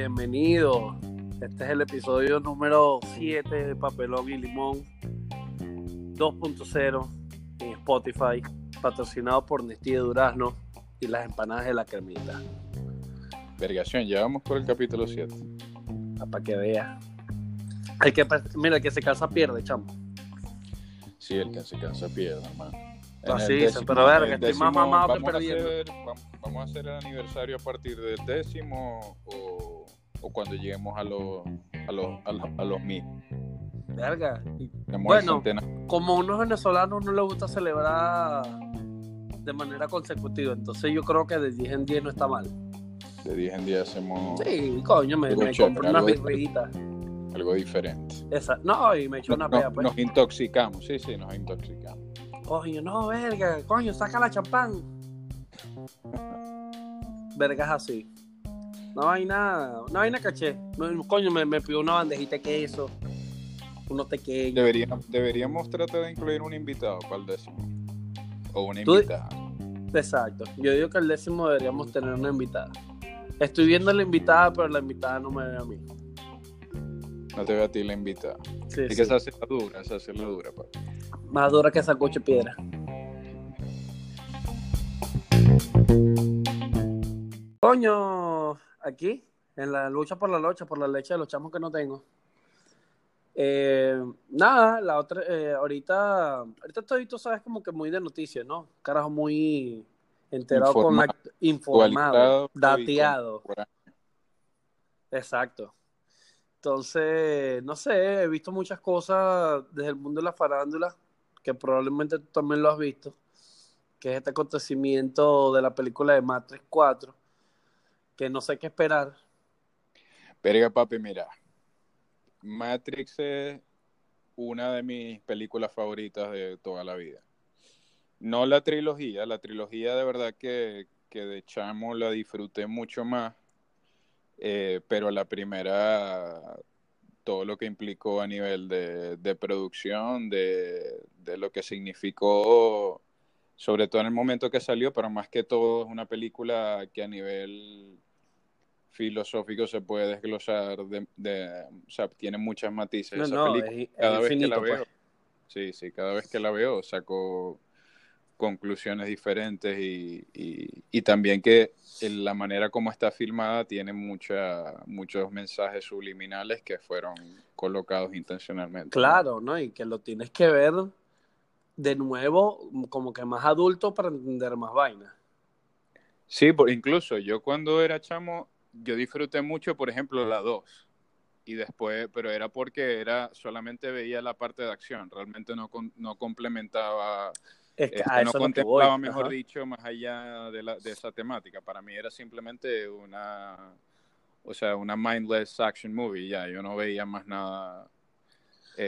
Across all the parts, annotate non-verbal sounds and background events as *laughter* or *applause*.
bienvenido. Este es el episodio número 7 de Papelón y Limón 2.0 en Spotify, patrocinado por Nestí de Durazno y las empanadas de la cremita. Vergación, ya vamos por el capítulo 7. Para que vea. El que, mira, el que se cansa pierde, chamo. Sí, el que se cansa pierde, hermano. En Así, décimo, pero verga, estoy más mamado que perdiendo. Hacer, vamos, a hacer el aniversario a partir del décimo o, o cuando lleguemos a los a los, a los, a los mil. Verga. Bueno, como unos venezolanos no les gusta celebrar de manera consecutiva, entonces yo creo que de 10 en 10 no está mal. De 10 en 10 hacemos. Sí, coño, me, me compro unas birritas. Algo diferente. Esa, no, y me echo una pea, pues. Nos intoxicamos, sí, sí, nos intoxicamos. Coño, no, verga, coño, saca la champán. *laughs* Vergas así. No hay nada, no hay nada caché. Coño, me, me pidió una bandejita de queso, unos pequeños. Deberíamos, deberíamos tratar de incluir un invitado para el décimo. O una invitada. Exacto. Yo digo que el décimo deberíamos tener una invitada. Estoy viendo a la invitada, pero la invitada no me ve a mí. No te ve a ti la invitada. Sí, y que se hace la dura, se hace la dura, pa. Más dura que esa coche piedra. Coño, aquí, en la lucha por la lucha, por la leche de los chamos que no tengo. Eh, nada, la otra, eh, ahorita, ahorita estoy, tú sabes, como que muy de noticias, ¿no? Carajo, muy enterado con la, informado, dateado. Exacto. Entonces, no sé, he visto muchas cosas desde el mundo de la farándula, que probablemente tú también lo has visto, que es este acontecimiento de la película de Matrix 4, que no sé qué esperar. Verga, papi, mira, Matrix es una de mis películas favoritas de toda la vida. No la trilogía, la trilogía de verdad que, que de chamo la disfruté mucho más eh, pero la primera, todo lo que implicó a nivel de, producción, de, lo que significó, sobre todo en el momento que salió, pero más que todo es una película que a nivel filosófico se puede desglosar, de, o sea, tiene muchas matices. cada vez que la veo, pues. sí, sí, cada vez que la veo saco conclusiones diferentes y, y, también que la manera como está filmada tiene mucha, muchos mensajes subliminales que fueron colocados intencionalmente. Claro, ¿no? Y que lo tienes que ver de nuevo como que más adulto para entender más vainas. Sí, por, incluso yo cuando era chamo, yo disfruté mucho, por ejemplo, la 2. Y después, pero era porque era solamente veía la parte de acción, realmente no, no complementaba es que este, no contemplaba, mejor dicho, más allá de, la, de esa temática. Para mí era simplemente una, o sea, una mindless action movie, ya, yo no veía más nada.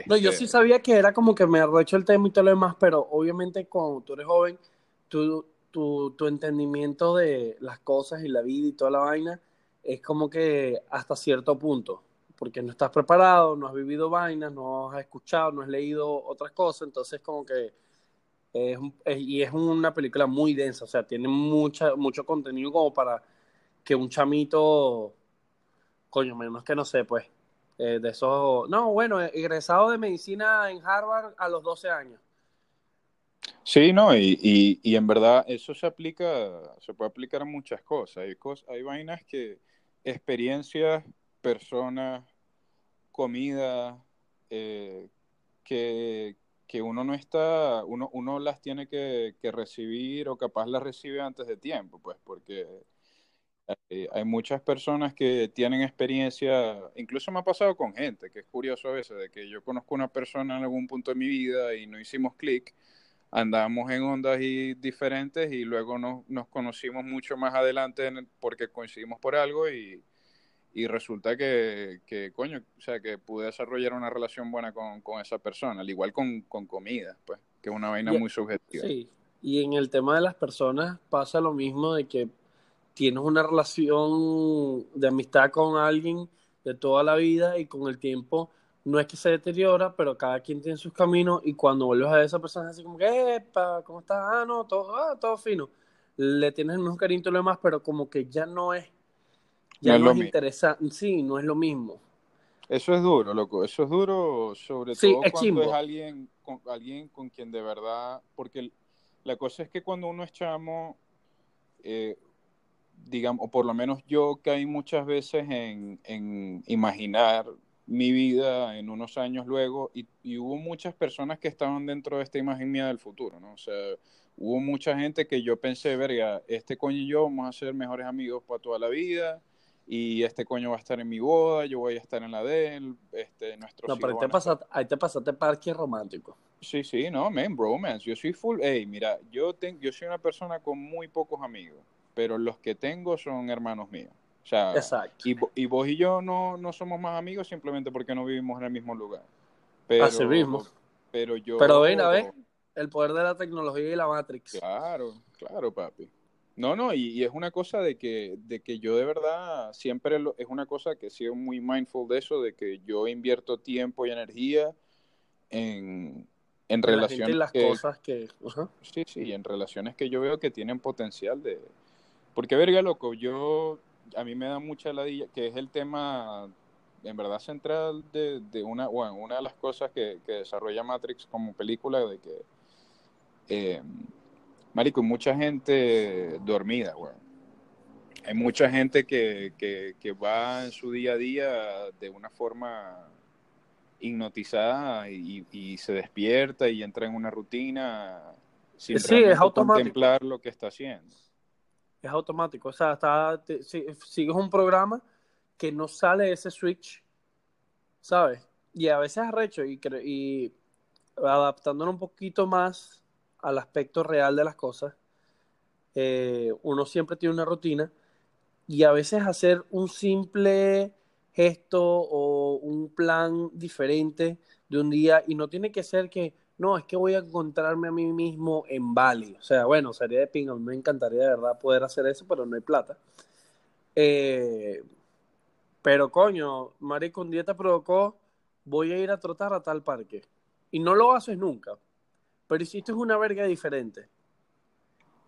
No, yo sí este sabía que era como que me arrocho el tema y todo lo demás, pero obviamente cuando tú eres joven, tu, tu, tu entendimiento de las cosas y la vida y toda la vaina es como que hasta cierto punto, porque no estás preparado, no has vivido vainas, no has escuchado, no has leído otras cosas, entonces como que es, y es una película muy densa, o sea, tiene mucha, mucho contenido como para que un chamito, coño, menos que no sé, pues, eh, de esos, no, bueno, egresado de medicina en Harvard a los 12 años. Sí, no, y, y, y, en verdad eso se aplica, se puede aplicar a muchas cosas. Hay, cosas, hay vainas que, experiencias, personas, comida, eh, que, que uno no está, uno, uno las tiene que, recibir o capaz las recibe antes de tiempo, pues porque hay, muchas personas que tienen experiencia, incluso me ha pasado con gente, que es curioso a veces, de que yo conozco una persona en algún punto de mi vida y no hicimos clic, andamos en ondas y diferentes y luego nos, nos conocimos mucho más adelante porque coincidimos por algo y y resulta que, que, coño, o sea, que pude desarrollar una relación buena con, con esa persona, al igual con, con, comida, pues, que es una vaina muy subjetiva. Sí, y en el tema de las personas pasa lo mismo de que tienes una relación de amistad con alguien de toda la vida y con el tiempo no es que se deteriora, pero cada quien tiene sus caminos y cuando vuelves a esa persona así como que, Epa, ¿cómo estás? Ah, no, todo, ah, todo fino. Le tienes el mismo cariño y lo demás, pero como que ya no es ya no, es, interesante. Sí, no es lo mismo. Eso es duro, loco. Eso es duro, sobre todo cuando es alguien con, alguien con quien de verdad. Porque la cosa es que cuando uno es chamo, eh, digamos, o por lo menos yo caí muchas veces en, en imaginar mi vida en unos años luego y, hubo muchas personas que estaban dentro de esta imagen mía del futuro, ¿no? O sea, hubo mucha gente que yo pensé, verga, este coño y yo vamos a ser mejores amigos para toda la vida y este coño va a estar en mi boda, yo voy a estar en la de él, este, nuestro No, pero ahí te, pasaste, ahí te pasaste parque romántico. Sí, sí, no, man, bromance. Yo soy full, hey, mira, yo, tengo yo soy una persona con muy pocos amigos, pero los que tengo son hermanos míos. O sea, Exacto. Y, y, vos y yo no, no somos más amigos simplemente porque no vivimos en el mismo lugar. Pero, Así mismo. Pero yo... Pero ven a ver, el poder de la tecnología y la Matrix. Claro, claro, papi. No, no, y, es una cosa de que, de que yo de verdad siempre es una cosa que he sido muy mindful de eso, de que yo invierto tiempo y energía en, en relaciones. las cosas que. Sí, sí, en relaciones que yo veo que tienen potencial de. Porque, verga, loco, yo a mí me da mucha ladilla, que es el tema en verdad central de, de una, bueno, una de las cosas que, desarrolla Matrix como película, de que, eh, Marico, hay mucha gente dormida, bueno. Hay mucha gente que, que, va en su día a día de una forma hipnotizada y, y, se despierta y entra en una rutina sin contemplar lo que está haciendo es automático. O sea, está, sigues un programa que no sale ese switch, ¿sabes? Y a veces arrecho y, y adaptándonos un poquito más al aspecto real de las cosas, eh, uno siempre tiene una rutina y a veces hacer un simple gesto o un plan diferente de un día y no tiene que ser que no, es que voy a encontrarme a mí mismo en Bali. O sea, bueno, sería de pingo. Me encantaría de verdad poder hacer eso, pero no hay plata. Eh, pero coño, marico, un día te provocó, voy a ir a trotar a tal parque. Y no lo haces nunca. Pero hiciste una verga diferente.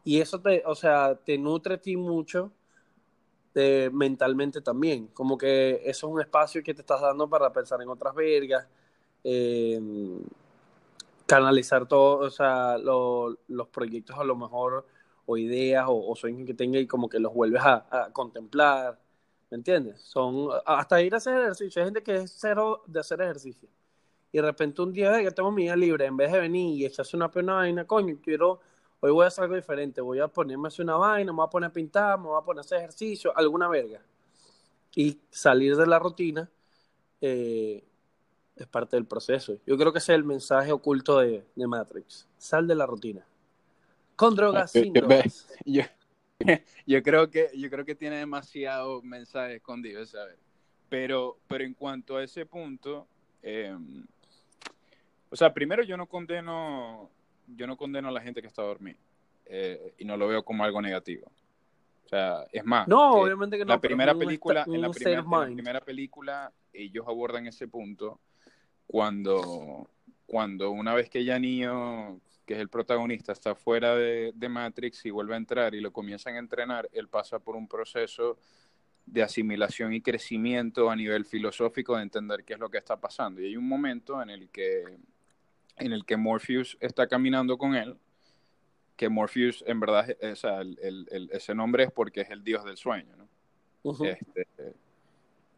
Y eso te, o sea, te nutre a ti mucho eh, mentalmente también. Como que eso es un espacio que te estás dando para pensar en otras vergas. Eh, canalizar todos, o sea, los proyectos a lo mejor, o ideas, o, sueños que tenga y como que los vuelves a, contemplar, ¿me entiendes? Son, hasta ir a hacer ejercicio, hay gente que es cero de hacer ejercicio. Y de repente un día que tengo mi día libre, en vez de venir y echarse una pena vaina, coño, quiero, hoy voy a hacer algo diferente, voy a ponerme a hacer una vaina, me voy a poner a pintar, me voy a poner a hacer ejercicio, alguna verga. Y salir de la rutina, eh, es parte del proceso. Yo creo que ese es el mensaje oculto de, Matrix. Sal de la rutina. Con drogas, sin drogas. *laughs* *laughs* Yo, creo que, yo creo que tiene demasiado mensaje escondido, ¿sabes? Pero, pero en cuanto a ese punto, em, o sea, primero yo no condeno, yo no condeno a la gente que está dormida eh, y no lo veo como algo negativo. O sea, es más, no, eh, obviamente que no, la primera película, en la primera película ellos abordan ese punto cuando, cuando una vez que ya Neo, que es el protagonista, está fuera de, Matrix y vuelve a entrar y lo comienzan a entrenar, él pasa por un proceso de asimilación y crecimiento a nivel filosófico de entender qué es lo que está pasando. Y hay un momento en el que, en el que Morpheus está caminando con él, que Morpheus en verdad, ese nombre es porque es el dios del sueño, ¿no? este,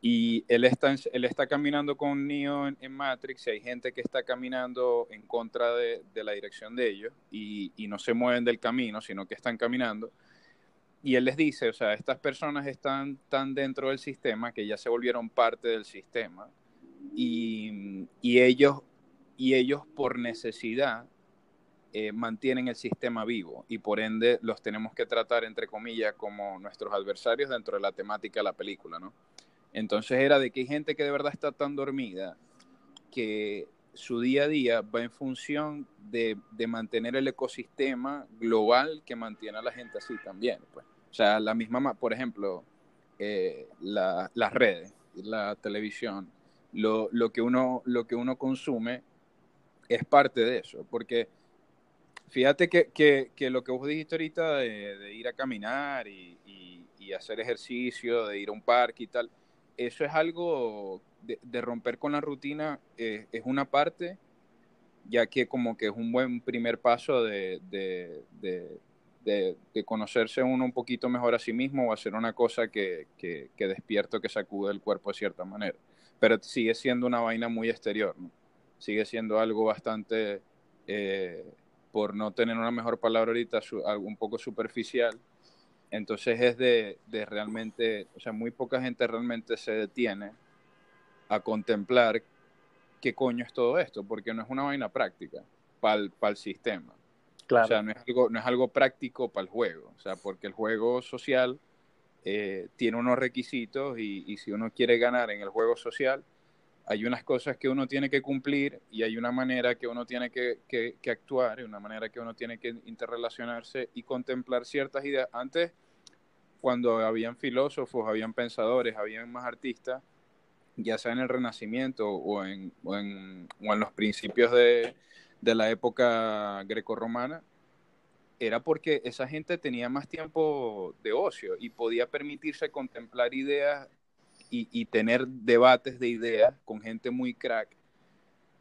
y él está, él está caminando con Neo en, Matrix y hay gente que está caminando en contra de, la dirección de ellos y, no se mueven del camino, sino que están caminando. Y él les dice, o sea, estas personas están tan dentro del sistema que ya se volvieron parte del sistema y, ellos, y ellos por necesidad eh, mantienen el sistema vivo y por ende los tenemos que tratar, entre comillas, como nuestros adversarios dentro de la temática de la película, ¿no? Entonces era de que hay gente que de verdad está tan dormida que su día a día va en función de, mantener el ecosistema global que mantiene a la gente así también. Pues. O sea, la misma, por ejemplo, eh, las redes, la televisión, lo, lo, que uno, lo que uno consume es parte de eso, porque Fíjate que, que, lo que vos dijiste ahorita de, ir a caminar y, y, hacer ejercicio, de ir a un parque y tal, eso es algo de, de romper con la rutina, eh, es una parte, ya que como que es un buen primer paso de, de, conocerse uno un poquito mejor a sí mismo o hacer una cosa que, que, despierto, que sacude el cuerpo de cierta manera. Pero sigue siendo una vaina muy exterior, ¿no? Sigue siendo algo bastante... Eh, por no tener una mejor palabra ahorita, algo un poco superficial. Entonces es de, de, realmente, o sea, muy poca gente realmente se detiene a contemplar qué coño es todo esto, porque no es una vaina práctica para el sistema. Claro. O sea, no es algo, no es algo práctico para el juego, o sea, porque el juego social eh, tiene unos requisitos y, y si uno quiere ganar en el juego social, hay unas cosas que uno tiene que cumplir y hay una manera que uno tiene que, actuar y una manera que uno tiene que interrelacionarse y contemplar ciertas ideas. Antes, cuando habían filósofos, habían pensadores, habían más artistas, ya sea en el Renacimiento o en, o en, o en los principios de, de la época grecorromana, era porque esa gente tenía más tiempo de ocio y podía permitirse contemplar ideas y, tener debates de ideas con gente muy crack.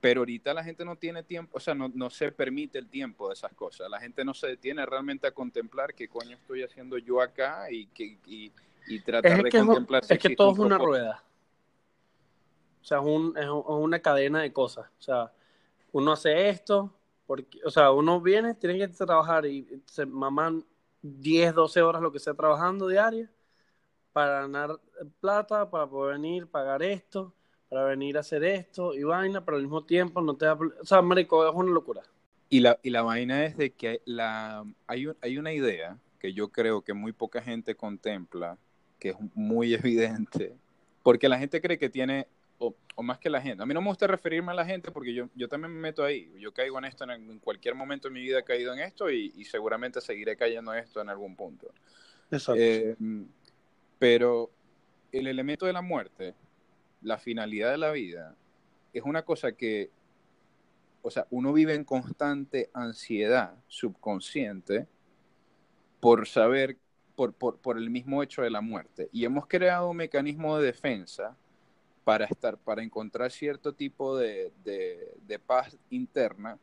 Pero ahorita la gente no tiene tiempo, o sea, no, no se permite el tiempo de esas cosas. La gente no se detiene realmente a contemplar qué coño estoy haciendo yo acá y, que, y, tratar de contemplar. Es, que todo es una rueda. O sea, es, un, es, una cadena de cosas. O sea, uno hace esto, porque, o sea, uno viene, tiene que trabajar y se maman 10, 12 horas lo que sea trabajando diaria para ganar plata, para poder venir, pagar esto, para venir a hacer esto y vaina, pero al mismo tiempo no te da... O sea, marico, es una locura. Y la, y la vaina es de que la, hay, hay una idea que yo creo que muy poca gente contempla, que es muy *laughs* evidente, porque la gente cree que tiene, o, más que la gente, a mí no me gusta referirme a la gente porque yo, yo también me meto ahí, yo caigo en esto en, cualquier momento de mi vida he caído en esto y, y, seguramente seguiré cayendo en esto en algún punto. Exacto. Eh, pero el elemento de la muerte, la finalidad de la vida, es una cosa que, o sea, uno vive en constante ansiedad subconsciente por saber, por, por, el mismo hecho de la muerte. Y hemos creado un mecanismo de defensa para estar, para encontrar cierto tipo de, de paz interna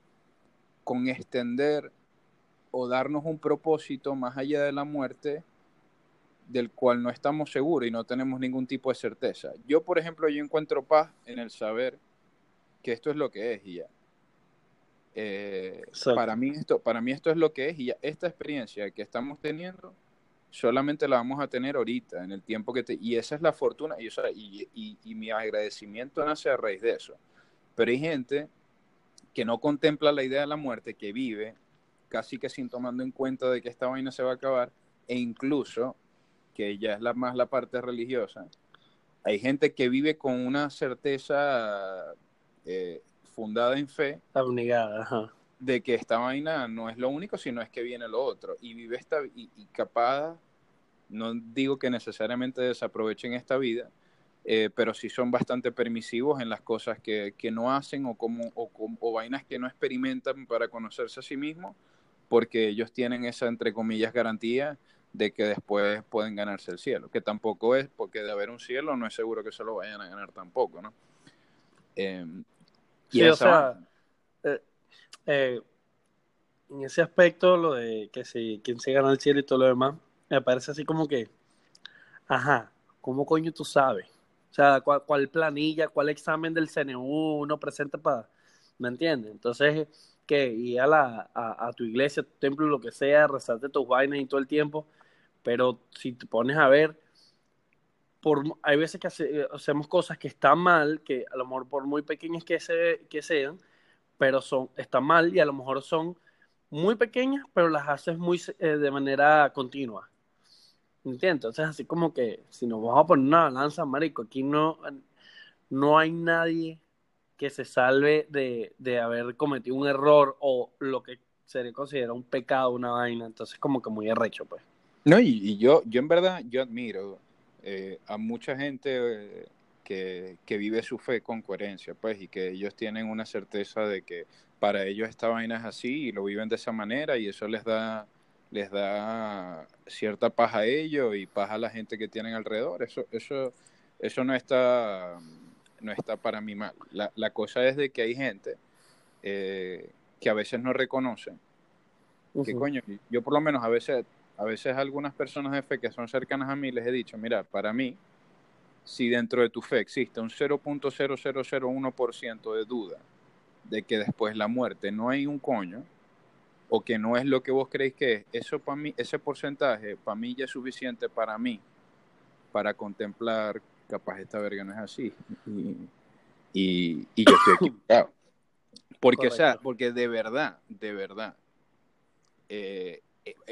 con extender o darnos un propósito más allá de la muerte del cual no estamos seguros y no tenemos ningún tipo de certeza. Yo, por ejemplo, yo encuentro paz en el saber que esto es lo que es y ya. Eh, para, mí esto, para mí esto es lo que es y ya. Esta experiencia que estamos teniendo solamente la vamos a tener ahorita, en el tiempo que te... Y esa es la fortuna y, y, y mi agradecimiento nace a raíz de eso. Pero hay gente que no contempla la idea de la muerte, que vive casi que sin tomando en cuenta de que esta vaina se va a acabar e incluso que ya es la, más la parte religiosa, hay gente que vive con una certeza eh, fundada en fe. Abnegada, De que esta vaina no es lo único, sino es que viene lo otro. Y vive esta, y, capaz, no digo que necesariamente desaprovechen esta vida, eh, pero sí son bastante permisivos en las cosas que, que no hacen o, como, o, o, vainas que no experimentan para conocerse a sí mismos, porque ellos tienen esa, entre comillas, garantía de que después pueden ganarse el cielo, que tampoco es, porque de haber un cielo no es seguro que se lo vayan a ganar tampoco, ¿no? Em, sí, o sea, eh, eh, en ese aspecto, lo de que si quien se gana el cielo y todo lo demás, me parece así como que, ajá, ¿cómo coño tú sabes? O sea, ¿cuál, planilla, cuál examen del CNU uno presenta para, ¿me entiendes? Entonces, que ir a, la, a, a, tu iglesia, tu templo, lo que sea, rezarte tus vainas y todo el tiempo, pero si te pones a ver, por, hay veces que hacemos cosas que están mal, que a lo mejor por muy pequeñas que, se, que sean, pero son, están mal y a lo mejor son muy pequeñas, pero las haces muy eh, de manera continua. ¿Entiendes? Entonces, así como que si nos vamos a poner una balanza, marico, aquí no, no hay nadie que se salve de, de haber cometido un error o lo que sería considerado un pecado, una vaina. Entonces, como que muy arrecho, pues. No, y, yo, yo en verdad, yo admiro eh, a mucha gente, eh, que, que, vive su fe con coherencia, pues, y que ellos tienen una certeza de que para ellos esta vaina es así y lo viven de esa manera y eso les da, les da cierta paz a ellos y paz a la gente que tienen alrededor. Eso, eso, eso no está, no está para mí mal. La, la cosa es de que hay gente eh, que a veces no reconocen que coño, yo por lo menos a veces, a veces algunas personas de fe que son cercanas a mí les he dicho, mira, para mí, si dentro de tu fe existe un 0.0001% de duda de que después la muerte no hay un coño, o que no es lo que vos creéis que es, eso para mí, ese porcentaje para mí ya es suficiente para mí, para contemplar, capaz esta verga no es así, y, y, yo estoy equivocado. Porque, o sea, porque de verdad, de verdad, eh, eh,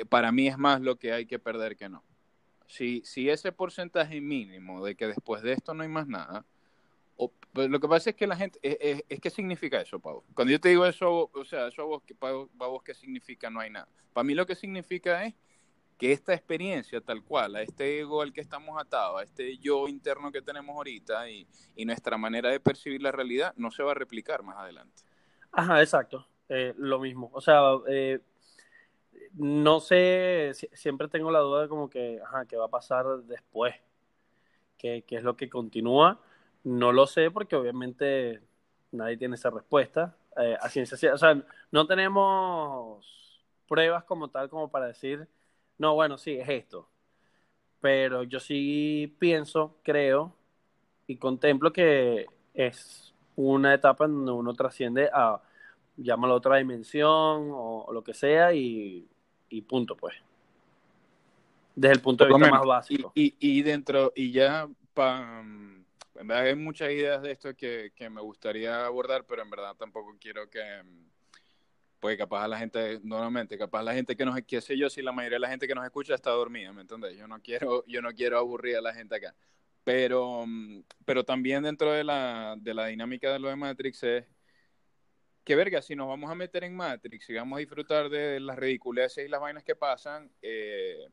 para mí es más lo que hay que perder que no. Si, ese porcentaje mínimo de que después de esto no hay más nada, pues lo que pasa es que la gente, es, es, ¿qué significa eso, Pau? Cuando yo te digo eso, o sea, eso a vos, vos, ¿qué significa no hay nada? Para mí lo que significa es que esta experiencia tal cual, a este ego al que estamos atados, a este yo interno que tenemos ahorita y, y nuestra manera de percibir la realidad no se va a replicar más adelante. Ajá, exacto. Eh, lo mismo. O sea, eh, no sé, siempre tengo la duda de como que, ajá, ¿qué va a pasar después? ¿Qué, ¿Qué, es lo que continúa? No lo sé porque obviamente nadie tiene esa respuesta. Eh, a ciencia, o sea, no tenemos pruebas como tal como para decir, no, bueno, sí, es esto. Pero yo sí pienso, creo y contemplo que es una etapa en donde uno trasciende a, llámalo otra dimensión o, o lo que sea y y punto, pues. Desde el punto de vista más básico. Y, y, dentro, y ya, pa, en verdad hay muchas ideas de esto que, que, me gustaría abordar, pero en verdad tampoco quiero que, pues capaz a la gente, normalmente, capaz la gente que nos, qué sé yo, si la mayoría de la gente que nos escucha está dormida, ¿me entiendes? Yo no quiero, yo no quiero aburrir a la gente acá. Pero, pero también dentro de la, de la dinámica de lo de Matrix es que verga, si nos vamos a meter en Matrix y vamos a disfrutar de las ridiculeces y las vainas que pasan, eh,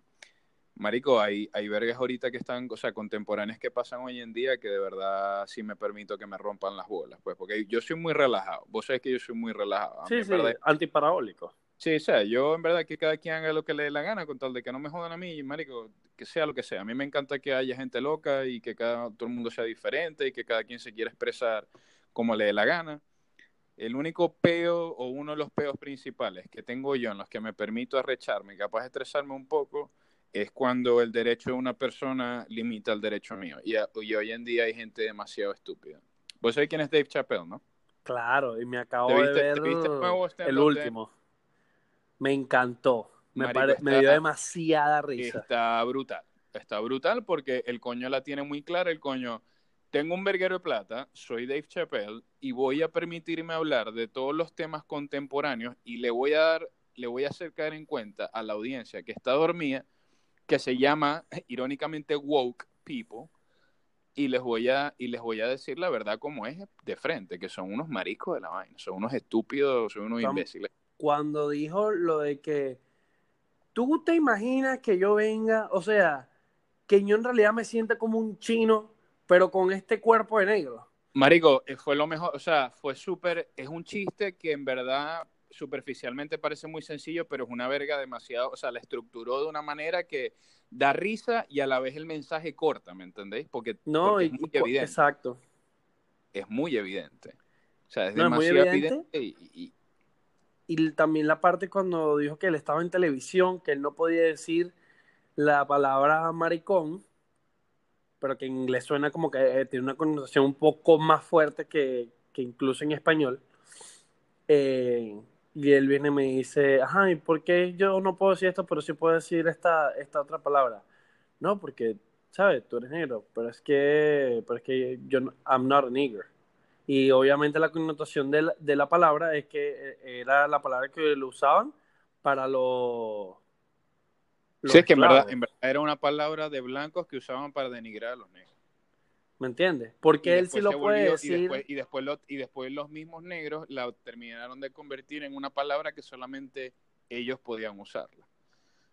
marico, hay, hay vergas ahorita que están, o sea, contemporáneas que pasan hoy en día que de verdad sí me permito que me rompan las bolas, pues, porque yo soy muy relajado. Vos sabés que yo soy muy relajado. Sí, sí, antiparabólico. Sí, o sea, yo en verdad que cada quien haga lo que le dé la gana con tal de que no me jodan a mí, marico, que sea lo que sea. A mí me encanta que haya gente loca y que cada, todo el mundo sea diferente y que cada quien se quiera expresar como le dé la gana. El único peo o uno de los peos principales que tengo yo en los que me permito arrecharme, capaz de estresarme un poco, es cuando el derecho de una persona limita el derecho mío. Y, hoy en día hay gente demasiado estúpida. Vos sabés quién es Dave Chappelle, ¿no? Claro, y me acabo de ver el último. Me encantó. Me, me dio demasiada risa. Está brutal. Está brutal porque el coño la tiene muy clara. El coño tengo un verguero de plata, soy Dave Chappelle y voy a permitirme hablar de todos los temas contemporáneos y le voy a dar, le voy a hacer caer en cuenta a la audiencia que está dormida, que se llama irónicamente woke people, y les voy a, y les voy a decir la verdad como es de frente, que son unos maricos de la vaina, son unos estúpidos, son unos imbéciles. Cuando dijo lo de que tú te imaginas que yo venga, o sea, que yo en realidad me sienta como un chino pero con este cuerpo de negro. Marico, eh, fue lo mejor, o sea, fue súper, es un chiste que en verdad superficialmente parece muy sencillo, pero es una verga demasiado, o sea, la estructuró de una manera que da risa y a la vez el mensaje corta, ¿me entendéis? Porque, no, es muy evidente. Exacto. Es muy evidente. O sea, es demasiado evidente, y, y también la parte cuando dijo que él estaba en televisión, que él no podía decir la palabra maricón, pero que en inglés suena como que eh, tiene una connotación un poco más fuerte que, que incluso en español. Eh, y él viene y me dice, ajá, ¿y por qué yo no puedo decir esto, pero sí puedo decir esta, esta otra palabra? No, porque, ¿sabes? Tú eres negro, pero es que, pero es que yo, I'm not a nigger. Y obviamente la connotación de la, de la palabra es que eh, era la palabra que lo usaban para los sí, es que en verdad, era una palabra de blancos que usaban para denigrar a los negros. ¿Me entiendes? Porque él sí lo puede decir. Y después, y, después y después los mismos negros la terminaron de convertir en una palabra que solamente ellos podían usarla.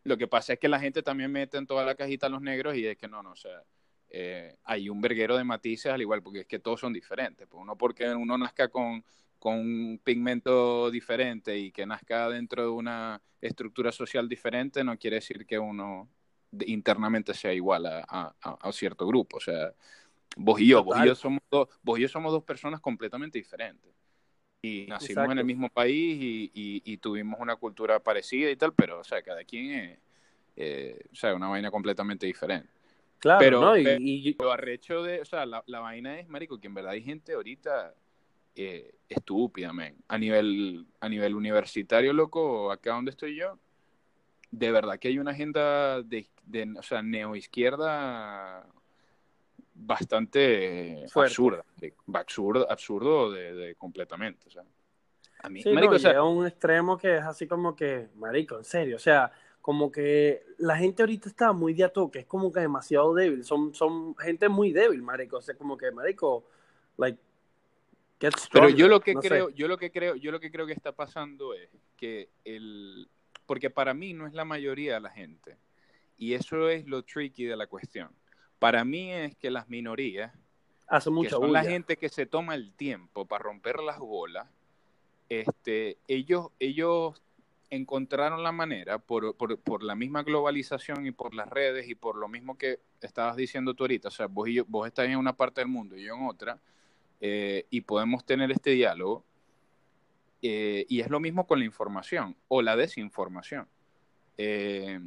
Lo que pasa es que la gente también mete en toda la cajita a los negros y es que no, no, o sea, eh, hay un verguero de matices al igual, porque es que todos son diferentes. Pues uno porque uno nazca con, con un pigmento diferente y que nazca dentro de una estructura social diferente, no quiere decir que uno internamente sea igual a, a, cierto grupo. O sea, vos y yo, vos y yo, somos dos, vos y yo somos dos personas completamente diferentes. Y nacimos en el mismo país y, y, tuvimos una cultura parecida y tal, pero, o sea, cada quien es, eh, o sea, una vaina completamente diferente. Claro, pero, ¿no? Y, pero arrecho de, o sea, la, la, vaina es, marico, que en verdad hay gente ahorita eh, estúpida, man. A nivel, a nivel universitario, loco, acá donde estoy yo, de verdad que hay una agenda de, de o sea, neoizquierda bastante absurda, absurdo, absurdo de, completamente, o sea. A mí, marico, o sea, un extremo que es así como que, marico, en serio, o sea, como que la gente ahorita está muy de a toque, es como que demasiado débil, son, son gente muy débil, marico, o sea, como que, marico, like, Pero yo lo que creo, yo lo que creo, yo lo que creo que está pasando es que el, porque para mí no es la mayoría de la gente, y eso es lo tricky de la cuestión. Para mí es que las minorías, Hace mucha que son la gente que se toma el tiempo para romper las bolas, este, ellos, ellos encontraron la manera, por, por, por, la misma globalización y por las redes y por lo mismo que estabas diciendo tú ahorita, o sea, vos, y yo, vos estás en una parte del mundo y yo en otra, eh, y podemos tener este diálogo, eh, y es lo mismo con la información o la desinformación. Eh,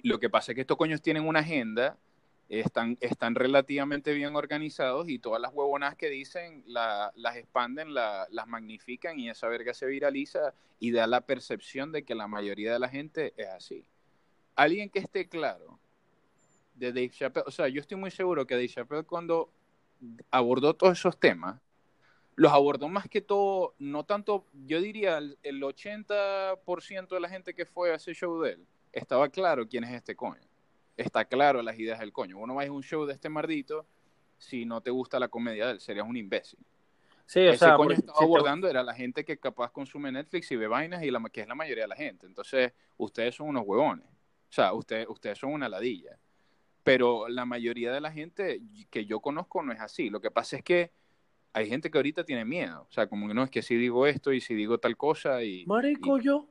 lo que pasa es que estos coños tienen una agenda están, están relativamente bien organizados y todas las huevonas que dicen las expanden, las magnifican y esa verga se viraliza y da la percepción de que la mayoría de la gente es así. Alguien que esté claro de Dave Chappelle, o sea, yo estoy muy seguro que Dave Chappelle cuando abordó todos esos temas, los abordó más que todo, no tanto, yo diría el, el 80% de la gente que fue a ese show de él, estaba claro quién es este coño está claro las ideas del coño. Uno va a un show de este mardito, si no te gusta la comedia de él, serías un imbécil. Sí, o Ese coño estaba abordando era la gente que capaz consume Netflix y ve vainas y la, que es la mayoría de la gente. Entonces, ustedes son unos huevones. O sea, ustedes, ustedes son una ladilla. Pero la mayoría de la gente que yo conozco no es así. Lo que pasa es que hay gente que ahorita tiene miedo. O sea, como que no es que si digo esto y si digo tal cosa y... Marico, yo.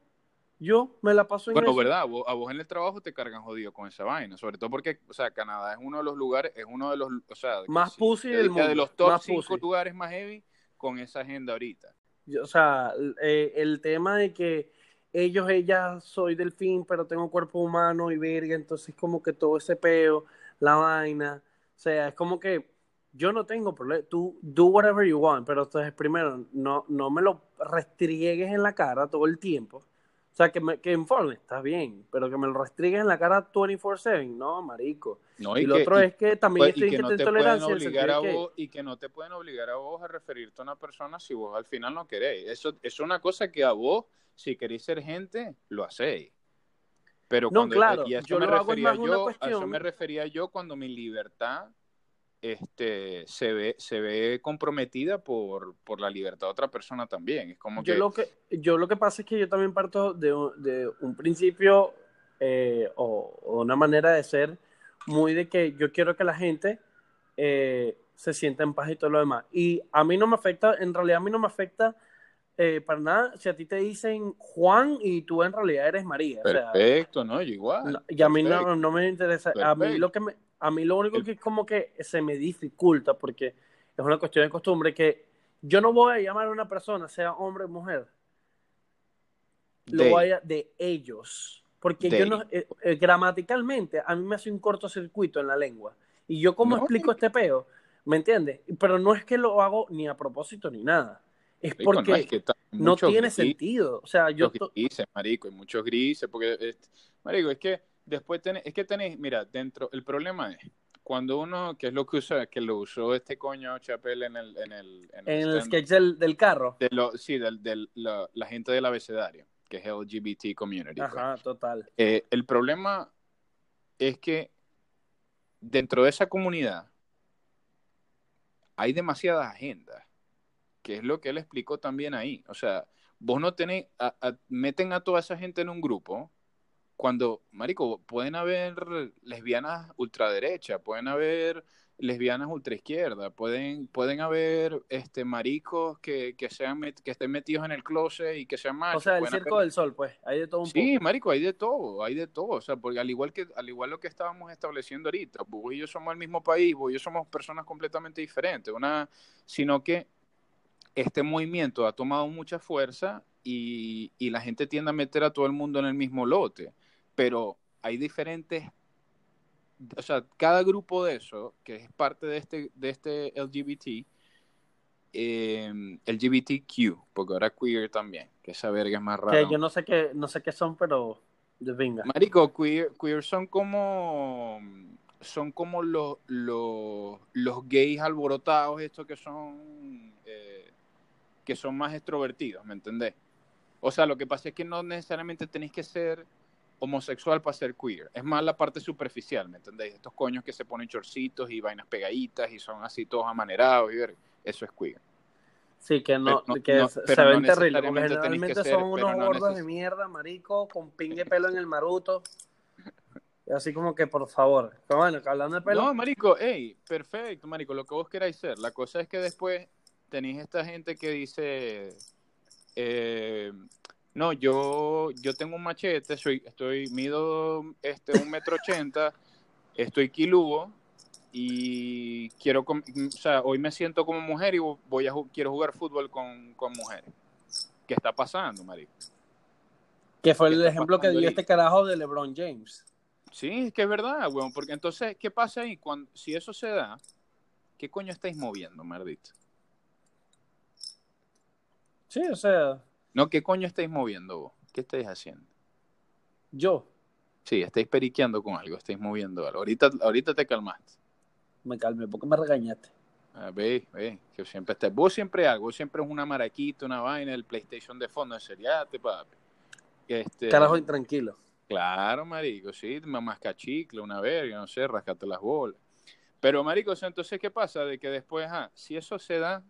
Yo me la paso en Bueno, verdad, a vos, en el trabajo te cargan jodido con esa vaina, sobre todo porque, o sea, Canadá es uno de los lugares, es uno de los, o sea, más pussy del mundo. De los top cinco lugares más heavy con esa agenda ahorita. o sea, eh, el tema de que ellos, ella, soy delfín, pero tengo cuerpo humano y verga, entonces como que todo ese peo, la vaina, o sea, es como que yo no tengo problema, tú do whatever you want, pero entonces primero no, no me lo restriegues en la cara todo el tiempo o sea, que, me, que informe, está bien, pero que me lo restringen en la cara 24-7, no, marico. y, lo otro es que también estoy que no te intolerancia. Obligar a vos, y que no te pueden obligar a vos a referirte a una persona si vos al final no queréis. Eso es una cosa que a vos, si queréis ser gente, lo hacéis. Pero no, claro, y yo me refería yo, a eso me refería yo cuando mi libertad este, se, ve, se ve comprometida por, por la libertad de otra persona también. Es como yo, que... Lo que, yo lo que pasa es que yo también parto de, de un principio eh, o, una manera de ser muy de que yo quiero que la gente eh, se sienta en paz y todo lo demás. Y a mí no me afecta, en realidad a mí no me afecta eh, para nada si a ti te dicen Juan y tú en realidad eres María. Perfecto, ¿no? igual. Y a mí no, no, me interesa. A mí lo que me, a mí lo único que es como que se me dificulta, porque es una cuestión de costumbre, que yo no voy a llamar a una persona, sea hombre o mujer, lo voy a de ellos. Porque yo no, eh, eh, gramaticalmente, a mí me hace un cortocircuito en la lengua. Y yo, ¿cómo explico este peo? ¿Me entiendes? Pero no es que lo hago ni a propósito ni nada. Es porque no, tiene sentido. O sea, yo. Grises, marico, hay muchos grises. Porque, marico, es que después tenés, es que tenéis, mira, dentro, el problema es, cuando uno, que es lo que usa, que lo usó este coño Chapel en el... En el, en el, sketch del, del, carro. De lo, sí, del, del la, la, gente del abecedario, que es LGBT community. Pues. Ajá, total. Eh, el problema es que dentro de esa comunidad hay demasiadas agendas, que es lo que él explicó también ahí. O sea, vos no tenés, meten a toda esa gente en un grupo cuando, marico, pueden haber lesbianas ultraderecha, pueden haber lesbianas ultraizquierda, pueden, pueden haber este maricos que, que sean que estén metidos en el closet y que sean machos. O sea, el circo del sol, pues, hay de todo un Sí, marico, hay de todo, hay de todo, o sea, porque al igual que al igual lo que estábamos estableciendo ahorita, vos y yo somos el mismo país, vos y yo somos personas completamente diferentes, una sino que este movimiento ha tomado mucha fuerza y, y la gente tiende a meter a todo el mundo en el mismo lote, pero hay diferentes o sea, cada grupo de eso, que es parte de este, de este LGBT, eh, LGBTQ, porque ahora queer también, que esa verga es más rara. yo no sé qué, no sé qué son, pero venga. Marico, queer, queer son como son como los, los, los gays alborotados, estos que son eh, que son más extrovertidos, ¿me entendés? O sea, lo que pasa es que no necesariamente tenéis que ser homosexual para ser queer. Es más la parte superficial, ¿me entendéis? Estos coños que se ponen chorcitos y vainas pegaditas y son así todos amanerados y ver, eso es queer. Sí, que no, que se ven terribles, porque generalmente son unos gordos de mierda, marico, con pin de *laughs* pelo en el maruto. Así como que, por favor. Pero bueno, hablando de pelo. No, marico, hey, perfecto, marico, lo que vos queráis ser. La cosa es que después tenéis esta gente que dice, eh, no, yo, yo tengo un machete, soy, estoy, mido este, un metro ochenta, estoy quilugo y quiero, o sea, hoy me siento como mujer y voy a, quiero jugar fútbol con, con mujeres. ¿Qué está pasando, marico? Que fue el ejemplo que dio este carajo de LeBron James. Sí, es que es verdad, weón, porque entonces, ¿qué pasa ahí? Cuando, si eso se da, ¿qué coño estáis moviendo, maldito? Sí, o sea, no, ¿qué coño estáis moviendo vos? ¿Qué estáis haciendo? Yo. Sí, estáis periqueando con algo, estáis moviendo algo. Ahorita, ahorita te calmaste. Me calmé, ¿por qué me regañaste? Ah, ve, ve, que siempre estás. Vos siempre algo, vos siempre es una maraquita, una vaina, el PlayStation de fondo, en seriate, papi. Este, Carajo intranquilo. Claro, marico, sí, mamás cachicle, una verga, no sé, rascate las bolas. Pero, marico, entonces, ¿qué pasa? De que después, ah, si eso se da,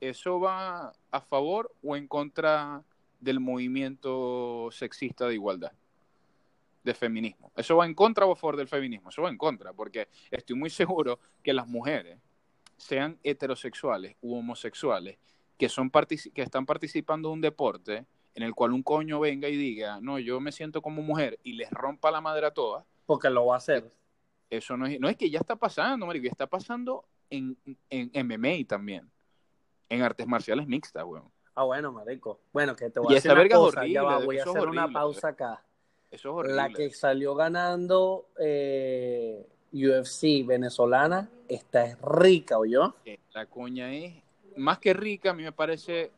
¿eso va a favor o en contra del movimiento sexista de igualdad? De feminismo. ¿Eso va en contra o a favor del feminismo? Eso va en contra, porque estoy muy seguro que las mujeres, sean heterosexuales u homosexuales, que, son que están participando de un deporte en el cual un coño venga y diga, no, yo me siento como mujer y les rompa la madre a todas. Porque lo va a hacer. Eso no es, no es que ya está pasando, marico, está pasando en, en MMA también en artes marciales mixtas, weón. Ah, bueno, marico. Bueno, que te voy a hacer una cosa. ya va, voy a hacer una pausa acá. Eso es horrible. La que salió ganando eh, UFC venezolana, esta es rica, ¿o yo? La coña es, más que rica, a mí me parece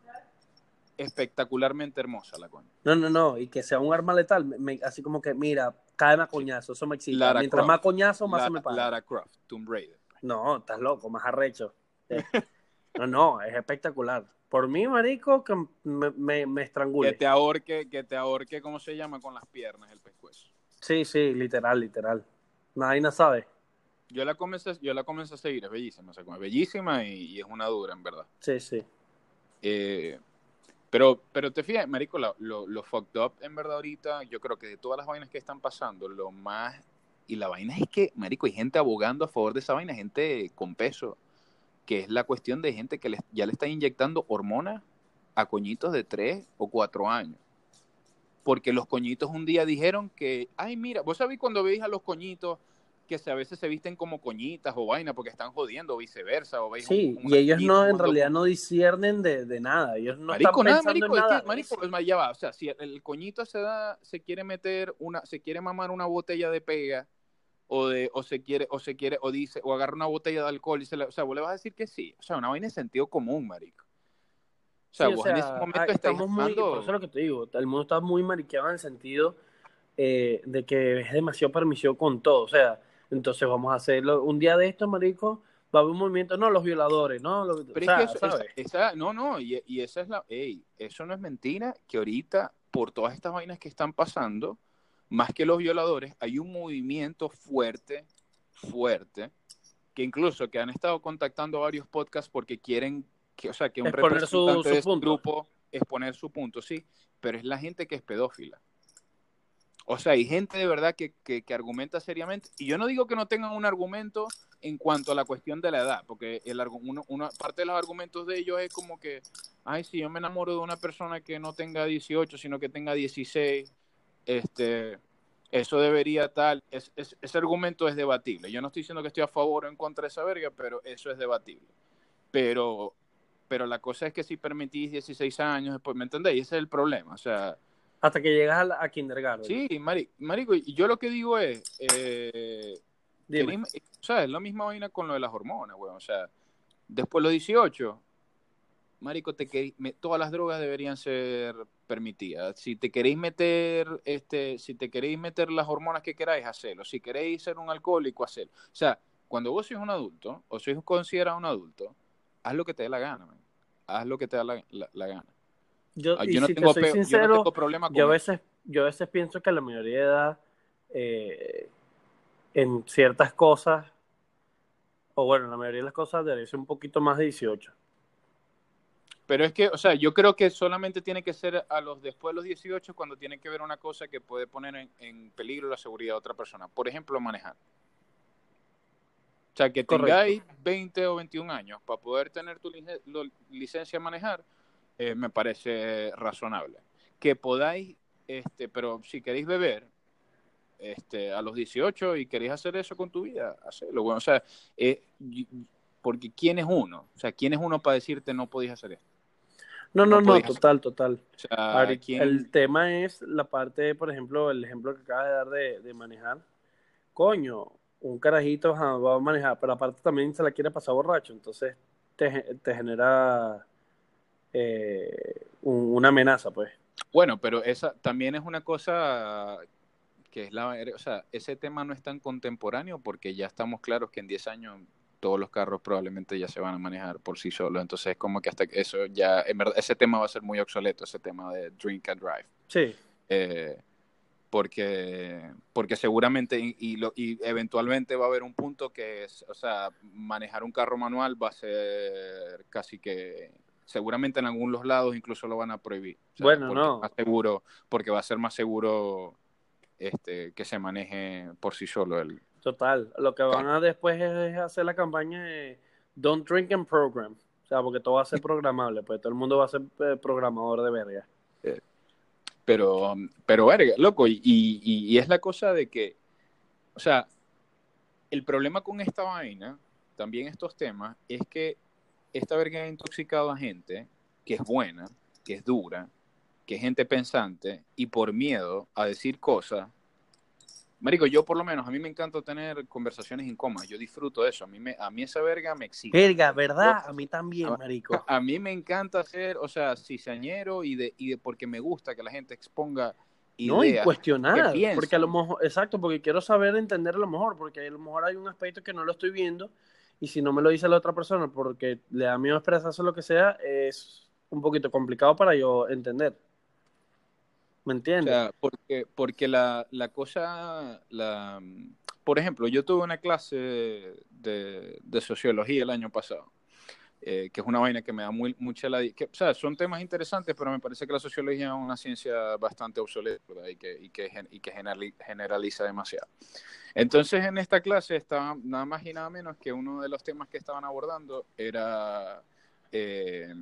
espectacularmente hermosa la coña. No, no, no, y que sea un arma letal, así como que, mira, cae más coñazo, eso me excita. Mientras más coñazo, más se me paga. Lara Croft, Tomb Raider. No, estás loco, más arrecho. *laughs* No, no, es espectacular. Por mí, marico, que me, me, me estrangule. Que te ahorque, que te ahorque, ¿cómo se llama? Con las piernas, el pescuezo. Sí, sí, literal, literal. Nadie sabe. Yo la comencé, yo la comencé a seguir, es bellísima, o sea, es bellísima y, es una dura, en verdad. Sí, sí. Eh, pero, pero te fijas, marico, lo, lo, fucked up, en verdad, ahorita, yo creo que de todas las vainas que están pasando, lo más... Y la vaina es que, marico, hay gente abogando a favor de esa vaina, gente con peso que es la cuestión de gente que ya le está inyectando hormonas a coñitos de 3 o 4 años. Porque los coñitos un día dijeron que, ay, mira, vos sabéis cuando veis a los coñitos que a veces se visten como coñitas o vaina porque están jodiendo o viceversa. O veis sí, y ellos no, en realidad no disciernen de, nada. Ellos no están pensando en nada. marico, pues, ya va. O sea, si el coñito se da, se quiere meter una, se quiere mamar una botella de pega o de o se quiere o se quiere o dice o agarra una botella de alcohol y se le, o sea, vos le vas a decir que sí, o sea, una vaina de sentido común, marico. O sea, vos en ese momento estamos muy, por eso es lo que te digo, el mundo está muy mariqueado en el sentido eh, de que es demasiado permisivo con todo, o sea, entonces vamos a hacerlo un día de esto, marico, va a haber un movimiento, no, los violadores, no, Pero es que eso, no, no, y, y, esa es la, ey, eso no es mentira, que ahorita, por todas estas vainas que están pasando, más que los violadores, hay un movimiento fuerte, fuerte, que incluso que han estado contactando varios podcasts porque quieren que, o sea, que un representante de su grupo exponer su punto, sí, pero es la gente que es pedófila. O sea, hay gente de verdad que, que, argumenta seriamente. Y yo no digo que no tengan un argumento en cuanto a la cuestión de la edad, porque el, uno, una parte de los argumentos de ellos es como que, ay, si yo me enamoro de una persona que no tenga 18, sino que tenga 16, este, eso debería tal. Es, ese argumento es debatible. Yo no estoy diciendo que estoy a favor o en contra de esa verga, pero eso es debatible. Pero, pero la cosa es que si permitís 16 años después, ¿me entendéis? Ese es el problema. O sea hasta que llegas a, a kindergarten. Sí, marico, y yo lo que digo es, eh, o sea, es la misma vaina con lo de las hormonas, weón. O sea, después de los 18, marico, te todas las drogas deberían ser permitidas. Si te queréis meter, este, si te queréis meter las hormonas que queráis, hacelo. Si queréis ser un alcohólico, hacelo. O sea, cuando vos sois un adulto, o sois considerado un adulto, haz lo que te dé la gana, man. haz lo que te da la gana. Yo, ah, no, tengo sincero, problema con yo a veces yo a veces pienso que la mayoría de edad eh, en ciertas cosas o bueno, la mayoría de las cosas debe ser un poquito más de 18. Pero es que, o sea, yo creo que solamente tiene que ser a los después de los 18 cuando tiene que ver una cosa que puede poner en, peligro la seguridad de otra persona. Por ejemplo, manejar. O sea, que tengáis 20 o 21 años para poder tener tu licencia de manejar, eh, me parece razonable. Que podáis, este, pero si queréis beber este, a los 18 y queréis hacer eso con tu vida, hacelo. Bueno, o sea, eh, porque ¿quién es uno? O sea, ¿quién es uno para decirte no podéis hacer esto? No, no, no, total, total. El tema es la parte, por ejemplo, el ejemplo que acabas de dar de, manejar. Coño, un carajito va a manejar, pero aparte también se la quiere pasar borracho, entonces te, te genera eh, una amenaza, pues. Bueno, pero esa también es una cosa que es la, o sea, ese tema no es tan contemporáneo porque ya estamos claros que en 10 años todos los carros probablemente ya se van a manejar por sí solos, entonces es como que hasta que eso ya, en verdad, ese tema va a ser muy obsoleto, ese tema de drink and drive. Sí. Eh, porque, porque seguramente y, lo, y eventualmente va a haber un punto que es, o sea, manejar un carro manual va a ser casi que seguramente en algunos lados incluso lo van a prohibir. bueno, no. Más seguro, porque va a ser más seguro este, que se maneje por sí solo el. Total. Lo que van a después es hacer la campaña de Don't Drink and Program. O sea, porque todo va a ser programable, pues todo el mundo va a ser eh, programador de verga. Eh, pero, pero verga, loco, y, y, y es la cosa de que, o sea, el problema con esta vaina, también estos temas, es que esta verga ha intoxicado a gente que es buena, que es dura, que gente pensante y por miedo a decir cosas. Marico, yo por lo menos, a mí me encanta tener conversaciones incómodas, yo disfruto de eso, a mí, me, a mí esa verga me exige. Verga, ¿verdad? a mí también, marico. A, mí me encanta ser, o sea, cizañero y de, y de porque me gusta que la gente exponga ideas. No, y cuestionar, porque a lo mejor, exacto, porque quiero saber entender lo mejor, porque a lo mejor hay un aspecto que no lo estoy viendo y si no me lo dice la otra persona porque le da miedo expresarse lo que sea, es un poquito complicado para yo entender. ¿Me entiendes? O sea, porque, porque la, la cosa, la, por ejemplo, yo tuve una clase de, de sociología el año pasado eh, que es una vaina que me da muy, mucha la... Que, o sea, son temas interesantes, pero me parece que la sociología es una ciencia bastante obsoleta y que, y que, y que generaliza demasiado. Entonces, en esta clase estaba nada más y nada menos que uno de los temas que estaban abordando era eh,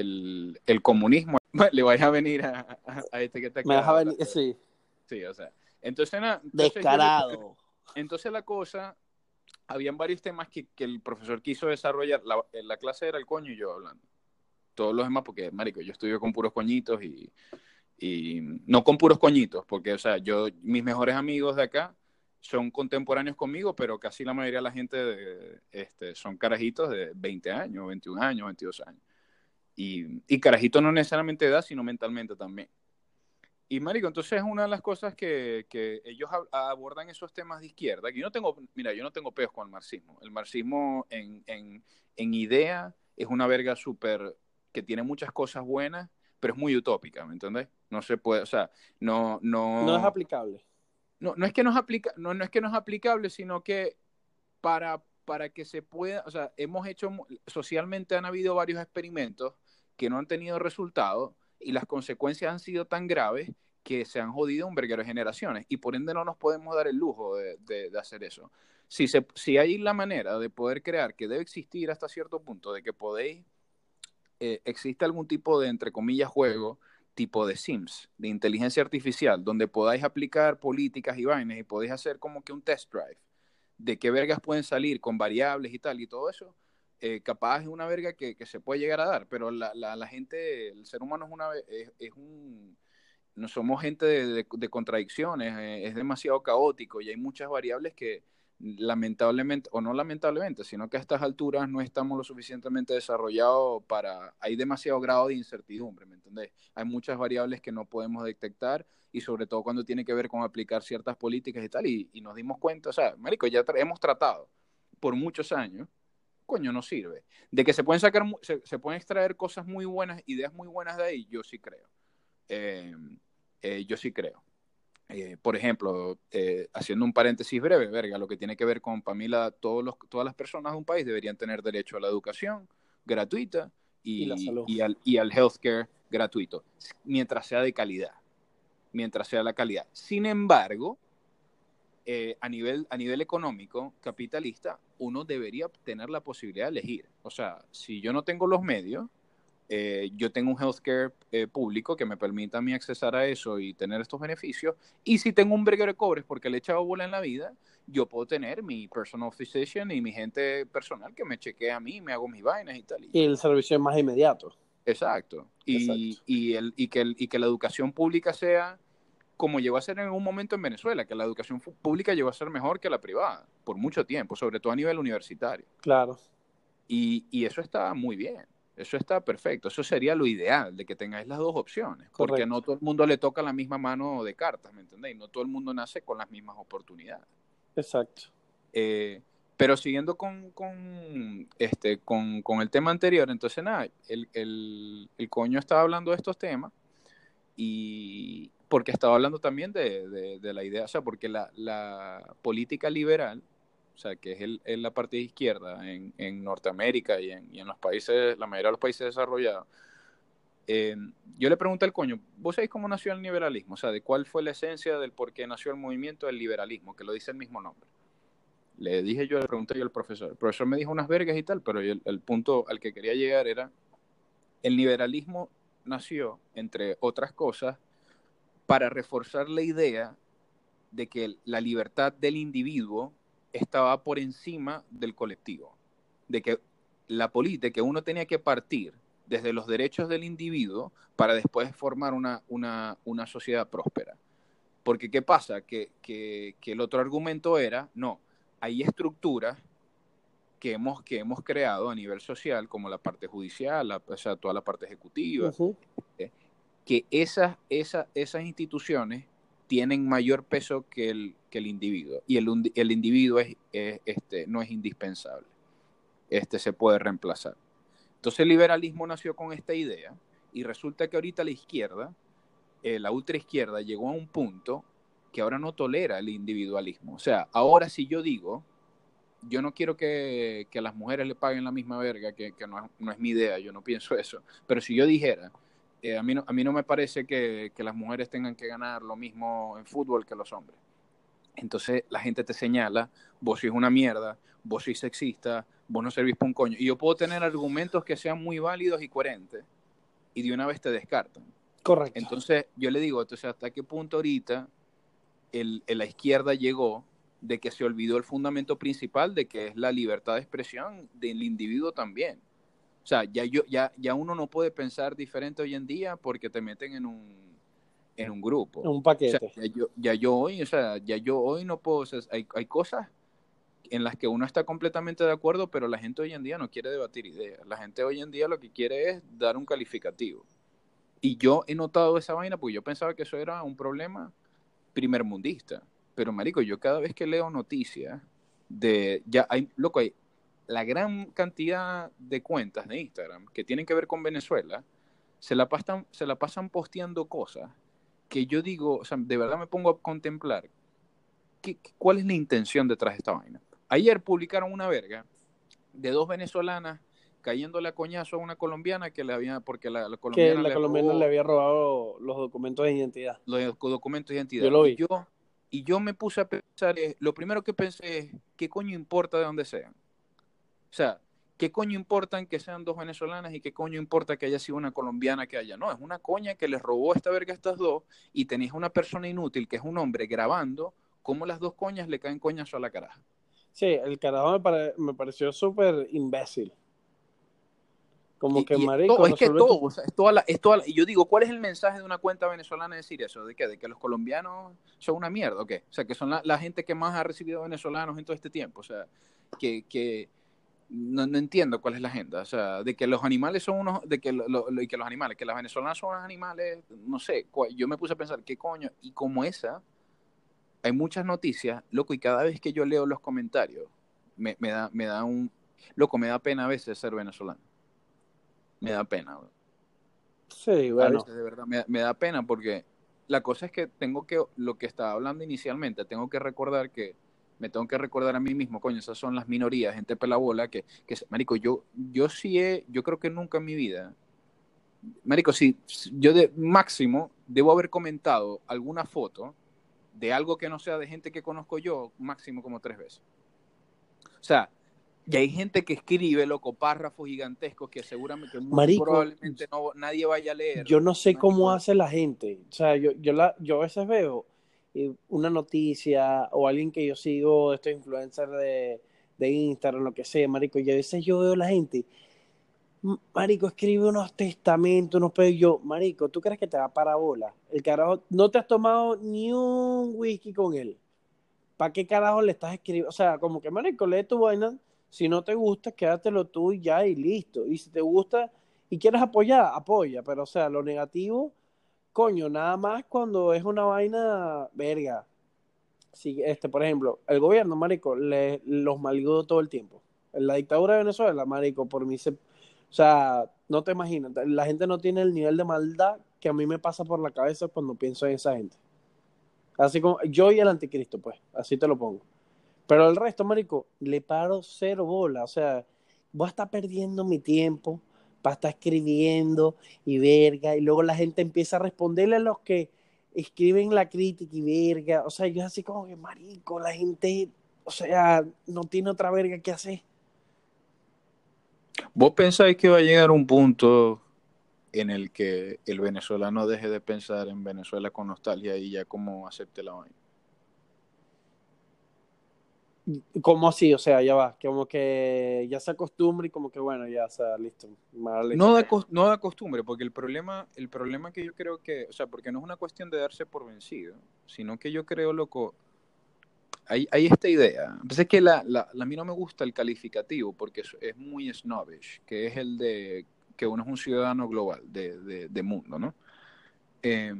el, el, comunismo. *laughs* Le vais a venir a, a, este que está aquí. Me vas a venir, sí. Sí, o sea. Entonces, nada, Descarado. *laughs* entonces la cosa habían varios temas que, el profesor quiso desarrollar. La, la clase era el coño y yo hablando. Todos los demás, porque, marico, yo estudio con puros coñitos y, y no con puros coñitos, porque, o sea, yo, mis mejores amigos de acá son contemporáneos conmigo, pero casi la mayoría de la gente de, este, son carajitos de 20 años, 21 años, 22 años. Y, y carajitos no necesariamente de edad, sino mentalmente también. Y marico, entonces es una de las cosas que, que ellos abordan esos temas de izquierda. Que yo no tengo, mira, yo no tengo peos con el marxismo. El marxismo en, en, en idea es una verga súper que tiene muchas cosas buenas, pero es muy utópica, ¿me entendés? No se puede, o sea, no, no. No es aplicable. No, no es que no es aplica, no, no es que no es aplicable, sino que para, para que se pueda, o sea, hemos hecho socialmente han habido varios experimentos que no han tenido resultados y las consecuencias han sido tan graves que se han jodido un verguero de generaciones y por ende no nos podemos dar el lujo de, de, hacer eso. Si, se, si hay la manera de poder crear, que debe existir hasta cierto punto, de que podéis, eh, existe algún tipo de, entre comillas, juego tipo de Sims, de inteligencia artificial, donde podáis aplicar políticas y vainas y podéis hacer como que un test drive de qué vergas pueden salir con variables y tal y todo eso, eh, capaz es una verga que, que, se puede llegar a dar, pero la, la, gente, el ser humano es, una, es, un no somos gente de, de, contradicciones, eh, es demasiado caótico y hay muchas variables que lamentablemente, o no lamentablemente, sino que a estas alturas no estamos lo suficientemente desarrollados para, hay demasiado grado de incertidumbre, ¿me entendés? Hay muchas variables que no podemos detectar y sobre todo cuando tiene que ver con aplicar ciertas políticas y tal, y, y nos dimos cuenta, o sea, Marico, ya hemos tratado por muchos años, coño, no sirve. De que se pueden sacar, se, se pueden extraer cosas muy buenas, ideas muy buenas de ahí, yo sí creo. Eh, eh, yo sí creo. Eh, por ejemplo, eh, haciendo un paréntesis breve, verga, lo que tiene que ver con Pamela, todos los, todas las personas de un país deberían tener derecho a la educación gratuita y, y, al, y al healthcare gratuito, mientras sea de calidad. Mientras sea la calidad. Sin embargo, a, nivel, a nivel económico, capitalista, uno debería tener la posibilidad de elegir. O sea, si yo no tengo los medios, eh, yo tengo un healthcare eh, público que me permita a mí accesar a eso y tener estos beneficios. Y si tengo un breguero de cobres porque le he echado bola en la vida, yo puedo tener mi personal physician y mi gente personal que me chequee a mí, me hago mis vainas y tal. Y el servicio es más inmediato. Exacto. Y, Y, el, y, que el, y que la educación pública sea como llegó a ser en un momento en Venezuela, que la educación pública llegó a ser mejor que la privada, por mucho tiempo, sobre todo a nivel universitario. Claro. Y, y eso está muy bien. Eso está perfecto. Eso sería lo ideal, de que tengáis las dos opciones. Porque no todo el mundo le toca la misma mano de cartas, ¿me entendéis? No todo el mundo nace con las mismas oportunidades. Exacto. Eh, pero siguiendo con, con este, con, con, el tema anterior, entonces nada, el, el, el, coño estaba hablando de estos temas y porque estaba hablando también de, de, de la idea, o sea, porque la, la política liberal o sea, que es el, la parte de izquierda en, en Norteamérica y en, y en, los países, la mayoría de los países desarrollados, eh, yo le pregunté al coño, ¿vos sabéis cómo nació el liberalismo? O sea, de cuál fue la esencia del por qué nació el movimiento del liberalismo, que lo dice el mismo nombre. Le dije yo, le pregunté yo al profesor. El profesor me dijo unas vergas y tal, pero el, el punto al que quería llegar era, el liberalismo nació, entre otras cosas, para reforzar la idea de que la libertad del individuo estaba por encima del colectivo, de que la política, que uno tenía que partir desde los derechos del individuo para después formar una, una, una sociedad próspera. Porque ¿qué pasa? Que, que, que, el otro argumento era, no, hay estructuras que hemos, que hemos creado a nivel social, como la parte judicial, la, o sea, toda la parte ejecutiva, uh -huh. eh, que esas, esas, esas instituciones tienen mayor peso que el, que el individuo y el, el individuo es, es, este, no es indispensable, este se puede reemplazar. Entonces el liberalismo nació con esta idea y resulta que ahorita la izquierda, eh, la ultraizquierda llegó a un punto que ahora no tolera el individualismo. O sea, ahora si yo digo, yo no quiero que, que las mujeres le paguen la misma verga, que, que no, no es mi idea, yo no pienso eso, pero si yo dijera, eh, a, mí no, a mí no me parece que, que, las mujeres tengan que ganar lo mismo en fútbol que los hombres. Entonces la gente te señala, vos sois una mierda, vos sois sexista, vos no servís para un coño. Y yo puedo tener argumentos que sean muy válidos y coherentes y de una vez te descartan. Correcto. Entonces yo le digo, entonces hasta qué punto ahorita el, el, la izquierda llegó de que se olvidó el fundamento principal de que es la libertad de expresión del individuo también. O sea, ya, yo, ya, ya uno no puede pensar diferente hoy en día porque te meten en un, en un grupo. En un paquete. O sea, ya, yo, ya, yo, hoy, o sea, ya yo hoy no puedo, o sea, hay, hay cosas en las que uno está completamente de acuerdo, pero la gente hoy en día no quiere debatir ideas. La gente hoy en día lo que quiere es dar un calificativo. Y yo he notado esa vaina porque yo pensaba que eso era un problema primermundista. Pero, marico, yo cada vez que leo noticias de, ya hay, loco, hay, la gran cantidad de cuentas de Instagram que tienen que ver con Venezuela, se la pasan, se la pasan posteando cosas que yo digo, o sea, de verdad me pongo a contemplar ¿qué, cuál es la intención detrás de esta vaina. Ayer publicaron una verga de dos venezolanas cayéndole a coñazo a una colombiana que le había, porque la, colombiana, que la colombiana le había robado los documentos de identidad. Los documentos de identidad. Yo lo vi. Y yo, y yo me puse a pensar, eh, lo primero que pensé es, ¿qué coño importa de dónde sean? O sea, ¿qué coño importa que sean dos venezolanas y qué coño importa que haya sido una colombiana que haya? No, es una coña que les robó esta verga a estas dos y tenéis una persona inútil que es un hombre grabando cómo las dos coñas le caen coñazo a la caraja. Sí, el carajo me, pareció súper imbécil. Como que marico. es que todo, es toda la, es toda y yo digo, ¿cuál es el mensaje de una cuenta venezolana decir eso? ¿De qué? ¿De que los colombianos son una mierda o qué? O sea, que son la, gente que más ha recibido venezolanos en todo este tiempo. O sea, que, que no, no, entiendo cuál es la agenda. O sea, de que los animales son unos, de que, lo, y que los animales, que las venezolanas son unos animales, no sé, yo me puse a pensar, ¿qué coño? Y como esa, hay muchas noticias, loco, y cada vez que yo leo los comentarios, me, da, me da un, loco, me da pena a veces ser venezolano. Me da pena. Sí, bueno. de verdad, me, da pena porque la cosa es que tengo que, lo que estaba hablando inicialmente, tengo que recordar que, me tengo que recordar a mí mismo, coño, esas son las minorías, gente pelabola, que, que marico, yo, yo sí he, yo creo que nunca en mi vida, marico, sí, yo de máximo debo haber comentado alguna foto de algo que no sea de gente que conozco yo, máximo como tres veces. O sea, y hay gente que escribe, loco, párrafos gigantescos que seguramente probablemente no, nadie vaya a leer. Yo no sé cómo hace la gente. O sea, yo, yo, la, yo a veces veo una noticia o alguien que yo sigo, estos influencers de, de Instagram, lo que sea, marico, y a veces yo veo a la gente Marico, escribe unos testamentos, unos pedos. Yo, Marico, ¿tú crees que te va para bola? El carajo, no te has tomado ni un whisky con él. ¿Para qué carajo le estás escribiendo? O sea, como que, Marico, lee tu vaina. Si no te gusta, quédatelo tú y ya y listo. Y si te gusta y quieres apoyar, apoya. Pero, o sea, lo negativo, coño, nada más cuando es una vaina verga. Si, este, por ejemplo, el gobierno, Marico, le, los maldigo todo el tiempo. En la dictadura de Venezuela, Marico, por mí se o sea, no te imaginas, la gente no tiene el nivel de maldad que a mí me pasa por la cabeza cuando pienso en esa gente. Así como yo y el anticristo, pues, así te lo pongo. Pero el resto, marico, le paro cero bola. O sea, voy a estar perdiendo mi tiempo para estar escribiendo y verga. Y luego la gente empieza a responderle a los que escriben la crítica y verga. O sea, yo así como que, marico, la gente, o sea, no tiene otra verga que hacer. ¿Vos pensáis que va a llegar un punto en el que el venezolano deje de pensar en Venezuela con nostalgia y ya como acepte la vaina? ¿Cómo así? O sea, ya va, como que ya se acostumbra y como que bueno, ya está listo. No da, no da costumbre, porque el problema, el problema que yo creo que, o sea, porque no es una cuestión de darse por vencido, sino que yo creo, loco, hay, esta idea. Pues que la, la, a mí no me gusta el calificativo porque es, muy snobbish, que es el de que uno es un ciudadano global de, de, mundo, ¿no? Eh,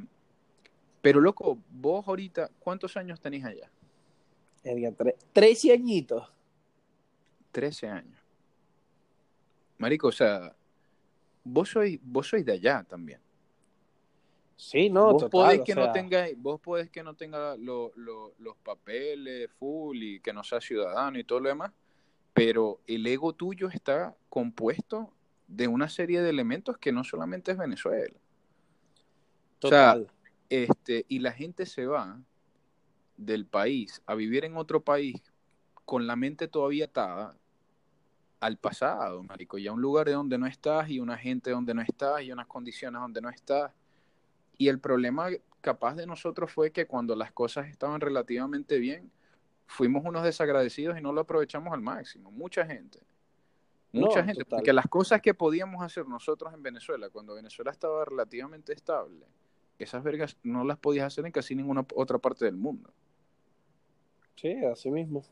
pero loco, vos ahorita, ¿cuántos años tenéis allá? Trece añitos. Trece años. Marico, o sea, vos sois, vos sois de allá también. Sí, no, vos podés que no tenga, vos podés que no tenga los papeles full y que no sea ciudadano y todo lo demás, pero el ego tuyo está compuesto de una serie de elementos que no solamente es Venezuela. Total. O sea, este, y la gente se va del país a vivir en otro país con la mente todavía atada al pasado, marico, y a un lugar de donde no estás y una gente donde no estás y unas condiciones donde no estás y el problema capaz de nosotros fue que cuando las cosas estaban relativamente bien, fuimos unos desagradecidos y no lo aprovechamos al máximo. Mucha gente. Mucha gente. Porque las cosas que podíamos hacer nosotros en Venezuela, cuando Venezuela estaba relativamente estable, esas vergas no las podías hacer en casi ninguna otra parte del mundo. Sí, así mismo.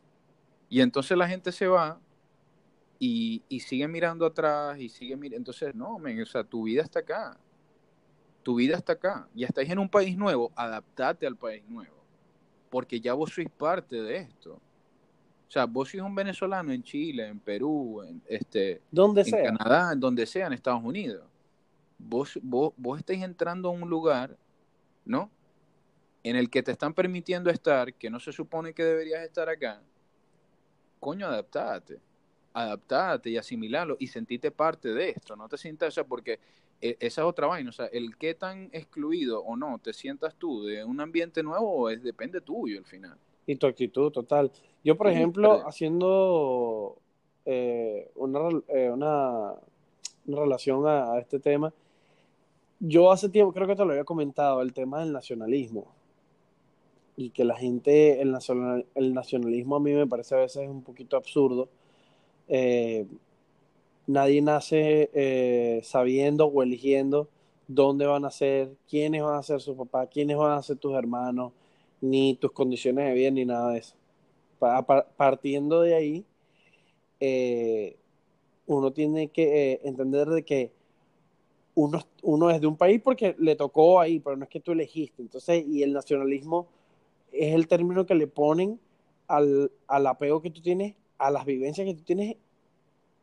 Y entonces la gente se va y, y sigue mirando atrás y sigue mirando. Entonces, no, men, o sea, tu vida está acá tu vida está acá, ya estáis en un país nuevo, adaptate al país nuevo, porque ya vos sois parte de esto. O sea, vos sois un venezolano en Chile, en Perú, en, este, donde en Canadá, en donde sea, en Estados Unidos. Vos, vos, vos estáis entrando a un lugar, ¿no? En el que te están permitiendo estar, que no se supone que deberías estar acá. Coño, adaptate. adaptarte y asimilarlo y sentirte parte de esto, no te sientas, o sea, porque e, esa es otra vaina, o sea, el qué tan excluido o no te sientas tú de un ambiente nuevo es, depende tuyo al final. Y tu actitud, total. Yo, por ejemplo, haciendo eh, una, eh, una, relación a, este tema, yo hace tiempo, creo que te lo había comentado, el tema del nacionalismo. Y que la gente, el, nacional, el nacionalismo a mí me parece a veces un poquito absurdo. Eh, nadie nace sabiendo o eligiendo dónde van a ser, quiénes van a ser sus papás, quiénes van a ser tus hermanos, ni tus condiciones de vida, ni nada de eso. Partiendo de ahí, eh, uno tiene que eh, entender de que uno, uno es de un país porque le tocó ahí, pero no es que tú elegiste. Entonces, y el nacionalismo es el término que le ponen al, apego que tú tienes, a las vivencias que tú tienes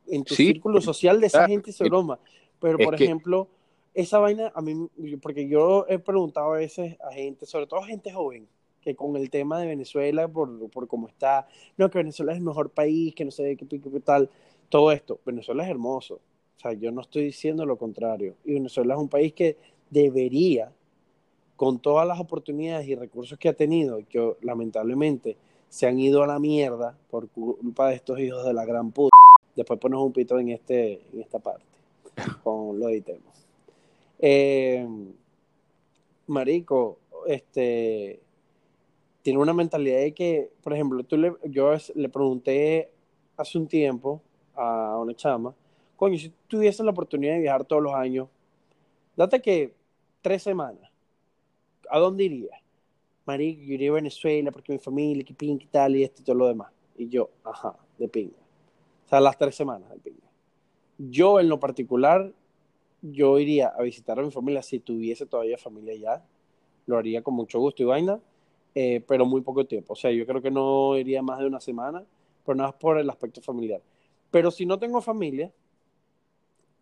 en tu círculo social de esa gente y su broma. Pero, por ejemplo, esa vaina, a mí, porque yo he preguntado a veces a gente, sobre todo a gente joven, que con el tema de Venezuela, por, por cómo está, no, que Venezuela es el mejor país, que no sé qué, qué, qué tal, todo esto. Venezuela es hermoso. O sea, yo no estoy diciendo lo contrario. Y Venezuela es un país que debería, con todas las oportunidades y recursos que ha tenido, que lamentablemente se han ido a la mierda por culpa de estos hijos de la gran puta. Después ponemos un pito en, este, en esta parte, *laughs* con lo editemos. Eh, marico, este, tiene una mentalidad de que, por ejemplo, tú le, yo le pregunté hace un tiempo a una chama, coño, si tuvieses la oportunidad de viajar todos los años, date que tres semanas, ¿a dónde irías? Marico, yo iría a Venezuela porque mi familia, que pinga y tal, y esto y todo lo demás. Y yo, ajá, de pinga. O sea, las tres semanas de pinga. Yo, en lo particular, yo iría a visitar a mi familia si tuviese todavía familia ya. Lo haría con mucho gusto y vaina eh, pero muy poco tiempo. O sea, yo creo que no iría más de una semana, pero nada más por el aspecto familiar. Pero si no tengo familia,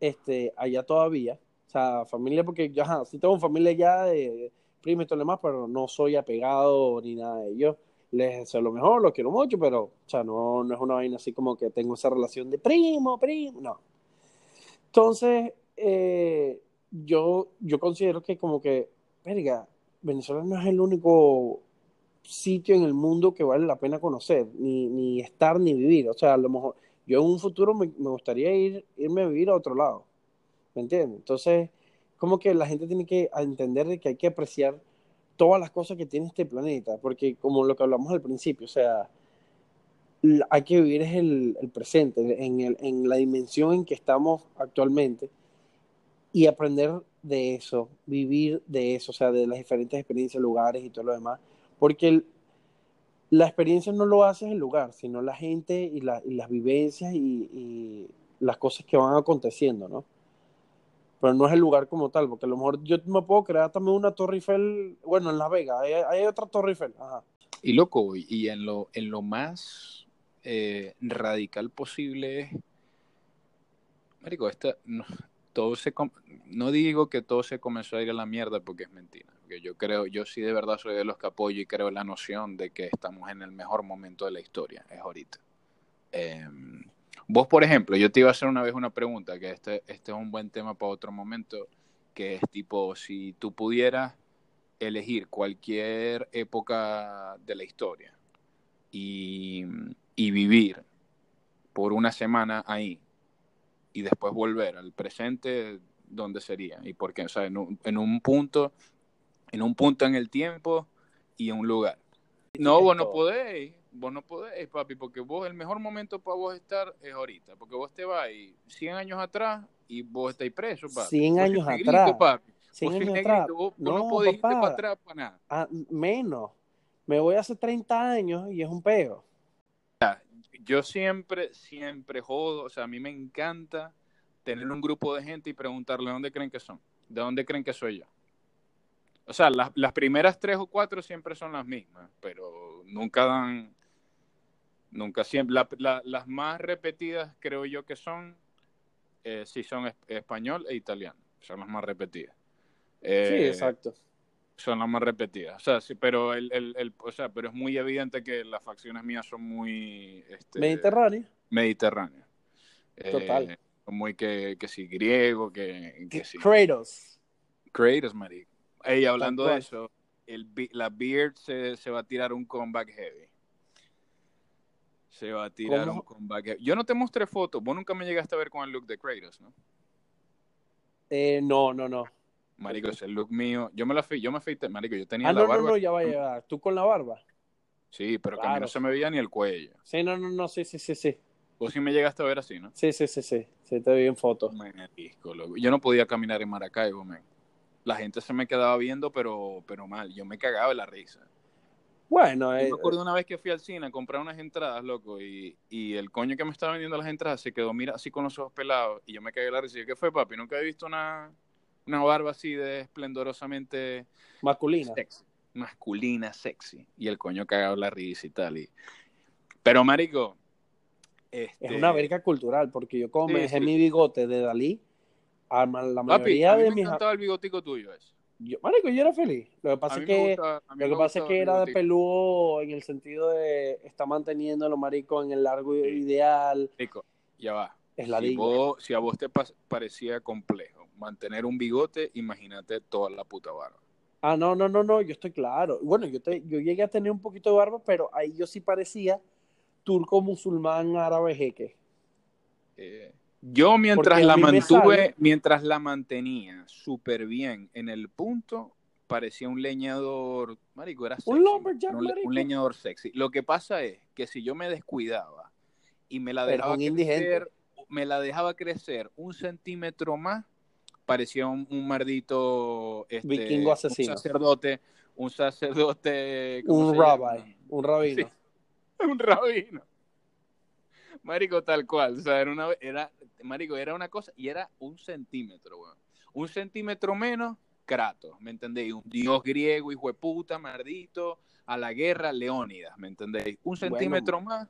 este, allá todavía, o sea, familia, porque ajá, sí tengo familia ya de primo y todo lo demás, pero no soy apegado ni nada de ellos. Les deseo lo mejor, los quiero mucho, pero, o sea, no, no es una vaina así como que tengo esa relación de primo, primo, no. Entonces, eh, yo, yo considero que como que, verga, Venezuela no es el único sitio en el mundo que vale la pena conocer, ni, ni estar ni vivir. O sea, a lo mejor yo en un futuro me, gustaría ir, irme a vivir a otro lado. ¿Me entiendes? Entonces, como que la gente tiene que entender de que hay que apreciar todas las cosas que tiene este planeta, porque como lo que hablamos al principio, o sea, hay que vivir es el, presente, en, el, en la dimensión en que estamos actualmente y aprender de eso, vivir de eso, o sea, de las diferentes experiencias, lugares y todo lo demás, porque la experiencia no lo hace el lugar, sino la gente y, las vivencias y, las cosas que van aconteciendo, ¿no? Pero no es el lugar como tal, porque a lo mejor yo me puedo crear también una Torre Eiffel, bueno, en Las Vegas, hay, otra Torre Eiffel, ajá. Y loco, y en lo, en lo más eh, radical posible Marico, esta, no, todo se, no digo que todo se comenzó a ir a la mierda porque es mentira yo creo, yo sí de verdad soy de los que apoyo y creo la noción de que estamos en el mejor momento de la historia, es ahorita. Em, vos, por ejemplo, yo te iba a hacer una vez una pregunta, que este, este es un buen tema para otro momento, que es tipo, si tú pudieras elegir cualquier época de la historia y, y vivir por una semana ahí y después volver al presente, ¿dónde sería? ¿Y por qué? O sea, en un, en un punto en un punto en el tiempo y en un lugar. No, vos no podéis, vos no podéis, papi, porque vos el mejor momento para vos estar es ahorita, porque vos te vas 100 años atrás y vos estáis preso, papi. 100 años atrás. papi. 100 años atrás. Vos, no, podés irte para atrás para nada. Ah, menos. Me voy hace 30 años y es un peo. Yo siempre, siempre jodo, o sea, a mí me encanta tener un grupo de gente y preguntarle dónde creen que son, de dónde creen que soy yo. O sea, las, las primeras tres o cuatro siempre son las mismas, pero nunca dan, nunca siempre. las más repetidas creo yo que son, eh, sí son español e italiano, son las más repetidas. sí, eh, exacto. Son las más repetidas. O sea, sí, pero el, el, el, o sea, pero es muy evidente que las facciones mías son muy este, mediterráneas. Mediterráneas. Total. Eh, muy que, que si griego, que, que si... Kratos. Kratos, marico. Ey, hablando de eso, el, la Beard se, se va a tirar un comeback heavy. Se va a tirar ¿Cómo? un comeback. Yo no te mostré fotos. Vos nunca me llegaste a ver con el look de Kratos, ¿no? Eh, no, no, no. Marico, ese look mío. Yo me la yo me afeité, marico. Yo tenía Ah, la no, no, barba. no, ya va a llegar. ¿Tú con la barba? Sí, pero que a mí no Claro. se me veía ni el cuello. Sí, no, no, no, sí, sí, sí, sí. Vos sí me llegaste a ver así, ¿no? Sí, sí, sí, sí. Sí, te vi en fotos. Marisco, loco. Yo no podía caminar en Maracaibo, man. La gente se me quedaba viendo, pero, pero mal. Yo me cagaba de la risa. Bueno, Yo eh, me acuerdo una vez que fui al cine a comprar unas entradas, loco, y, y el coño que me estaba vendiendo las entradas se quedó, mira, así con los ojos pelados, y yo me cagué la risa. ¿qué fue, papi? Nunca he visto una, una barba así de esplendorosamente masculina. sexy, masculina, sexy. Y el coño cagado la risa y tal. Y... Pero, marico, este... Es una verga cultural, porque yo como Sí, me dejé sí. mi bigote de Dalí, a la Papi, mayoría a mí de me mis... encantaba el bigotico tuyo ese. Yo, marico, yo era feliz. Lo que A pasa es que... gusta- a Lo que pasa es que era de peludo en el sentido de está manteniendo lo marico en el largo ideal. Marico, ya va. Es Si, ladilla. vos- si a vos te parecía complejo mantener un bigote, imagínate toda la puta barba. Ah, no, no, no, no, yo estoy claro. Bueno, yo, te, yo llegué a tener un poquito de barba, pero ahí yo sí parecía turco, musulmán, árabe, jeque. Eh, yo mientras la mantuve, sale- mientras la mantenía súper bien en el punto, parecía un leñador, marico, era sexy. Un lumberjack, un, le- marico. un leñador sexy. Lo que pasa es que si yo me descuidaba y me la dejaba indigente. crecer, me la dejaba crecer un centímetro más, parecía un, un mardito este, Vikingo asesino. un sacerdote, un sacerdote, ¿cómo Un rabbi, un rabino. Sí. *laughs* un rabino. Marico, tal cual. O sea, era una, era, marico, era una cosa y era un centímetro, weón. Un centímetro menos, Kratos, ¿me entendéis? Un dios griego, hijo de puta, mardito, a la guerra, Leónidas, ¿me entendéis? Un Bueno. centímetro más,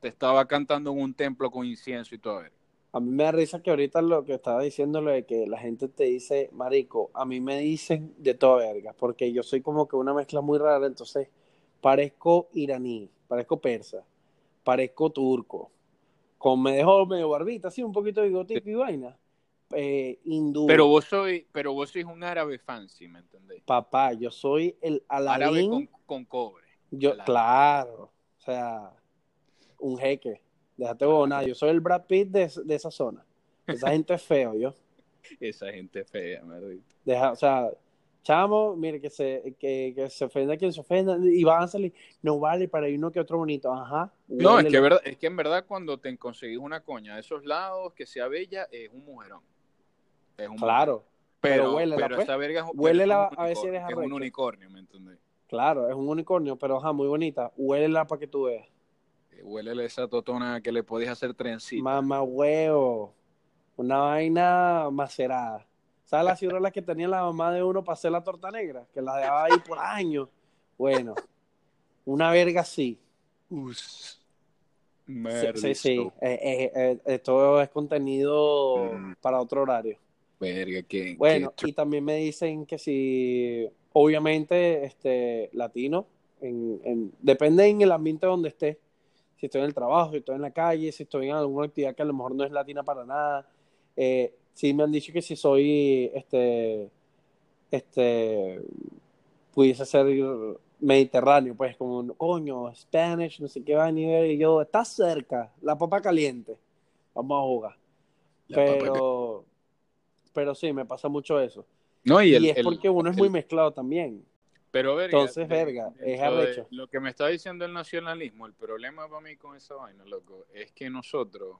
te estaba cantando en un templo con incienso y todo eso. A mí me da risa que ahorita lo que estaba diciendo, lo de que la gente te dice, marico, a mí me dicen de toda verga, porque yo soy como que una mezcla muy rara, entonces parezco iraní, parezco persa, parezco turco, con me dejo medio barbita, así un poquito de bigotico y vaina, eh, hindú, Pero vos sois, pero vos sois un árabe fancy, ¿me entendéis? papá, yo soy el Árabe Aladín, con, con cobre. yo, Aladín. claro, o sea, un jeque, déjate nada, yo soy el Brad Pitt de, de esa zona, esa gente es feo, yo. *laughs* Esa gente fea, maldito. Deja, o sea, chamo, mire, que se, que, que se ofenda quien se ofenda y van a salir, no vale para uno que otro bonito, ajá. No, es que, verdad, es que en verdad cuando te conseguís una coña de esos lados que sea bella, es un mujerón. Es un Claro, mujerón. pero pero, huélela, pero pues. esa verga es un- Huélela es un a ver si unicornio, eres Es un unicornio, ¿me entendés? claro, es un unicornio, pero ajá, muy bonita. Huélela para que tú veas. Eh, Huélele esa totona que le podés hacer trencita. Mamá huevo, una vaina macerada. ¿Sabes las ciruelas que tenía la mamá de uno para hacer la torta negra? Que la dejaba ahí por años. Bueno, una verga así. Us. Sí, Merda, sí, sí. esto. Eh, eh, eh, esto es contenido Mm. para otro horario. Verga, que. Bueno, y también me dicen que si, obviamente, este, latino, en, en- depende en el ambiente donde esté. Si estoy en el trabajo, si estoy en la calle, si estoy en alguna actividad que a lo mejor no es latina para nada. Eh, sí me han dicho que si soy, este, este, pudiese ser mediterráneo, pues como, coño, Spanish, no sé qué va a nivel, y yo, está cerca, la papa caliente, vamos a jugar. la Pero, pero sí, me pasa mucho eso. No, y, es el- porque uno es muy mezclado también. Pero, verga, Entonces, verga, es arrecho. Lo que me está diciendo el nacionalismo, el problema para mí con esa vaina, loco, es que nosotros,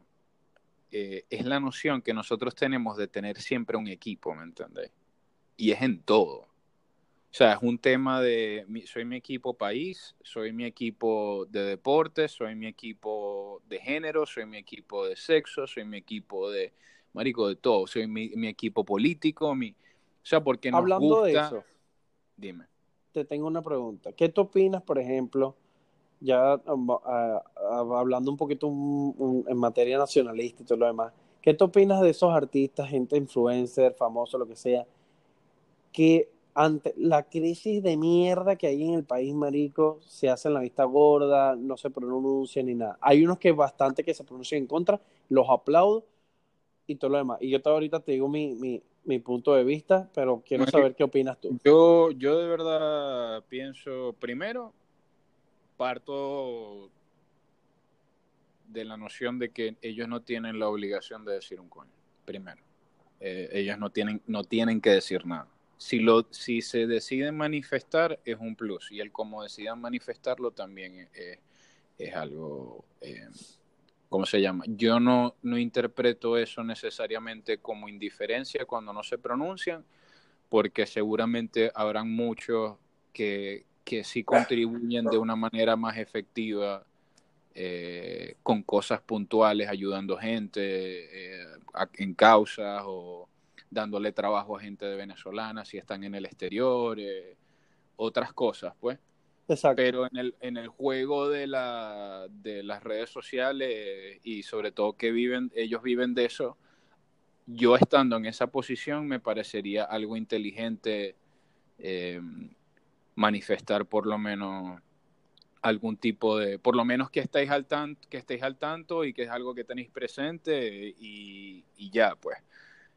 eh, es la noción que nosotros tenemos de tener siempre un equipo, ¿me entendés? Y es en todo. O sea, es un tema de, soy mi equipo país, soy mi equipo de deportes, soy mi equipo de género, soy mi equipo de sexo, soy mi equipo de, marico, de todo, soy mi, mi equipo político, mi, o sea, porque nos Hablando de gusta, eso, dime. te tengo una pregunta. ¿Qué tú opinas, por ejemplo, ya um, ah, ah, hablando un poquito un- un- en materia nacionalista y todo lo demás, ¿qué tú opinas de esos artistas, gente influencer, famoso, lo que sea, que ante la crisis de mierda que hay en el país, marico, se hacen la vista gorda, no se pronuncian ni nada? Hay unos que bastante que se pronuncian en contra los aplaudo y todo lo demás. Y yo ahorita te digo mi, mi, mi punto de vista, pero quiero saber qué opinas tú. Yo, yo de verdad pienso, primero, parto de la noción de que ellos no tienen la obligación de decir un coño, primero. Eh, ellos no tienen, no tienen que decir nada. Si, lo, si se deciden manifestar es un plus y el cómo decidan manifestarlo también es, es algo, eh, ¿cómo se llama? Yo no, no interpreto eso necesariamente como indiferencia cuando no se pronuncian, porque seguramente habrán muchos que, que sí contribuyen de una manera más efectiva eh, con cosas puntuales, ayudando gente eh, en causas o dándole trabajo a gente de venezolana si están en el exterior, eh, otras cosas, pues. Pero en el, en el juego de, la, de las redes sociales y sobre todo que viven, ellos viven de eso, yo estando en esa posición me parecería algo inteligente manifestar por lo menos algún tipo de, por lo menos que estéis al tanto, que estéis al tanto y que es algo que tenéis presente y, ya, pues.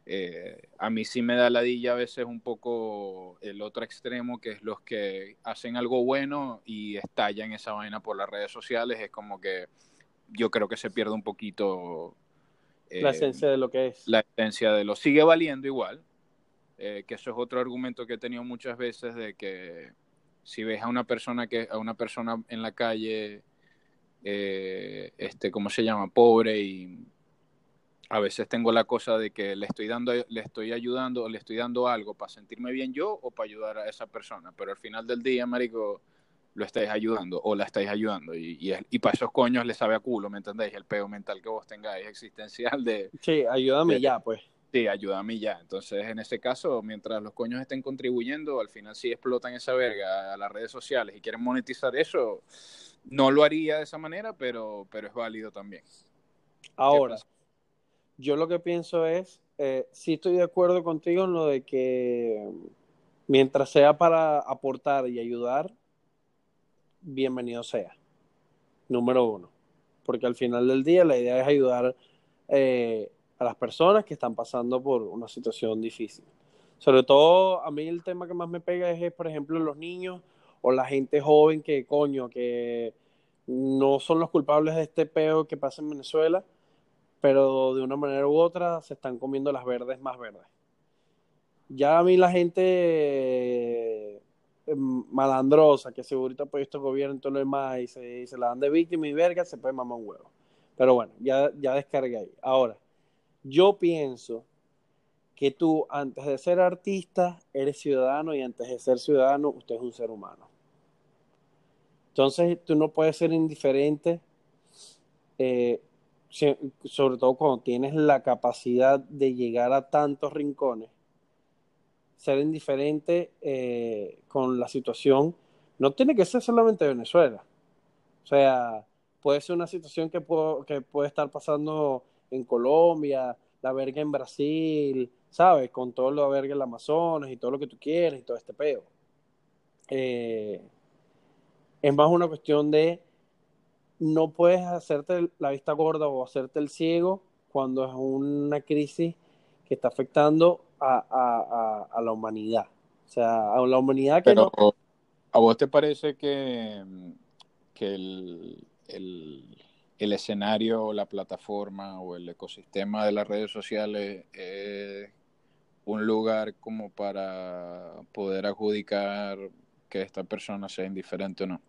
Eh, a mí sí me da ladilla a veces un poco el otro extremo, que es los que hacen algo bueno y estallan esa vaina por las redes sociales. Es como que yo creo que se pierde un poquito. Eh, la esencia de lo que es. La esencia de lo. Sigue valiendo igual. Eh, que eso es otro argumento que he tenido muchas veces de que si ves a una persona que a una persona en la calle eh, este cómo se llama pobre y a veces tengo la cosa de que le estoy dando le estoy ayudando le estoy dando algo para sentirme bien yo o para ayudar a esa persona pero al final del día marico lo estáis ayudando o la estáis ayudando y, y, para esos coños le sabe a culo me entendéis el peo mental que vos tengáis existencial de sí ayúdame ya pues Sí, ayuda a mí ya. Entonces, en ese caso, mientras los coños estén contribuyendo, al final si explotan esa verga a las redes sociales y quieren monetizar eso, no lo haría de esa manera, pero, pero es válido también. Ahora, yo lo que pienso es, eh, sí estoy de acuerdo contigo en lo de que mientras sea para aportar y ayudar, bienvenido sea. Número uno. Porque al final del día la idea es ayudar eh, a las personas que están pasando por una situación difícil. Sobre todo, a mí el tema que más me pega es, por ejemplo, los niños o la gente joven que, coño, que no son los culpables de este peo que pasa en Venezuela, pero de una manera u otra se están comiendo las verdes más verdes. Ya a mí la gente em, malandrosa, que segurito ha puesto el gobierno y todo lo demás, y se, se la dan de víctima y verga, se puede mamar un huevo. Pero bueno, ya, ya descargué ahí. Ahora, yo pienso que tú antes de ser artista eres ciudadano y antes de ser ciudadano usted es un ser humano. Entonces tú no puedes ser indiferente, eh, sobre todo cuando tienes la capacidad de llegar a tantos rincones, ser indiferente eh, con la situación no tiene que ser solamente Venezuela. O sea, puede ser una situación que, que puede estar pasando en Colombia, la verga en Brasil, ¿sabes? Con todo lo verga en el Amazonas y todo lo que tú quieres y todo este peo. Eh, es más una cuestión de no puedes hacerte la vista gorda o hacerte el ciego cuando es una crisis que está afectando a, la humanidad. O sea, a la humanidad que no... ¿A vos te parece que, que el, el escenario o la plataforma o el ecosistema de las redes sociales es un lugar como para poder adjudicar que esta persona sea indiferente o no.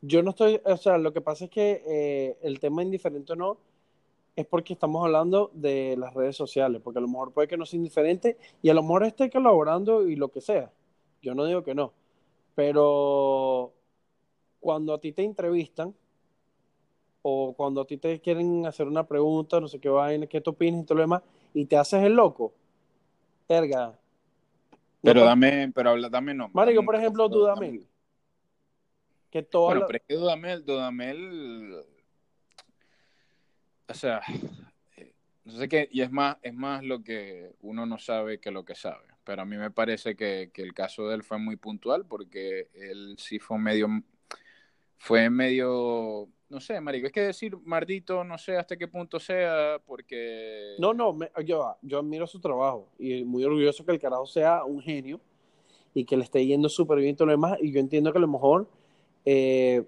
Yo no estoy, o sea, lo que pasa es que eh, el tema indiferente o no es porque estamos hablando de las redes sociales, porque a lo mejor puede que no sea indiferente y a lo mejor esté colaborando y lo que sea. Yo no digo que no, pero cuando a ti te entrevistan, o cuando a ti te quieren hacer una pregunta, no sé qué vaina, qué tú opinas y todo lo demás, y te haces el loco, verga. pero dame, pero habla, dame no. Marico, por ejemplo, Dudamel. Que todo bueno, pero es que Dudamel, Dudamel, o sea, no sé qué, y es más, es más lo que uno no sabe que lo que sabe. Pero a mí me parece que, que el caso de él fue muy puntual porque él sí fue medio, fue medio no sé, marico, es que decir mardito no sé hasta qué punto sea, porque... No, no, yo, yo admiro su trabajo y muy orgulloso que el carajo sea un genio y que le esté yendo súper bien todo lo demás, y yo entiendo que a lo mejor, eh,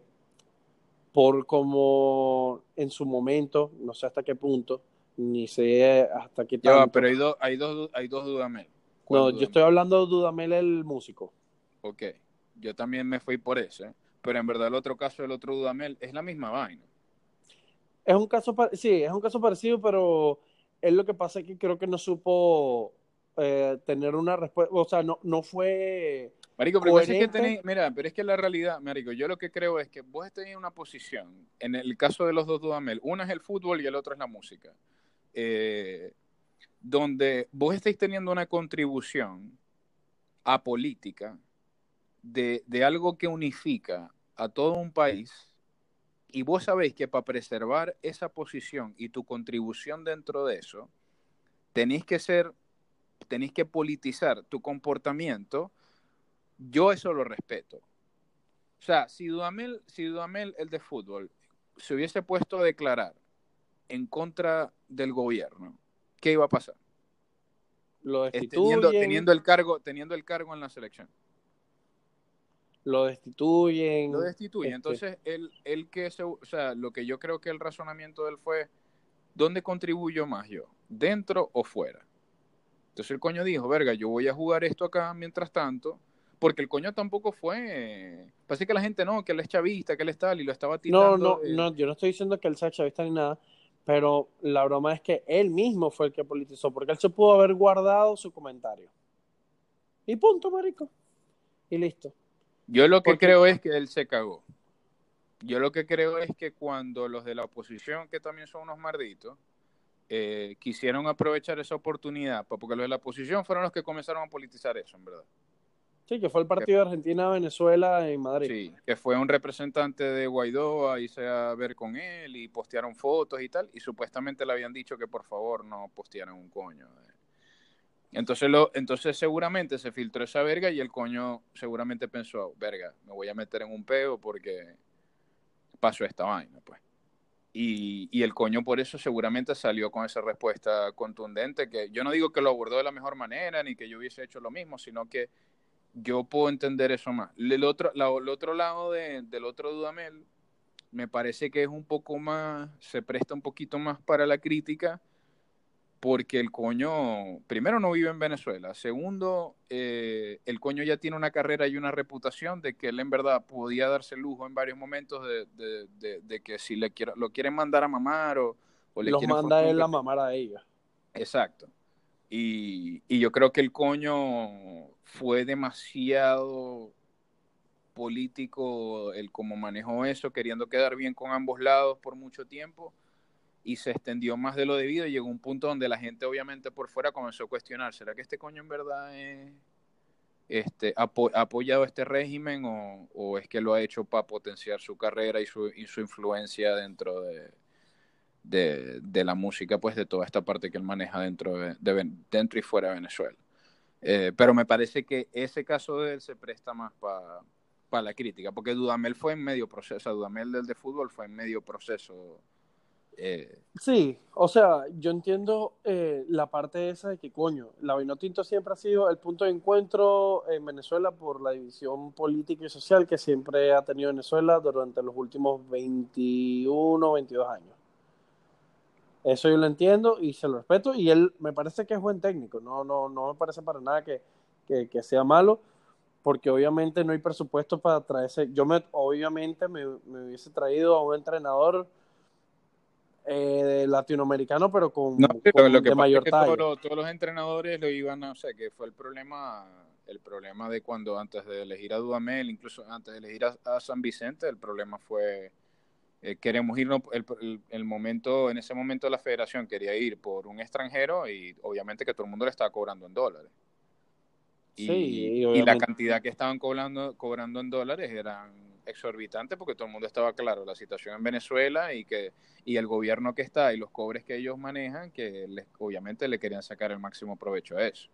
por como en su momento, no sé hasta qué punto, ni sé hasta qué tanto... Ya pero hay, dos hay, dos, hay dos Dudamel. No, yo estoy hablando de Dudamel el músico. Ok, yo también me fui por eso, ¿eh? Pero en verdad el otro caso del otro Dudamel es la misma vaina. Es un caso, sí, es un caso parecido, pero es lo que pasa es que creo que no supo eh, tener una respuesta, o sea, no, no fue... Marico, pero es que mira, pero es que la realidad, Marico, yo lo que creo es que vos tenéis una posición, en el caso de los dos Dudamel, una es el fútbol y el otro es la música, eh, donde vos estáis teniendo una contribución a política de, algo que unifica a todo un país y vos sabéis que para preservar esa posición y tu contribución dentro de eso, tenéis que ser, tenéis que politizar tu comportamiento, yo eso lo respeto. O sea, si Dudamel, si Dudamel, el de fútbol, se hubiese puesto a declarar en contra del gobierno, ¿qué iba a pasar? Lo teniendo, teniendo, el cargo, teniendo el cargo en la selección lo destituyen. Lo destituyen. Este Entonces, él, él que se, o sea, lo que yo creo que el razonamiento de él fue, ¿dónde contribuyo más yo? ¿Dentro o fuera? Entonces el coño dijo, verga, yo voy a jugar esto acá mientras tanto, porque el coño tampoco fue, parece que la gente no, que él es chavista, que él es tal, y lo estaba tirando. No, no, no, yo no estoy diciendo que él sea chavista ni nada, pero la broma es que él mismo fue el que politizó, porque él se pudo haber guardado su comentario. Y punto, marico. Y listo. Yo lo que creo es que él se cagó. Yo lo que creo es que cuando los de la oposición, que también son unos marditos, eh, quisieron aprovechar esa oportunidad, porque los de la oposición fueron los que comenzaron a politizar eso, en verdad. Sí, que fue el partido de Argentina-Venezuela en Madrid. Sí, que fue un representante de Guaidó a irse a ver con él y postearon fotos y tal, y supuestamente le habían dicho que por favor no postearan un coño. Entonces, lo, entonces seguramente se filtró esa verga y el coño seguramente pensó, verga, me voy a meter en un peo porque pasó esta vaina, pues. Y, y, el coño por eso seguramente salió con esa respuesta contundente, que yo no digo que lo abordó de la mejor manera, ni que yo hubiese hecho lo mismo, sino que yo puedo entender eso más. El otro, el otro lado de, del otro Dudamel me parece que es un poco más, se presta un poquito más para la crítica, porque el coño, primero, no vive en Venezuela. Segundo, eh, el coño ya tiene una carrera y una reputación de que él en verdad podía darse lujo en varios momentos de, que si le quiero, lo quieren mandar a mamar o, o le Los manda él a mamar a ella. Exacto. Y, y yo creo que el coño fue demasiado político el cómo manejó eso, queriendo quedar bien con ambos lados por mucho tiempo y se extendió más de lo debido y llegó un punto donde la gente obviamente por fuera comenzó a cuestionar, ¿será que este coño en verdad es, este, ha apoyado este régimen o, es que lo ha hecho para potenciar su carrera y su, y su influencia dentro de, de, la música, pues de toda esta parte que él maneja dentro, de, dentro y fuera de Venezuela? Eh, pero me parece que ese caso de él se presta más para la crítica, porque Dudamel fue en medio proceso, Dudamel del de fútbol fue en medio proceso eh, sí, o sea, yo entiendo eh, la parte esa de que, coño, la Vinotinto siempre ha sido el punto de encuentro en Venezuela por la división política y social que siempre ha tenido Venezuela durante los últimos 21, 22 años. Eso yo lo entiendo y se lo respeto y él me parece que es buen técnico, no, no, no me parece para nada que, que, sea malo porque obviamente no hay presupuesto para traerse, yo me, obviamente me, me hubiese traído a un entrenador eh, latinoamericano, pero con, lo que mayor todos, los entrenadores lo iban a, o sea, que fue el problema, el problema de cuando antes de elegir a Dudamel, incluso antes de elegir a, San Vicente, el problema fue eh, queremos irnos, el, el, momento, en ese momento la federación quería ir por un extranjero y obviamente que todo el mundo le estaba cobrando en dólares. Y, y la cantidad que estaban cobrando, cobrando en dólares eran exorbitante porque todo el mundo estaba claro la situación en Venezuela y que y el gobierno que está y los cobres que ellos manejan que les, obviamente le querían sacar el máximo provecho a eso.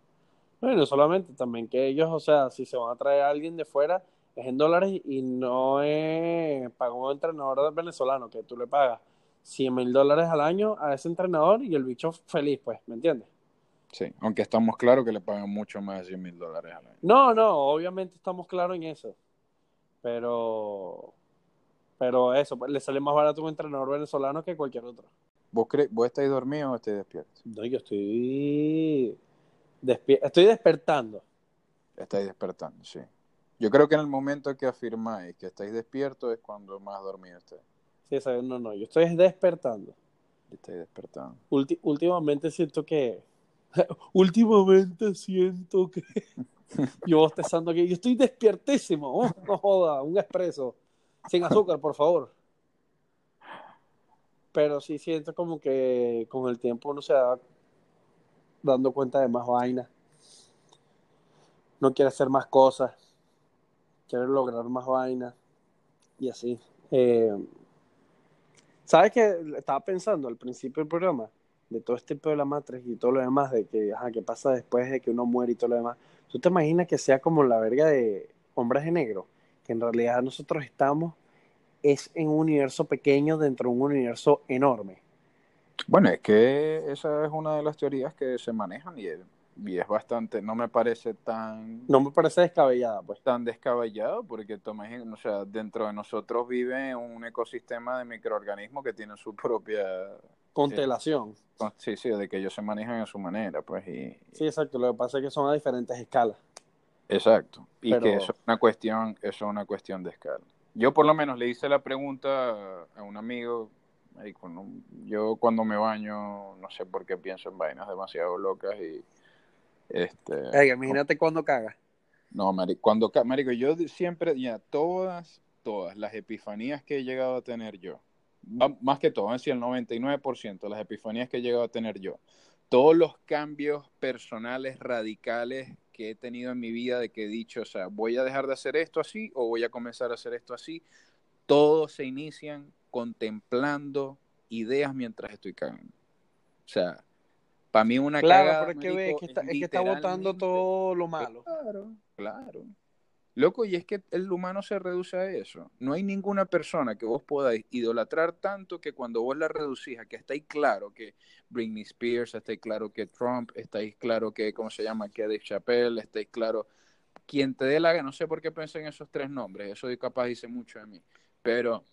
Bueno, solamente también que ellos, o sea, si se van a traer a alguien de fuera, es en dólares y no es para un entrenador venezolano que tú le pagas 100 mil dólares al año a ese entrenador y el bicho feliz, pues, ¿me entiendes? Sí, aunque estamos claros que le pagan mucho más de 100 mil dólares al año. No, no, obviamente estamos claros en eso. Pero, pero eso, pues, le sale más barato un entrenador venezolano que cualquier otro. ¿Vos, cre ¿Vos estáis dormido o estáis despierto? No, yo estoy, estoy despertando. Estáis despertando, sí. Yo creo que en el momento que afirmáis que estáis despiertos es cuando más dormido estáis. Sí, no, no, yo estoy despertando. Estoy despertando. últimamente siento que... *laughs* últimamente siento que... *laughs* yo bostezando aquí. Yo estoy despiertísimo. Oh, no joda, un expreso. Sin azúcar, por favor pero sí siento como que con el tiempo uno se va dando cuenta de más vainas. No quiere hacer más cosas, quiere lograr más vainas y así. Eh, ¿Sabes qué? Estaba pensando al principio del programa de todo este pedo de la matriz y todo lo demás, de que, ajá, qué pasa después de que uno muere y todo lo demás. ¿Tú te imaginas que sea como la verga de Hombres de Negro? Que en realidad nosotros estamos es en un universo pequeño dentro de un universo enorme. Bueno, es que esa es una de las teorías que se manejan y es, bastante, no me parece tan... No me parece descabellada, pues. Tan descabellado, porque toma, o sea, dentro de nosotros vive un ecosistema de microorganismos que tienen su propia... Constelación. sí, sí, de que ellos se manejan a su manera, pues. Y, sí, exacto, lo que pasa es que son a diferentes escalas. Exacto, y que eso es una cuestión, eso es una cuestión de escala. Yo por lo menos le hice la pregunta a un amigo, yo cuando me baño no sé por qué pienso en vainas demasiado locas y este imagínate cuando cagas. No, marico, cuando marico, yo siempre ya todas todas las epifanías que he llegado a tener yo, más que todo, es el 99% de las epifanías que he llegado a tener yo, todos los cambios personales radicales he tenido en mi vida de que he dicho, o sea, voy a dejar de hacer esto así o voy a comenzar a hacer esto así, todos se inician contemplando ideas mientras estoy cagando. O sea, para mí una claro, cagada... Claro, es que, está, es que está botando todo lo malo. Claro, claro. Loco, y es que el humano se reduce a eso. No hay ninguna persona que vos podáis idolatrar tanto que cuando vos la reducís a que estáis claro que Britney Spears, estáis claro que Trump, estáis claro que, ¿cómo se llama? Que Dave Chappelle, estáis claro. Quien te dé la gana, no sé por qué pensé en esos tres nombres, eso capaz dice mucho de mí. Pero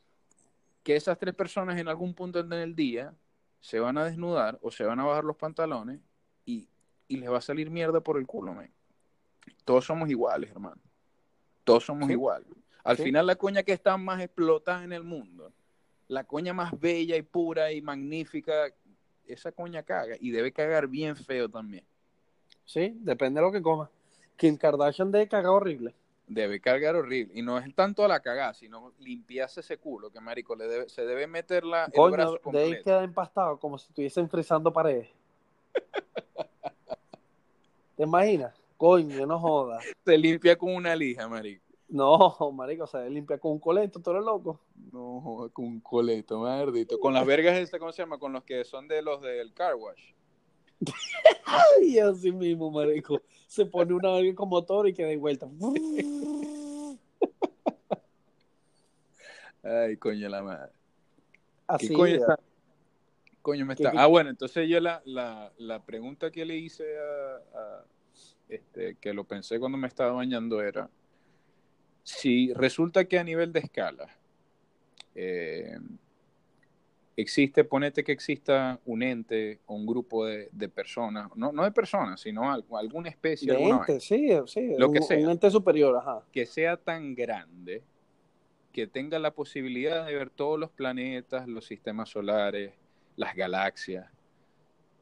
que esas tres personas en algún punto del día se van a desnudar o se van a bajar los pantalones y, y les va a salir mierda por el culo, man. Todos somos iguales, hermano. Todos somos iguales. Al final la coña que está más explotada en el mundo, la coña más bella y pura y magnífica, esa coña caga y debe cagar bien feo también. Sí, depende de lo que coma. Kim Kardashian debe cagar horrible. Debe cagar horrible. Y no es tanto a la cagada, sino limpiarse ese culo, que marico, le debe, se debe meter la, el brazo debe quedar empastado como si estuviesen frizando paredes. *laughs* ¿Te imaginas? Coño, no jodas. Se limpia con una lija, marico. No, marico, se limpia con un coleto, tú eres loco. No, con un coleto, maldito. Con las vergas este, ¿cómo se llama? Con los que son de los del car wash. *laughs* y así mismo, marico. Se pone una verga con motor y queda de vuelta. Ay, coño la madre. Así coño está? Coño me está. Ah, bueno, entonces yo la, la, la pregunta que le hice a este, que lo pensé cuando me estaba bañando, era si resulta que a nivel de escala eh, existe, ponete que exista un ente o un grupo de, personas, no, no de personas, sino alguna especie de ente, sí, sí, lo que sea, un ente superior, ajá. que sea tan grande que tenga la posibilidad de ver todos los planetas, los sistemas solares, las galaxias,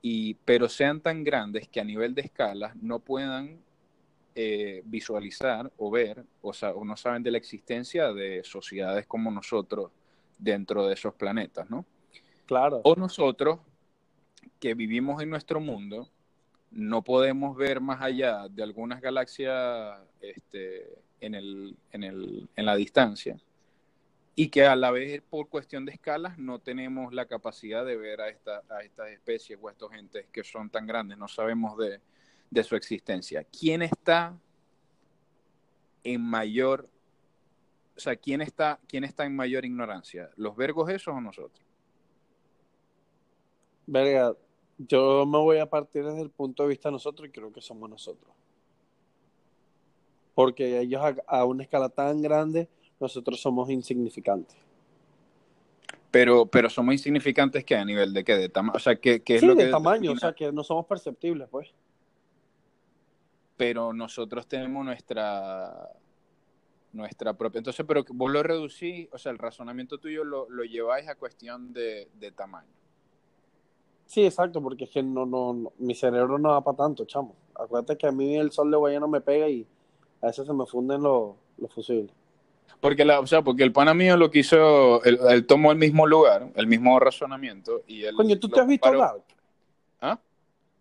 y, pero sean tan grandes que a nivel de escala no puedan eh, visualizar o ver o, o, no saben de la existencia de sociedades como nosotros dentro de esos planetas, ¿no? Claro. O nosotros que vivimos en nuestro mundo no podemos ver más allá de algunas galaxias este, en, el, en, el, en la distancia y que a la vez por cuestión de escalas no tenemos la capacidad de ver a, a estas especies o a estos entes que son tan grandes, no sabemos de, su existencia. ¿Quién está en mayor o sea, ¿quién está, quién está en mayor ignorancia? ¿Los vergos esos o nosotros? Verga, yo me voy a partir desde el punto de vista de nosotros y creo que somos nosotros. Porque ellos a, a una escala tan grande, nosotros somos insignificantes. Pero, pero somos insignificantes que a nivel de qué, de tamaño, o sea, ¿qué, qué es Sí, lo de que tamaño, o sea, que no somos perceptibles, pues. pero nosotros tenemos nuestra nuestra propia. Entonces, pero vos lo reducís, o sea, el razonamiento tuyo lo, lo lleváis a cuestión de, de tamaño. Sí, exacto, porque es que no, no, no- mi cerebro no da para tanto, chamo. Acuérdate que a mí el sol de Guayana me pega y a veces se me funden los, los fusibles. Porque, la, o sea, porque el pana mío lo quiso, él, él tomó el mismo lugar, el mismo razonamiento, y él Coño, ¿tú te has visto Dark? ¿Ah?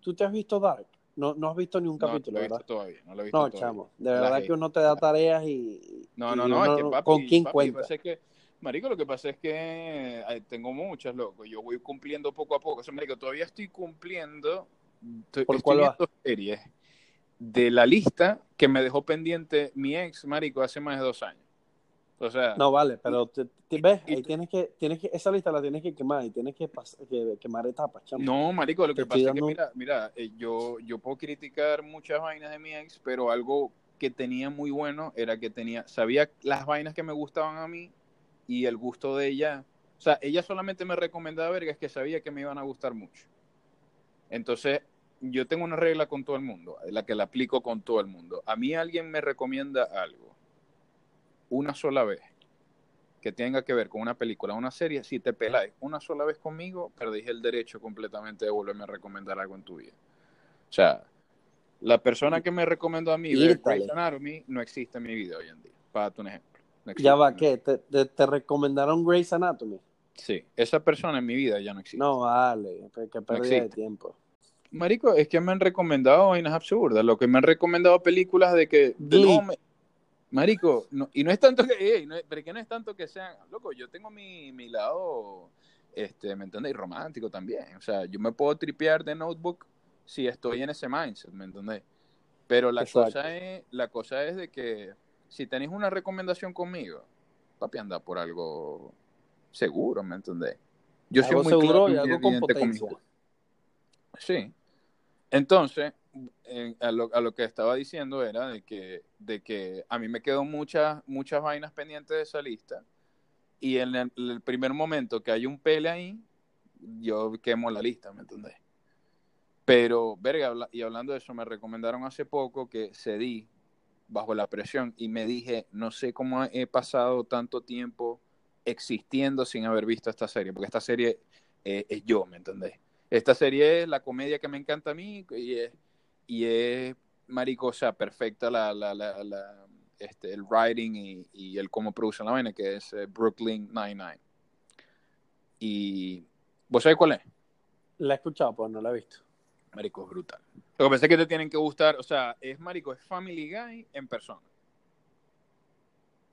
¿Tú te has visto Dark? No, no has visto ni un No, capítulo, lo he visto ¿verdad? todavía, no lo he visto No, todavía. chamo, de verdad que uno te da tareas y... No, y no, no, es uno que papi, ¿Con quién papi, cuenta? Marico, lo que pasa es que eh, tengo muchas, loco. Yo voy cumpliendo poco a poco. O sea, marico, todavía estoy cumpliendo, estoy, ¿Por estoy cuál series de la lista que me dejó pendiente mi ex, marico, hace más de dos años. O sea, No, vale, pero te, te- ves, y- ahí tienes que, tienes que, esa lista la tienes que quemar y tienes que, pas- que quemar etapas, chamo. No, marico, lo que pasa es que, mira, mira, eh, yo, yo puedo criticar muchas vainas de mi ex, pero algo que tenía muy bueno era que tenía, sabía las vainas que me gustaban a mí y el gusto de ella. O sea, ella solamente me recomendaba vergas que sabía que me iban a gustar mucho. Entonces, yo tengo una regla con todo el mundo, la que la aplico con todo el mundo. A mí alguien me recomienda algo una sola vez que tenga que ver con una película o una serie, si te peláis una sola vez conmigo, perdís el derecho completamente de volverme a recomendar algo en tu vida. O sea, la persona que me recomendó a mí ver. Grey's Anatomy no existe en mi vida hoy en día. Para un ejemplo. Existe. Ya va, ¿qué? ¿Te, te, te recomendaron Grey's Anatomy? Sí, esa persona en mi vida ya no existe. No, vale, qué pérdida de tiempo. Marico, es que me han recomendado vainas absurdas. Lo que me han recomendado películas de que. de Glee. no, me- marico, no- y no es tanto que. ey, no es- pero que no es tanto que sean. Loco, yo tengo mi, mi lado. Este, ¿me entendéis? Romántico también. O sea, yo me puedo tripear de notebook si estoy en ese mindset, ¿me entendéis? Pero la Exacto. cosa, es, la cosa es de que si tenéis una recomendación conmigo, papi anda por algo seguro, ¿me entendéis? Yo soy muy seguro claro y algo con potencia. Sí. Entonces, en- a, lo, a lo que estaba diciendo era de que, de que a mí me quedó muchas, muchas vainas pendientes de esa lista. Y en el, el primer momento que hay un pele ahí, yo quemo la lista, ¿me entendés? Pero, verga, y hablando de eso, me recomendaron hace poco que cedí bajo la presión y me dije, no sé cómo he pasado tanto tiempo existiendo sin haber visto esta serie, porque esta serie eh, es yo, ¿me entendés? Esta serie es la comedia que me encanta a mí y es, y es marico, o sea, perfecta la, la, la, la- este, el writing y, y el cómo producen la vaina, que es eh, Brooklyn Nine-Nine. Y, ¿vos sabés cuál es? La he escuchado, pues no la he visto. Marico, es brutal. Lo que pensé que te tienen que gustar, o sea, es Marico, es Family Guy en persona.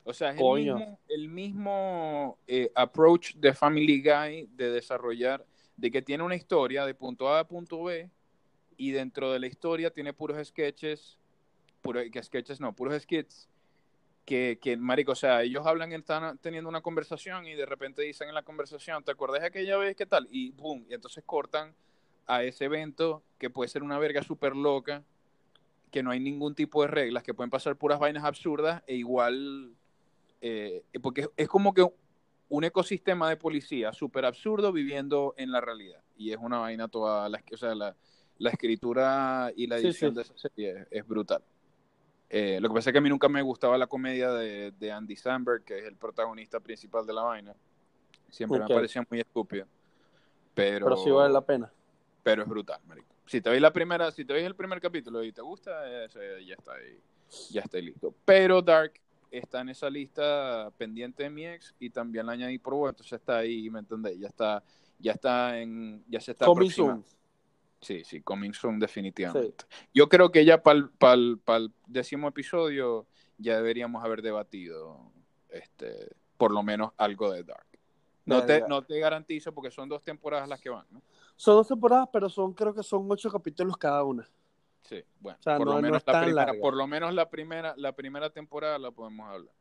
O sea, es el mismo, el mismo eh, approach de Family Guy de desarrollar, de que tiene una historia de punto A a punto B y dentro de la historia tiene puros sketches, puros, que sketches no, puros skits que, que, marico, o sea, ellos hablan, están teniendo una conversación y de repente dicen en la conversación, ¿te acuerdas de aquella vez qué tal? Y boom, y entonces cortan a ese evento que puede ser una verga súper loca, que no hay ningún tipo de reglas, que pueden pasar puras vainas absurdas e igual, eh, porque es, como que un ecosistema de policía súper absurdo viviendo en la realidad. Y es una vaina toda, la, o sea, la, la escritura y la edición sí. de esa serie es, es brutal. Eh, lo que pasa es que a mí nunca me gustaba la comedia de, de Andy Samberg, que es el protagonista principal de la vaina. Siempre me parecía muy estúpido. Pero, Pero sí vale la pena. Pero es brutal, marico. Si te veis la primera, si te veis el primer capítulo y te gusta, ese ya está ahí, ya está ahí listo. Pero Dark está en esa lista pendiente de mi ex y también la añadí por vos, entonces está ahí, ¿me entendés? Ya está, ya está en, ya se está Coming soon. Sí, sí, coming soon definitivamente. Yo creo que ya para el décimo episodio ya deberíamos haber debatido este, por lo menos algo de Dark. No te, no te garantizo porque son dos temporadas las que van, ¿no? Son dos temporadas, pero son, creo que son ocho capítulos cada una. Sí, bueno, O sea, por, no- lo no menos la primera, larga. por lo menos la primera, la primera temporada la podemos hablar.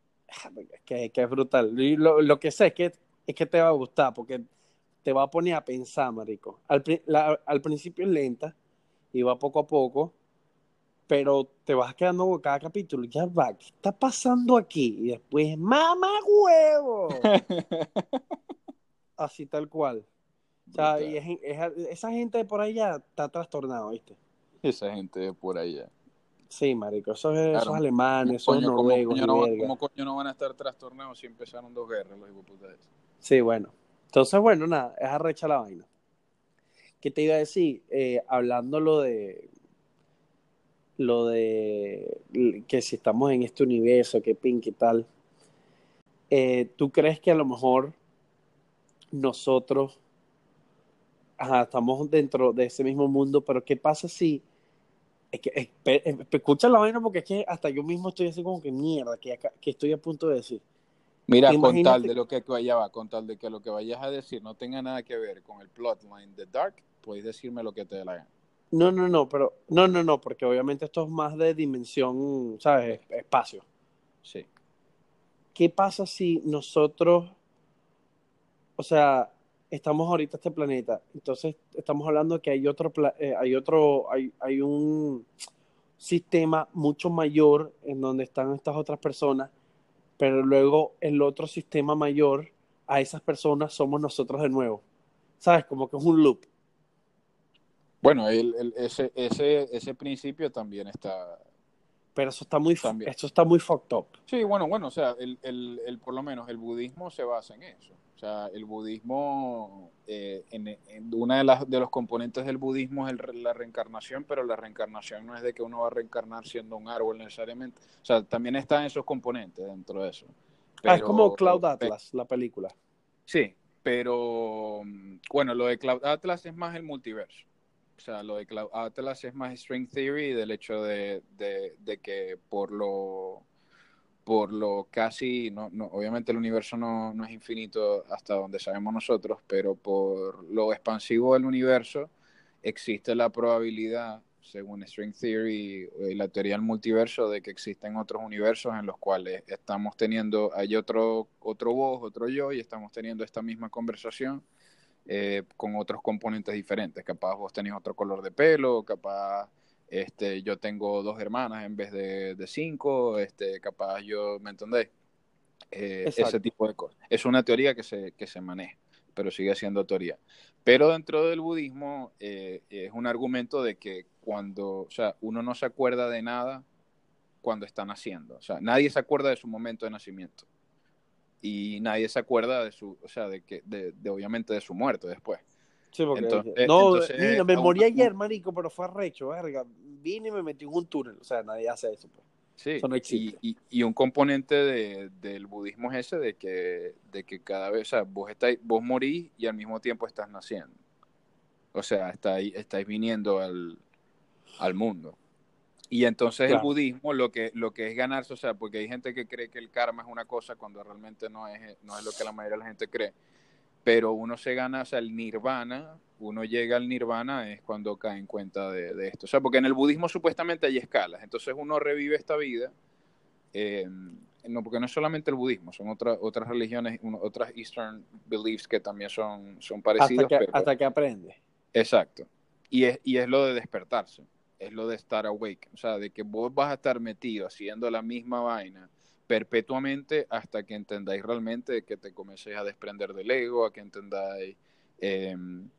que, que es brutal. Lo, lo, que sé es que, es que te va a gustar porque te va a poner a pensar, marico. Al, al principio es lenta y va poco a poco, pero te vas quedando con cada capítulo. Ya va, ¿qué está pasando aquí? Y después, ¡mamá huevo! *laughs* Así tal cual. O sea, y es, esa gente de por allá está trastornada, ¿viste? Esa gente de por allá. Sí, marico, esos, esos alemanes, esos noruegos. ¿cómo coño, no, van a estar trastornados si empezaron dos guerras los hipoputados? Sí, bueno. Entonces, bueno, nada, es arrecha la vaina. ¿Qué te iba a decir? Eh, hablando lo de lo de que si estamos en este universo, que pink y tal. Eh, ¿Tú crees que a lo mejor nosotros estamos dentro de ese mismo mundo, pero qué pasa si es que, escucha la vaina porque es que hasta yo mismo estoy así como que mierda, que, que estoy a punto de decir. Mira, con tal de lo que vaya va, con tal de que lo que vayas a decir no tenga nada que ver con el plotline de Dark, puedes decirme lo que te dé la gana. No, no, no, pero no, no, no, porque obviamente esto es más de dimensión, ¿sabes? Espacio. Sí. ¿Qué pasa si nosotros, o sea, estamos ahorita en este planeta. Entonces, estamos hablando de que hay otro, eh, hay otro, hay, hay un sistema mucho mayor en donde están estas otras personas, pero luego el otro sistema mayor a esas personas somos nosotros de nuevo. ¿Sabes? Como que es un loop. Bueno, el, ese, ese, ese principio también está, pero eso está muy eso está muy fucked up. Sí, bueno, bueno, o sea, el, el, por lo menos el budismo se basa en eso. O sea, el budismo, eh, en, una de las de los componentes del budismo es la reencarnación, pero la reencarnación no es de que uno va a reencarnar siendo un árbol necesariamente. O sea, también están esos componentes dentro de eso. ah, es como Cloud Atlas, la película. Sí, pero mm, bueno, lo de Cloud Atlas es más el multiverso. O sea, lo de Atlas es más string theory del hecho de, de, que por lo por lo casi, no, no, obviamente el universo no, no, es infinito hasta donde sabemos nosotros, pero por lo expansivo del universo existe la probabilidad, según String Theory y la teoría del multiverso, de que existen otros universos en los cuales estamos teniendo, hay otro, otro vos, otro yo, y estamos teniendo esta misma conversación eh, con otros componentes diferentes. Capaz vos tenés otro color de pelo, capaz este, yo tengo dos hermanas en vez de, de cinco, este, capaz yo, ¿me entendéis? Eh, ese tipo de cosas. Es una teoría que se, que se maneja, pero sigue siendo teoría. Pero dentro del budismo eh, es un argumento de que cuando, o sea, uno no se acuerda de nada cuando está naciendo. O sea, nadie se acuerda de su momento de nacimiento y nadie se acuerda de su, o sea, de que, de, obviamente de su muerte después. Sí, porque entonces, no, mira, me morí ayer, marico, pero fue arrecho, verga. Vine y me metí en un túnel, o sea, nadie hace eso. Pues. Sí, eso no y, y, un componente de, del budismo es ese de que, de que cada vez, o sea, vos, estáis, vos morís y al mismo tiempo estás naciendo. O sea, estáis, estáis viniendo al, al mundo. Y entonces el budismo lo que, lo que es ganarse, o sea, porque hay gente que cree que el karma es una cosa cuando realmente no es, no es lo que la mayoría de la gente cree. Pero uno se gana, o sea, el nirvana, uno llega al nirvana es cuando cae en cuenta de, esto. O sea, porque en el budismo supuestamente hay escalas. Entonces uno revive esta vida. Eh, no, porque no es solamente el budismo, son otras otras religiones, otras Eastern beliefs que también son, son parecidas. Hasta que, hasta que aprende. Exacto. Y es, y es lo de despertarse es lo de estar awake, o sea, de que vos vas a estar metido haciendo la misma vaina perpetuamente hasta que entendáis realmente que te comencéis a desprender del ego, a que entendáis em,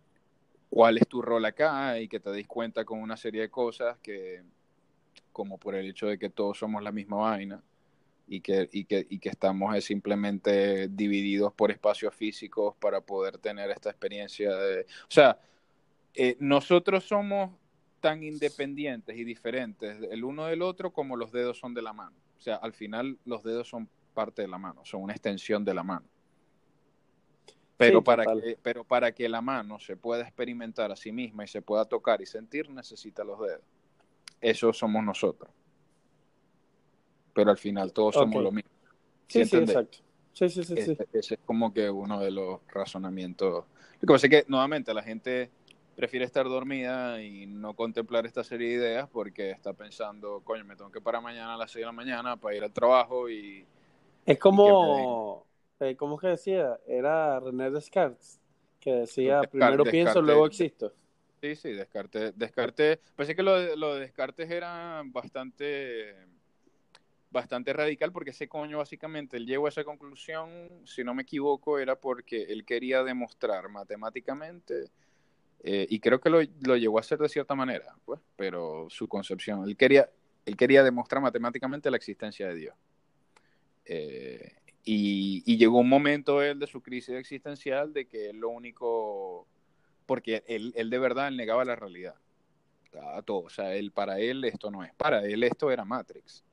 cuál es tu rol acá y que te deis cuenta con una serie de cosas que, como por el hecho de que todos somos la misma vaina y que, y que, y que estamos simplemente divididos por espacios físicos para poder tener esta experiencia de... O sea, eh, nosotros somos tan independientes y diferentes el uno del otro como los dedos son de la mano. O sea, al final los dedos son parte de la mano, son una extensión de la mano. Pero, para que, pero para que la mano se pueda experimentar a sí misma y se pueda tocar y sentir, necesita los dedos. Eso somos nosotros. Pero al final todos somos lo mismo. Sí, sí, exacto. Sí, sí, sí, ese, ese, es como que uno de los razonamientos. Lo que pasa es que, nuevamente, la gente prefiere estar dormida y no contemplar esta serie de ideas porque está pensando, coño, me tengo que parar mañana a las 6 de la mañana para ir al trabajo y, Es como, eh, ¿cómo es que decía? Era René Descartes, que decía, primero pienso, luego existo. Sí, sí, Descartes. Descartes pensé que lo de, lo de Descartes era bastante, bastante radical porque ese coño básicamente, él llegó a esa conclusión, si no me equivoco, era porque él quería demostrar matemáticamente, eh, y creo que lo, lo llegó a hacer de cierta manera, pues, pero su concepción, él quería, él quería demostrar matemáticamente la existencia de Dios. Eh, y, y llegó un momento él de su crisis existencial de que él lo único, porque él, él de verdad él negaba la realidad a todo, o sea, él para él esto no es, para él esto era Matrix.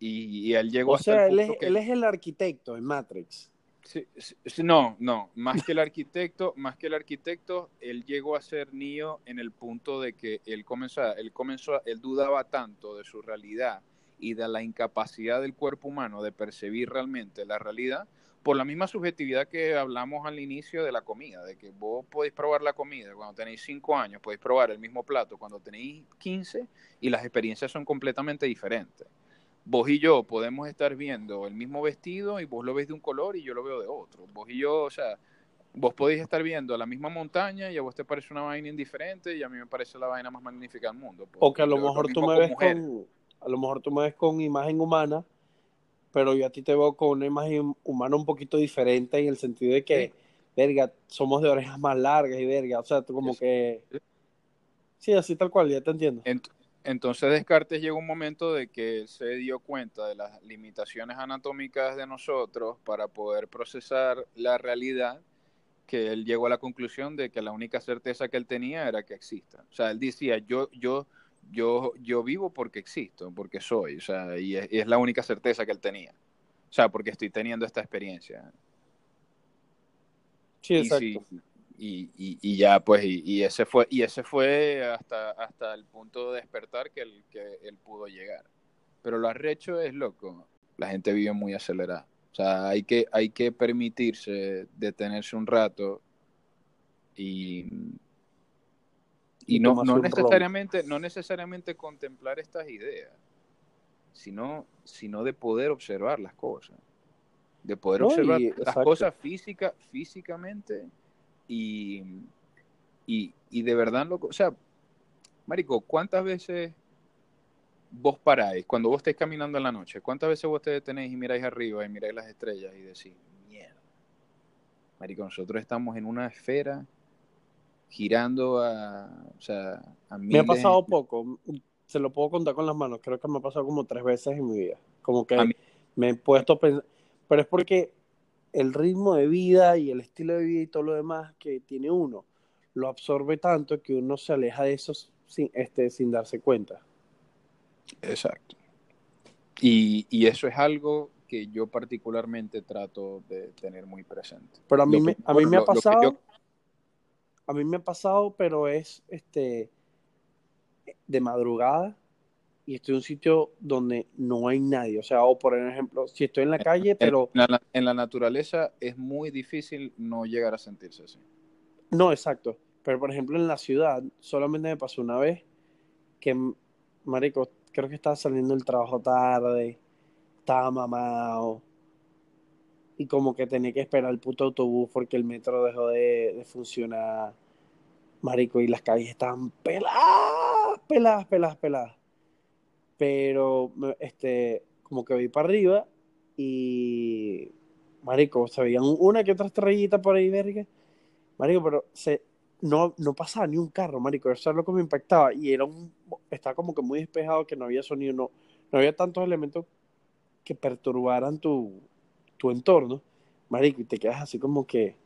Y, y él llegó O hasta sea, el él es, que- él es el arquitecto en Matrix. Sí, sí, no, no, más que el arquitecto, *laughs* más que el arquitecto, él llegó a ser Neo en el punto de que él comenzó, él comenzó, él dudaba tanto de su realidad y de la incapacidad del cuerpo humano de percibir realmente la realidad por la misma subjetividad que hablamos al inicio de la comida, de que vos podéis probar la comida cuando tenéis 5 años, podéis probar el mismo plato cuando tenéis 15 y las experiencias son completamente diferentes vos y yo podemos estar viendo el mismo vestido y vos lo ves de un color y yo lo veo de otro. Vos y yo, o sea, vos podéis estar viendo la misma montaña y a vos te parece una vaina indiferente y a mí me parece la vaina más magnífica del mundo. O que a lo Lo- mejor tú me con ves con, a lo mejor tú me ves con imagen humana, pero yo a ti te veo con una imagen humana un poquito diferente en el sentido de que, Sí. verga, somos de orejas más largas y verga, o sea, tú como Sí. que, sí, así tal cual, ya te entiendo. Ent- Entonces Descartes llegó un momento de que se dio cuenta de las limitaciones anatómicas de nosotros para poder procesar la realidad, que él llegó a la conclusión de que la única certeza que él tenía era que exista. O sea, él decía, yo, yo, yo, yo vivo porque existo, porque soy, o sea, y es, y es la única certeza que él tenía. O sea, porque estoy teniendo esta experiencia. Sí, exacto. sí, y, y, y ya pues y, y ese fue y ese fue hasta hasta el punto de despertar que él que él pudo llegar. Pero lo arrecho es loco. La gente vive muy acelerada. O sea hay que hay que permitirse detenerse un rato y y no, no necesariamente no necesariamente contemplar estas ideas sino sino de poder observar las cosas. De poder No, observar las exacto. cosas física, físicamente y, y, y de verdad, loco, o sea, Marico, ¿cuántas veces vos paráis cuando vos estés caminando en la noche? ¿Cuántas veces vos te detenéis y miráis arriba y miráis las estrellas y decís, mierda? Marico, nosotros estamos en una esfera girando a, o sea, a Me miles... ha pasado poco, se lo puedo contar con las manos, creo que me ha pasado como tres veces en mi vida, como que me he puesto a pensar, pero es porque el ritmo de vida y el estilo de vida y todo lo demás que tiene uno, lo absorbe tanto que uno se aleja de eso sin, este, sin darse cuenta. Exacto. Y, y eso es algo que yo particularmente trato de tener muy presente. Pero a mí, me, a mí me ha lo- lo que pasado, yo- a mí me ha pasado, pero es este de madrugada y estoy en un sitio donde no hay nadie. O sea, o por ejemplo, si estoy en la calle, pero en, la, en la naturaleza es muy difícil no llegar a sentirse así. no, exacto. Pero por ejemplo, en la ciudad, solamente me pasó una vez que, marico, creo que estaba saliendo del trabajo tarde, estaba mamado y como que tenía que esperar el puto autobús porque el metro dejó de, de funcionar. Marico, y las calles estaban peladas, peladas, peladas, peladas. Pero, este, como que vi para arriba y, marico, se veían una que otra estrellita por ahí, verga. Marico, pero se, no, no pasaba ni un carro, marico. Eso es lo que me impactaba. Y era un, estaba como que muy despejado, que no había sonido, no, no había tantos elementos que perturbaran tu, tu entorno. Marico, y te quedas así como que,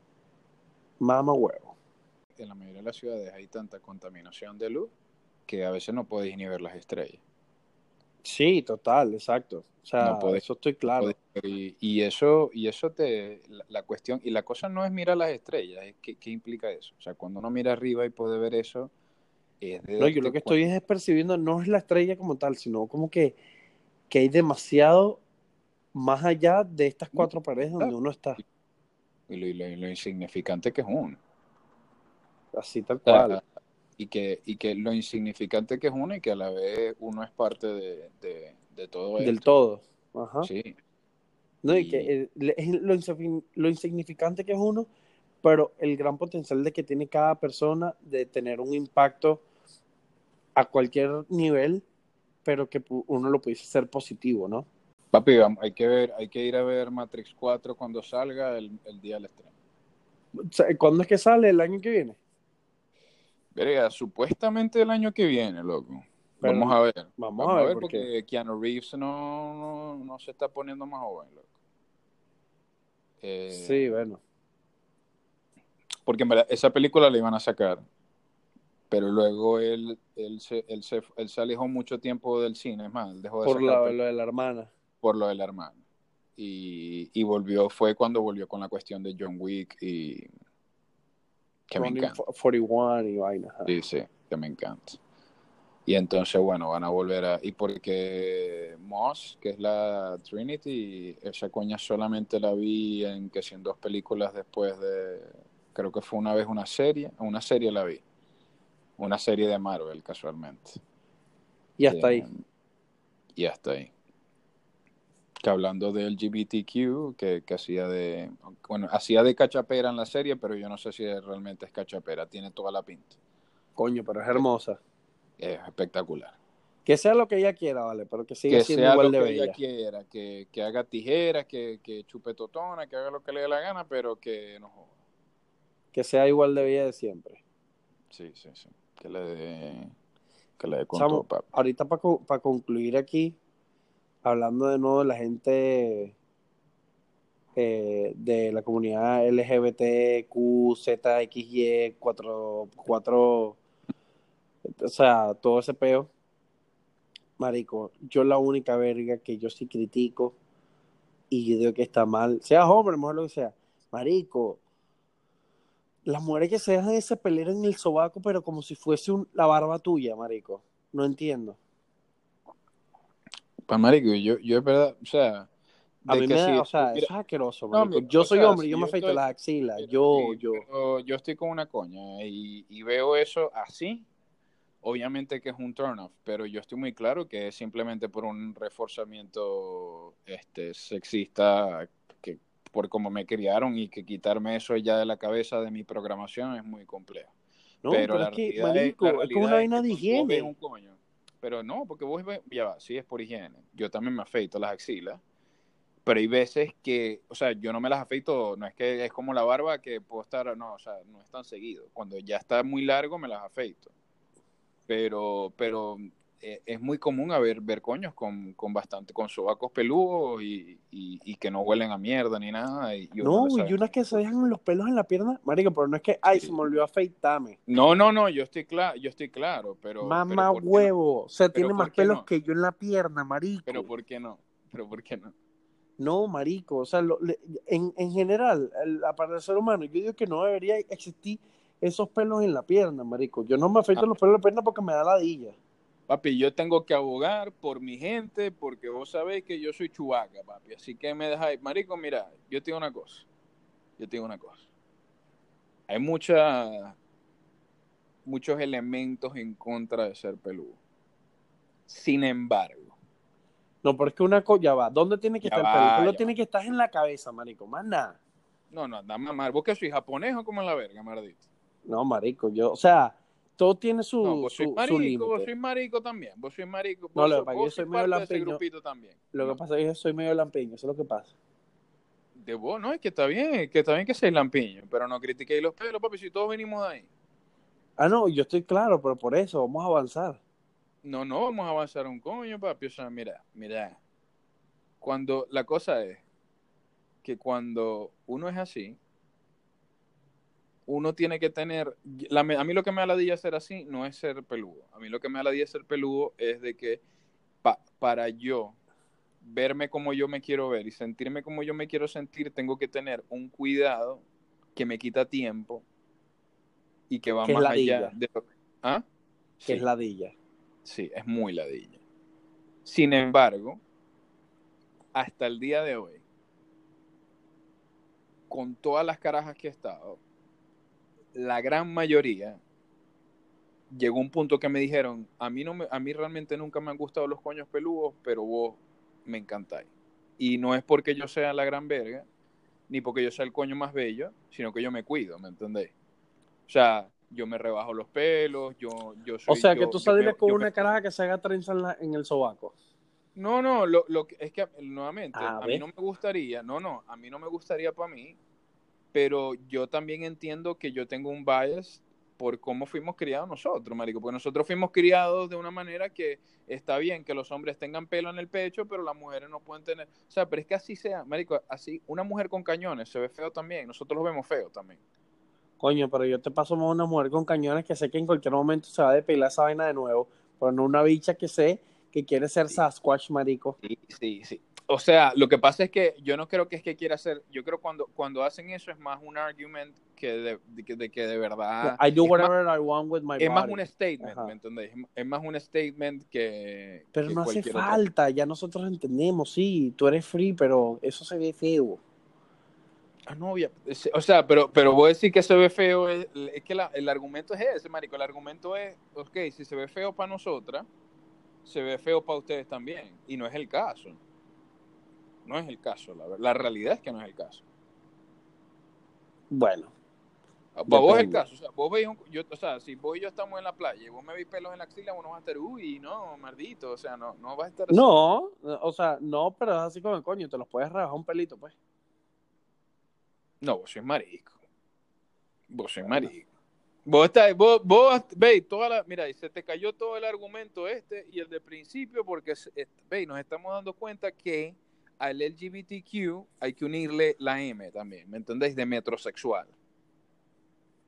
mama huevo. En la mayoría de las ciudades hay tanta contaminación de luz que a veces no podéis ni ver las estrellas. Sí, total, exacto. O sea, No podés- eso estoy claro. Y, y eso, y eso te, la, la cuestión, y la cosa no es mirar las estrellas, es que, ¿qué implica eso? O sea, cuando uno mira arriba y puede ver eso, es de No, yo lo que estoy es percibiendo no es la estrella como tal, sino como que, que hay demasiado más allá de estas cuatro paredes donde uno está. y lo, y lo- y lo insignificante que es uno. Así tal O sea, cual. Y que, y que lo insignificante que es uno y que a la vez uno es parte de, de, de todo Del esto. todo. Ajá. Sí. No, y, que es lo, lo insignificante que es uno, pero el gran potencial de que tiene cada persona de tener un impacto a cualquier nivel, pero que uno lo pudiese ser positivo, ¿no? Papi, hay que ver, hay que ir a ver Matrix 4 cuando salga el, día del estreno. ¿Cuándo es que sale? ¿El año que viene? Verga, supuestamente el año que viene, loco. vamos a ver. Vamos, a ver, porque, Keanu Reeves no, no, se está poniendo más joven, loco. Eh, sí, bueno. Porque esa película la iban a sacar, pero luego él, él, se, él, se, él se alejó mucho tiempo del cine, es más, dejó de Por lo, de la hermana. Por lo de la hermana. Y, y volvió, fue cuando volvió con la cuestión de John Wick y... Que me encanta. 41 y vaina. Sí, sí, que me encanta. Y entonces, bueno, van a volver a... Y porque Moss, que es la Trinity, esa coña solamente la vi en que si en dos películas después de creo que fue una vez una serie, una serie la vi, una serie de Marvel casualmente. Y hasta ahí. Eh, y hasta ahí. Que hablando de LGBTQ, que, que hacía de, bueno, hacía de cachapera en la serie, pero yo no sé si realmente es cachapera, tiene toda la pinta. Coño, pero es hermosa. Es espectacular. Que sea lo que ella quiera, vale, pero que siga siendo igual de que ella quiera, que, que haga tijeras, que, que chupe totona, que haga lo que le dé la gana, pero que no joda que sea igual de vida de siempre. Sí, sí, sí. Que le dé, que le dé Ahorita para concluir aquí, hablando de nuevo de la gente eh, de la comunidad LGBTQ, ZXY, 4, 4, o sea, todo ese peo. Marico, yo la única verga que yo sí critico y digo que está mal, sea hombre, mejor lo que sea. Marico, las mujeres que se dejan ese pelero en el sobaco, pero como si fuese la barba tuya, marico. No entiendo. Pues, marico, yo, yo es verdad, o sea... A mí me da, o sea, eso es asqueroso, marico. yo soy hombre, yo me afeito las axilas, yo, yo... yo estoy con una coña y, y veo eso así, obviamente que es un turn off, pero yo estoy muy claro que es simplemente por un reforzamiento este, sexista por cómo me criaron y que quitarme eso ya de la cabeza de mi programación es muy complejo. No, pero, la es que, marico, es, como una vaina de higiene. Un coño. Pero no, porque vos ya va, sí es por higiene. Yo también me afeito las axilas, pero hay veces que, o sea, yo no me las afeito, no es que es como la barba que puedo estar, no, o sea, no es tan seguido. Cuando ya está muy largo me las afeito. Pero, pero es muy común haber ver coños con, con bastante, con sobacos peludos y, y, que no huelen a mierda ni nada. Y, no, y unas que se dejan los pelos en la pierna, marico, pero no es que, ay, se me olvidó afeitarme. No, no, no, yo estoy claro, yo estoy claro, pero... Mamá huevo, o sea, tiene más pelos que yo en la pierna, marico. Pero ¿por qué no? Pero ¿por qué no? No, marico, o sea, en, en general, para el ser humano, yo digo que no debería existir esos pelos en la pierna, marico. Yo no me afeito ah. los pelos en la pierna porque me da ladilla. Papi, yo tengo que abogar por mi gente porque vos sabéis que yo soy chubaca, papi. Así que me dejáis. Marico, mira, yo te digo una cosa. Yo te digo una cosa. Hay mucha, muchos elementos en contra de ser peludo. Sin embargo. No, porque una cosa va. ¿Dónde tiene que estar el pelo? El pelo tiene que estar en la cabeza, marico. Más nada. No, no, anda mamar. ¿Vos que soy japonés o como en la verga, mardito? No, marico, yo, o sea, todo tiene su, no, vos sois marico, vos sois marico también, vos sois marico. no, lo que pasa es que yo soy medio lampiño. También. Lo que pasa es que yo soy medio lampiño, eso es lo que pasa. De vos, no, es que está bien, que está bien que seas lampiño, pero no critiquéis los pelos, papi, si todos venimos de ahí. Ah, no, yo estoy claro, pero por eso, vamos a avanzar. No, no, vamos a avanzar un coño, papi, o sea, mira, mira, cuando, la cosa es que cuando uno es así, uno tiene que tener, a mí lo que me da la día ser así no es ser peludo, a mí lo que me da la día ser peludo es de que para yo verme como yo me quiero ver y sentirme como yo me quiero sentir, tengo que tener un cuidado que me quita tiempo y que va más allá de ¿Ah? Que es ladilla. Sí, es muy ladilla. Sin embargo, hasta el día de hoy, con todas las carajas que he estado, la gran mayoría llegó un punto que me dijeron, a mí, no me, a mí realmente nunca me han gustado los coños peludos, pero vos me encantáis. Y no es porque yo sea la gran verga, ni porque yo sea el coño más bello, sino que yo me cuido, ¿me entendés? O sea, yo me rebajo los pelos, yo, yo soy... O sea, que yo- tú saldrías con yo una me- caraja que se haga trenza en, la- en el sobaco. No, no, lo, lo que es que nuevamente, Ah, a mí no me gustaría, no, no, a mí no me gustaría para mí, pero yo también entiendo que yo tengo un bias por cómo fuimos criados nosotros, marico, porque nosotros fuimos criados de una manera que está bien que los hombres tengan pelo en el pecho, pero las mujeres no pueden tener, o sea, pero es que así sea, marico, así, una mujer con cañones se ve feo también, nosotros lo vemos feo también. Coño, pero yo te paso más una mujer con cañones que sé que en cualquier momento se va a depilar esa vaina de nuevo. Pero no una bicha que sé que quiere ser Sasquatch, marico. Sí, sí, sí. O sea, lo que pasa es que yo no creo que es que quiera hacer, yo creo cuando cuando hacen eso es más un argument que de, de que, de que de verdad I do es más- whatever I want with my es más un statement, Ajá. ¿me entendés? Es más un statement que. Pero que no hace falta, ya nosotros entendemos, sí, tú eres free, pero eso se ve feo. Ah, no, es- O sea, pero, pero voy a decir que se ve feo. Es, es que la- el argumento es ese, Marico. El argumento es: ok, si se ve feo para nosotras, se ve feo para ustedes también. Y no es el caso. No es el caso. La, la realidad es que no es el caso. Bueno, Para vos es el caso. O sea, vos veis un- yo, o sea, si vos y yo estamos en la playa y vos me veis pelos en la axila, vos no vas a estar, uy, no, maldito. O sea, no, no vas a estar así. no, o sea, no, pero es así como el coño, te los puedes rebajar un pelito, pues. No, vos sois marico. Vos sois marico. Vos estás, vos, vos veis toda la, mira, y se te cayó todo el argumento este y el de principio porque, veis, nos estamos dando cuenta que al LGBTQ hay que unirle la M también, ¿me entendéis? De metrosexual.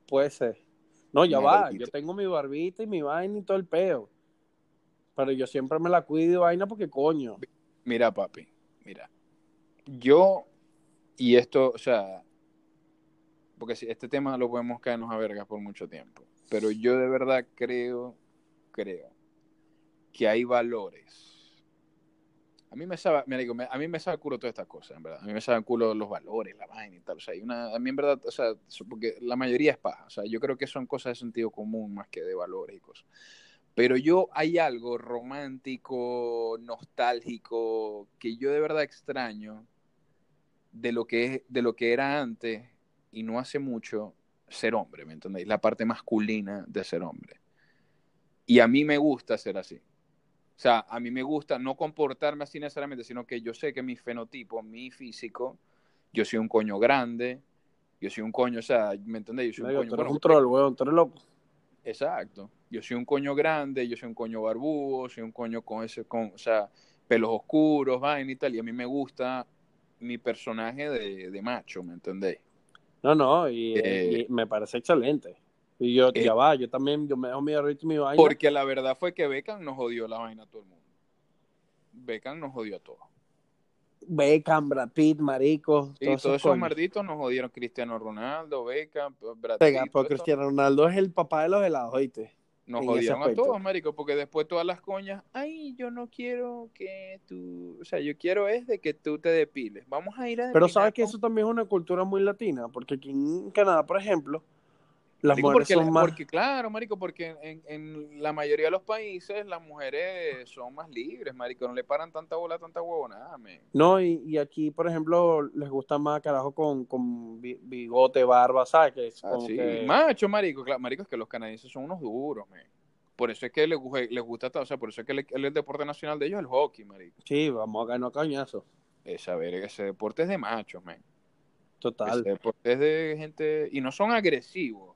Puede ser. No, ya va, barbita. yo tengo mi barbita y mi vaina y todo el peo. Pero yo siempre me la cuido vaina porque coño. Mira, papi, mira. Yo, y esto, o sea, porque si este tema lo podemos caernos a vergas por mucho tiempo, pero yo de verdad creo, creo que hay valores. A mí me sabe, mira, digo, me- a mí me sabe culo todas estas cosas, en verdad. A mí me saben culo los valores, la vaina y tal. O sea, hay una, a mí en verdad, o sea, porque la mayoría es paja. O sea, yo creo que son cosas de sentido común más que de valores y cosas. Pero yo hay algo romántico, nostálgico, que yo de verdad extraño de lo que es, de lo que era antes y no hace mucho ser hombre, ¿me entendéis? La parte masculina de ser hombre. Y a mí me gusta ser así. O sea, a mí me gusta no comportarme así necesariamente, sino que yo sé que mi fenotipo, mi físico, yo soy un coño grande, yo soy un coño, o sea, ¿me entendéis? Yo soy un coño, tú eres bueno, un troll, weón, tú eres loco. Exacto. Yo soy un coño grande, yo soy un coño barbudo, soy un coño con ese, con, o sea, pelos oscuros, vaina y tal, y a mí me gusta mi personaje de, de macho, ¿me entendéis? No, no, y, Eh, y me parece excelente. Y yo, eh, ya va, yo también, yo me dejo mi y mi vaina. Porque la verdad fue que Beckham nos jodió la vaina a todo el mundo. Beckham nos jodió a todos. Beckham, Brad Pitt, marico. Y todos todos esos coños. malditos nos jodieron Cristiano Ronaldo, Beckham, Brad Venga, Pitt, todo eso. Cristiano Ronaldo es el papá de los helados, ¿oíste? Nos jodieron a todos, marico, porque después todas las coñas, ay, yo no quiero que tú, o sea, yo quiero es de que tú te depiles. Vamos a ir a Pero sabes que eso también es una cultura muy latina, porque aquí en Canadá, por ejemplo, las Marico, mujeres porque, son más... porque, claro, marico, porque en, en la mayoría de los países las mujeres son más libres, marico, no le paran tanta bola, tanta huevonada, men. No, y, y aquí, por ejemplo, les gusta más carajo con, con bi- bigote, barba, ¿sabes? Que es Ah, sí, que- macho, marico, claro, marico, es que los canadienses son unos duros, men. Por eso es que les, les gusta, o sea, por eso es que el, el deporte nacional de ellos es el hockey, marico. Sí, vamos a ganar cañazo. Esa verga, ese deporte es de machos, men. Total. Ese deporte es de gente, y no son agresivos,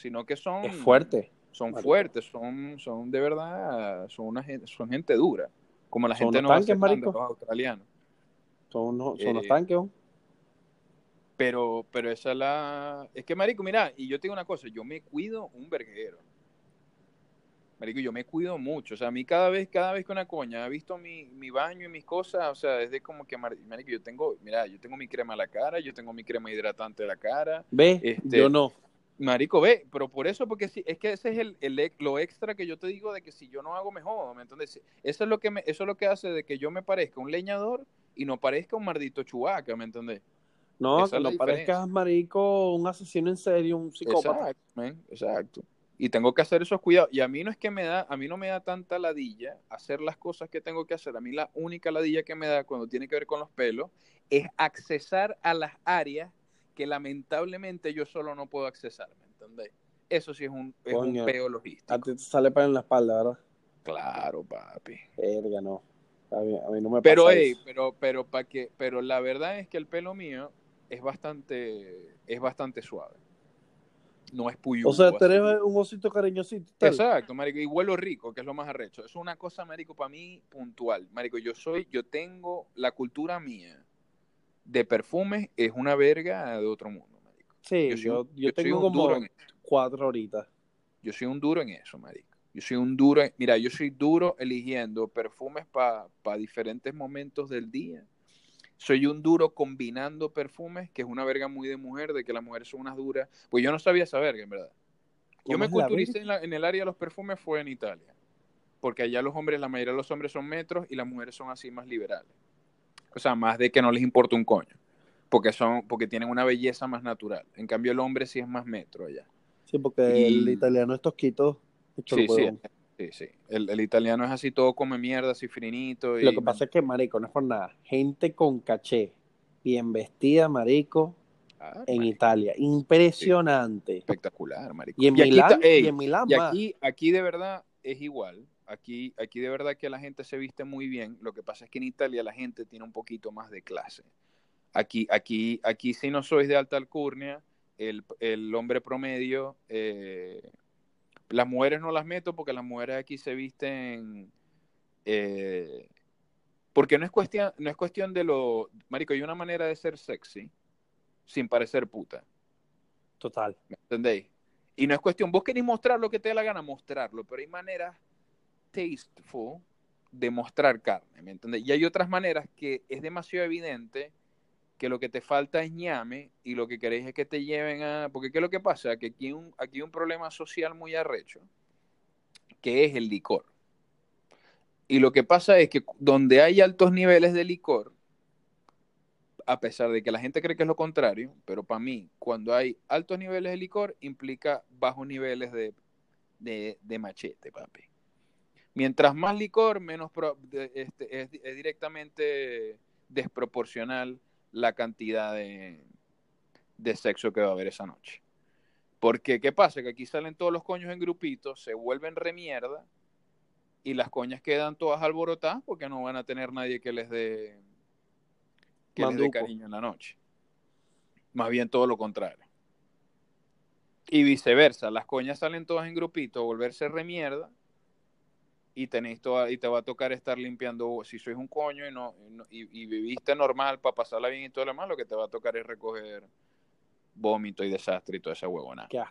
sino que son... Es fuerte. Son marico. fuertes, son, son de verdad, son una gente, son gente dura. Como la Son gente no tanques, marico. los australianos. Son unos, son unos Eh, tanques. ¿no? Pero, pero esa es la. Es que, Marico, mira, y yo te digo una cosa, yo me cuido un verguero. Marico, yo me cuido mucho. O sea, a mí cada vez, cada vez que una coña ha visto mi, mi baño y mis cosas, o sea, es de como que, mar- Marico, yo tengo, mira, yo tengo mi crema a la cara, yo tengo mi crema hidratante a la cara. ¿Ves? este- Yo no. Marico, ve, pero por eso, porque sí, es que ese es el, lo extra que yo te digo de que si yo no hago, me jodo, ¿me entiendes? Eso es lo que me, eso es lo que hace de que yo me parezca un leñador y no parezca un maldito chubaca, ¿me entiendes? No, esa que no parezcas, marico, un asesino en serie, un psicópata. Exacto, man, exacto. y tengo que hacer esos cuidados. Y a mí no es que me da, a mí no me da tanta ladilla hacer las cosas que tengo que hacer. A mí la única ladilla que me da cuando tiene que ver con los pelos es accesar a las áreas que lamentablemente yo solo no puedo accesar, ¿me entendéis? Eso sí es un, es un peo logístico. A ti te sale para en la espalda, ¿verdad? Claro, papi. Verga, no. A mí, a mí no me pero, pasa ey, eso. pero, pero, pa que, pero la verdad es que el pelo mío es bastante, es bastante suave. No es puyudo. O sea, así. un osito cariñosito. tal. Exacto, marico, y huelo rico, que es lo más arrecho. Es una cosa, marico, para mí puntual. Marico, yo soy, yo tengo la cultura mía de perfumes, es una verga de otro mundo, marico. Sí, Yo soy yo, tengo como duro en esto. cuatro horitas. Yo soy un duro en eso, marico. Yo soy un duro, en- mira, yo soy duro eligiendo perfumes para diferentes momentos del día. Soy un duro combinando perfumes, que es una verga muy de mujer, de que las mujeres son unas duras. Pues yo no sabía esa verga, en verdad. Yo ¿Cómo me culturicé en, la- en el área de los perfumes fue en Italia. Porque allá los hombres, la mayoría de los hombres son metros y las mujeres son así más liberales. O sea, más de que no les importa un coño. Porque son, porque tienen una belleza más natural. En cambio, el hombre sí es más metro allá. Sí, porque Y- el italiano es tosquito. Sí, sí, sí, sí. El, el italiano es así todo come mierda, así finito. Y, Lo que pasa es que, marico, no es por nada. Gente con caché, bien vestida, marico, Ah, en marico, Italia. Impresionante. espectacular, marico. Y en aquí Milán, ey, y en Milán y aquí, aquí de verdad es igual. Aquí, aquí de verdad que la gente se viste muy bien. Lo que pasa es que en Italia la gente tiene un poquito más de clase. Aquí, aquí, aquí si no sois de alta alcurnia, el, el hombre promedio, eh, las mujeres no las meto porque las mujeres aquí se visten, eh, porque no es cuestión, no es cuestión de lo, marico, hay una manera de ser sexy sin parecer puta. Total. ¿Me entendéis? Y no es cuestión, vos querés mostrar lo que te dé la gana, mostrarlo, pero hay maneras tasteful de mostrar carne, ¿me entendéis? Y hay otras maneras que es demasiado evidente que lo que te falta es ñame y lo que queréis es que te lleven a... Porque ¿qué es lo que pasa? Que aquí un, aquí hay un problema social muy arrecho, que es el licor. Y lo que pasa es que donde hay altos niveles de licor, a pesar de que la gente cree que es lo contrario, pero para mí, cuando hay altos niveles de licor, implica bajos niveles de, de, de machete, papi. Mientras más licor, menos pro- este, es, es directamente desproporcional la cantidad de, de sexo que va a haber esa noche. Porque, ¿qué pasa? Que aquí salen todos los coños en grupitos, se vuelven remierda y las coñas quedan todas alborotadas porque no van a tener nadie que les dé que les dé cariño en la noche. Más bien todo lo contrario. Y viceversa, las coñas salen todas en grupitos, volverse remierda y tenéis toda, y te va a tocar estar limpiando si sois un coño y no, y, y- viviste normal para pasarla bien y todo lo demás, lo que te va a tocar es recoger vómito y desastre y toda esa huevona. Qué.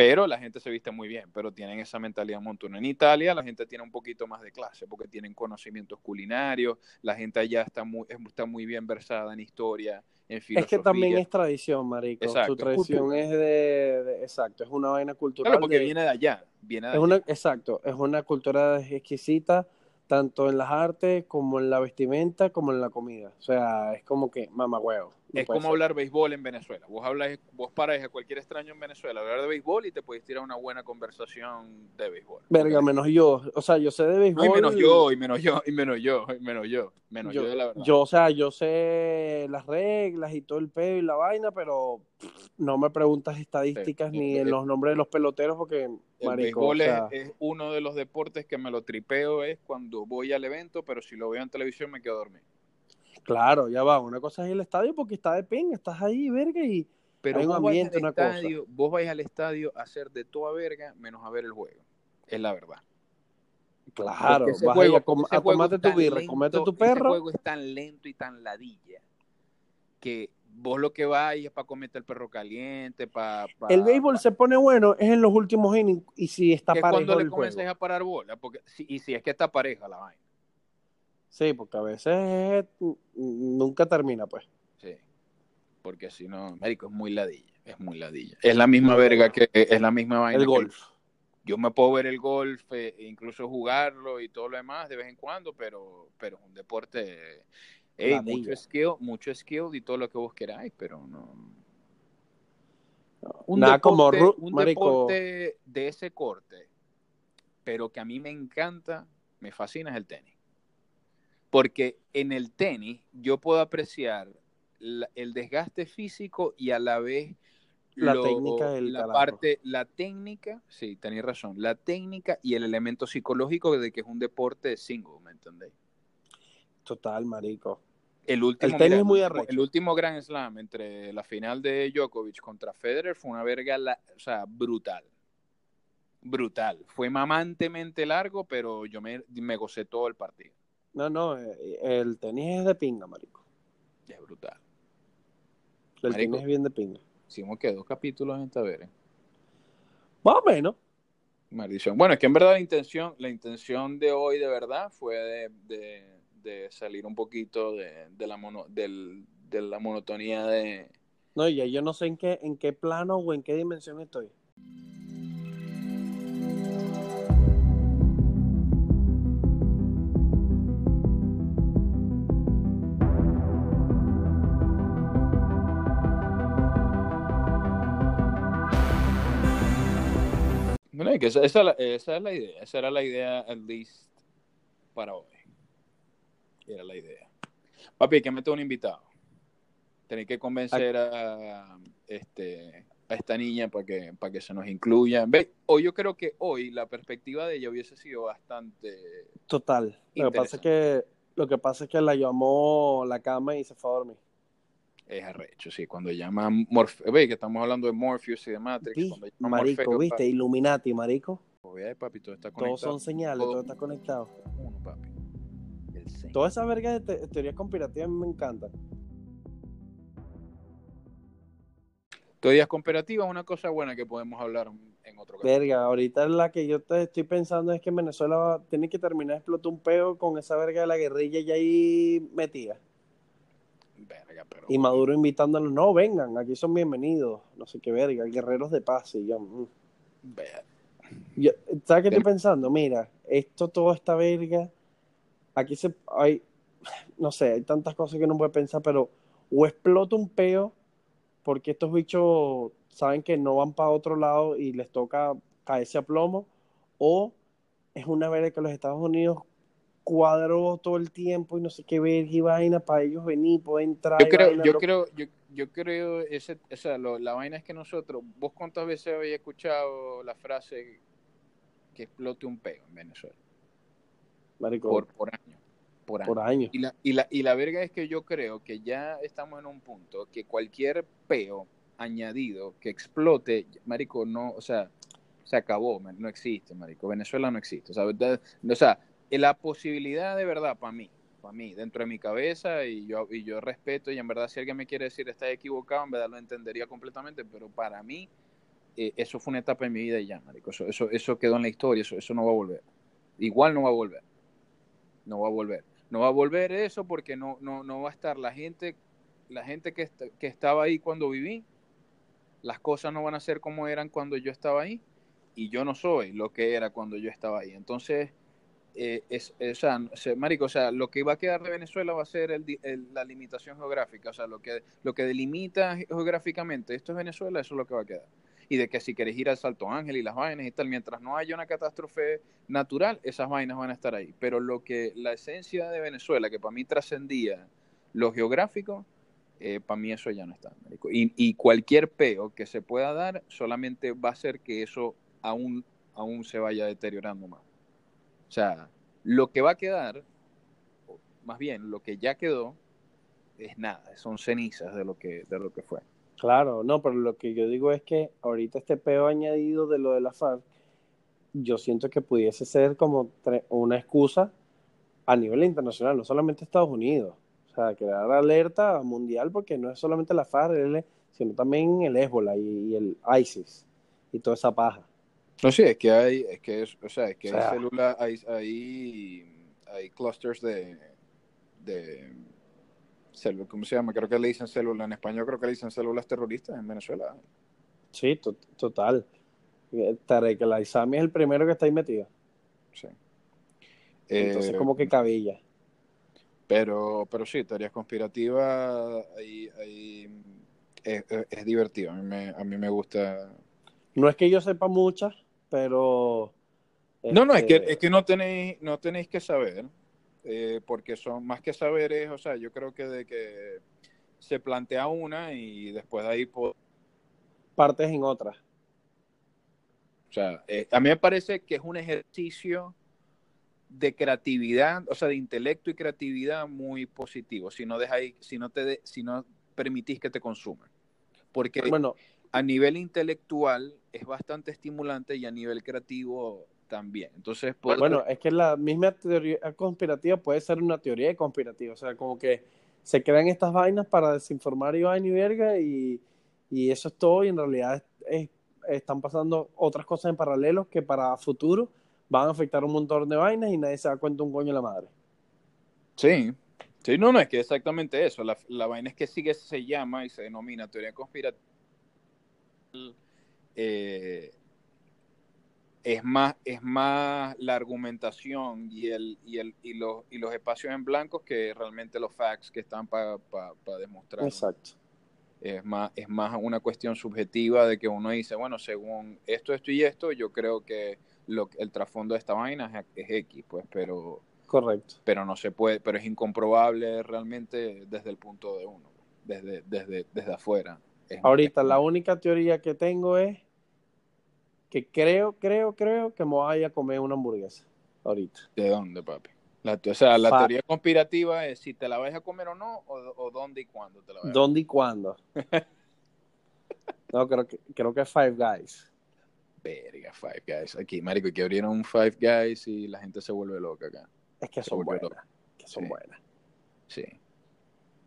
Pero la gente se viste muy bien, pero tienen esa mentalidad montuna. En Italia la gente tiene un poquito más de clase porque tienen conocimientos culinarios, la gente allá está muy, está muy bien versada en historia, en filosofía. Es que también es tradición, marico. Exacto, Su tradición cultura. es de, de- Exacto, es una vaina cultural. Claro, porque de- viene de allá, viene de Es allá. una, exacto, es una cultura exquisita, tanto en las artes como en la vestimenta, como en la comida. O sea, es como que mamagüevo. Es como ser. hablar béisbol en Venezuela. Vos hablas, vos paráis a cualquier extraño en Venezuela, hablar de béisbol y te puedes tirar una buena conversación de béisbol. Verga, menos yo. O sea, yo sé de No, béisbol. y menos yo, y menos yo, y menos yo, y menos yo, menos yo, yo, de la verdad. yo, o sea, yo sé las reglas y todo el pedo y la vaina, pero pff, no me preguntas estadísticas Sí, ni el- en los nombres de los peloteros porque, el marico, o béisbol es- es, uno de los deportes que me lo tripeo es cuando voy al evento, pero si lo veo en televisión me quedo dormido. Claro, ya va. Una cosa es el estadio porque está de ping, estás ahí, verga, y Pero Hay un ambiente, una cosa. estadio, vos vais al estadio a hacer de toda verga menos a ver el juego. Es la verdad. claro, vas juego- a, com- a tu tan birra, lento, comerte tu perro. juego es tan lento y tan ladilla que vos lo que vais es para comerte el perro caliente, para... El béisbol se pone bueno es en los últimos innings y si está que parejo cuando le el juego. a parar bola, porque si- y si es que está pareja la vaina. Sí, porque a veces nunca termina, pues. Sí. Porque si no, médico es muy ladilla, es muy ladilla. Es la misma verga que es la misma vaina. El que golf. yo me puedo ver el golf, eh, e incluso jugarlo y todo lo demás de vez en cuando, pero, pero es un deporte, ey, Ladilla. mucho skill, mucho skill y todo lo que vos queráis, pero no. Un, Nada deporte, como Ru- un marico. deporte de ese corte, pero que a mí me encanta, me fascina es el tenis. Porque en el tenis yo puedo apreciar la- el desgaste físico y a la vez La técnica del la parte, la técnica, sí, tenéis razón, la técnica y el elemento psicológico de que es un deporte de single, ¿me entendéis? Total, marico. El último, El tenis es muy arrecho. el último Grand Slam entre la final de Djokovic contra Federer fue una verga, la- o sea, brutal. Brutal. Fue mamantemente largo, pero yo me, me gocé todo el partido. No, no, eh, el tenis es de pinga, marico. Es brutal. El Marico. tenis es bien de pinga. Hicimos que dos capítulos en esta verga. Más o menos. Maldición. Bueno, es que en verdad la intención, la intención de hoy de verdad fue de, de- de salir un poquito de, de la mono- del- de la monotonía de, No, ya yo no sé en qué, en qué plano o en qué dimensión estoy. Que esa, esa, esa es la idea, esa era la idea, at least, para hoy. Era la idea. Papi, hay que meter un invitado. Tenéis que convencer a, este, a esta niña para que, para que se nos incluya. Ve, hoy yo creo que hoy la perspectiva de ella hubiese sido bastante... Total. Lo que pasa es que, lo que pasa es que la llamó la cama y se fue a dormir. Es arrecho, sí. Cuando llama Morpheus, ve que estamos hablando de Morpheus y de Matrix. Vi, cuando llama marico, Morpheus, ¿viste? Illuminati, marico. papi, todo está Todos son señales, Todo- todo está conectado. uno, papi. El. Toda esa verga de te- teorías conspirativas me encantan. Teorías comparativas es una cosa buena que podemos hablar en otro caso. Verga, ahorita la que yo te estoy pensando es que en Venezuela va- tiene que terminar de explotar un peo con esa verga de la guerrilla ya ahí metida. Verga, pero. Y Maduro invitándolos, no, vengan, aquí son bienvenidos. No sé qué verga, guerreros de paz. Y yo, mm. Yo- ¿Sabes qué estoy pensando? Mira, esto, toda esta verga, aquí se hay, no sé, hay tantas cosas que uno puede pensar, pero o explota un peo porque estos bichos saben que no van para otro lado y les toca caerse a plomo, o es una verga que los Estados Unidos cuadró todo el tiempo y no sé qué verga y vaina para ellos venir, poder entrar. Yo creo, vaina, yo lo- creo, yo, yo creo, ese, o sea, lo- la vaina es que nosotros, vos cuántas veces habéis escuchado la frase que explote un peo en Venezuela? marico, Por, por año. Por año. por. Y la, y, la, y la verga es que yo creo que ya estamos en un punto que cualquier peo añadido que explote, marico, no, o sea, se acabó, man, no existe, marico. Venezuela no existe. O sea, o sea, la posibilidad de verdad para mí, para mí, dentro de mi cabeza, y yo, y yo respeto, y en verdad si alguien me quiere decir está equivocado, en verdad lo entendería completamente, pero para mí eh, eso fue una etapa en mi vida y ya, marico. Eso, eso, quedó en la historia, eso, eso no va a volver. Igual no va a volver. No va a volver. No va a volver eso porque no, no, no va a estar la gente, la gente que, que estaba ahí cuando viví, las cosas no van a ser como eran cuando yo estaba ahí, y yo no soy lo que era cuando yo estaba ahí. Entonces, eh, es, o sea, se- marico, o sea, lo que va a quedar de Venezuela va a ser el la limitación geográfica, o sea, lo que, lo que delimita geográficamente esto es Venezuela, eso es lo que va a quedar. Y de que si querés ir al Salto Ángel y las vainas y tal, mientras no haya una catástrofe natural, esas vainas van a estar ahí. Pero lo que, la esencia de Venezuela, que para mí trascendía lo geográfico, eh, para mí eso ya no está. Y, y cualquier peo que se pueda dar solamente va a hacer que eso aún, aún se vaya deteriorando más. O sea, lo que va a quedar, más bien lo que ya quedó, es nada, son cenizas de lo que, de lo que fue. Claro, no, pero lo que yo digo es que ahorita este peo añadido de lo de la FARC, yo siento que pudiese ser como una excusa a nivel internacional, no solamente Estados Unidos. O sea, crear alerta mundial porque no es solamente la FARC, sino también el Ébola y, y el ISIS y toda esa paja. No, sí, es que hay, es que es, o sea, es que O sea. hay células, hay, hay, hay clusters de, de células, ¿cómo se llama? Creo que le dicen células en español, creo que le dicen células terroristas en Venezuela. Sí, to- total. Eh, Tarek el es el primero que está ahí metido. Sí. Entonces, Eh, como que cabilla. Pero, pero sí, teorías conspirativas, hay, hay, es, es, divertido. A mí, me, a mí me gusta. No es que yo sepa muchas, pero. No, no, es que, este es que no, tenéis, no tenéis que saber. Eh, porque son más que saberes, o sea, yo creo que de que se plantea una y después de ahí partes en otra. O sea, eh, a mí me parece que es un ejercicio de creatividad, o sea, de intelecto y creatividad muy positivo, si no dejáis, si no te si no permitís que te consuman. Porque bueno, a nivel intelectual es bastante estimulante y a nivel creativo también. Entonces, bueno, es que la misma teoría conspirativa puede ser una teoría conspirativa, o sea, como que se crean estas vainas para desinformar y vaina y verga y, y eso es todo y en realidad están pasando otras cosas en paralelo que para futuro van a afectar un montón de vainas y nadie se da cuenta un coño de la madre. Sí, sí, no, no, es que exactamente eso. La, la vaina es que sigue se llama y se denomina teoría conspirativa. Eh, es más, es más la argumentación y, el, y, el, y, los, y los espacios en blanco que realmente los facts que están para demostrar. Exacto. Es más, es más una cuestión subjetiva de que uno dice, bueno, según esto, esto y esto, yo creo que lo, el trasfondo de esta vaina es, X, pues, pero... Correcto. Pero no se puede, pero es incomprobable realmente desde el punto de uno, desde, desde, desde afuera. Ahorita, la única teoría que tengo es que creo, creo, creo que me vaya a comer una hamburguesa ahorita. ¿De dónde, papi? La, o sea, la teoría conspirativa es si te la vas a comer o no, o, dónde y cuándo te la vas a ¿Dónde y cuándo? *laughs* no, creo que, creo que es Five Guys. Verga, Five Guys. Aquí, marico, que abrieron un Five Guys y la gente se vuelve loca acá. Es que son buenas. Que son buenas. Sí.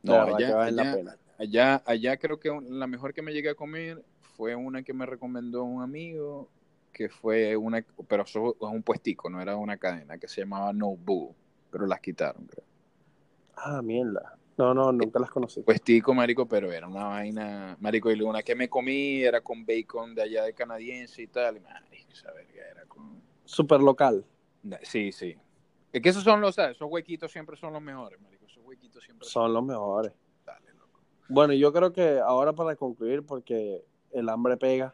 No, allá, allá, allá, allá creo que la mejor que me llegué a comer fue una que me recomendó un amigo, que fue una, pero eso es un puestico, no era una cadena, que se llamaba No Boo pero las quitaron, creo. Ah, mierda. No, no, nunca las conocí. Puestico, marico, pero era una vaina, marico, y una que me comí era con bacon de allá de canadiense y tal, y marico, esa verga era con... Super local. Sí, sí. Es que esos son los, esos huequitos siempre son los mejores, marico, esos huequitos siempre son, son los mejores. Bueno, yo creo que ahora para concluir, porque el hambre pega,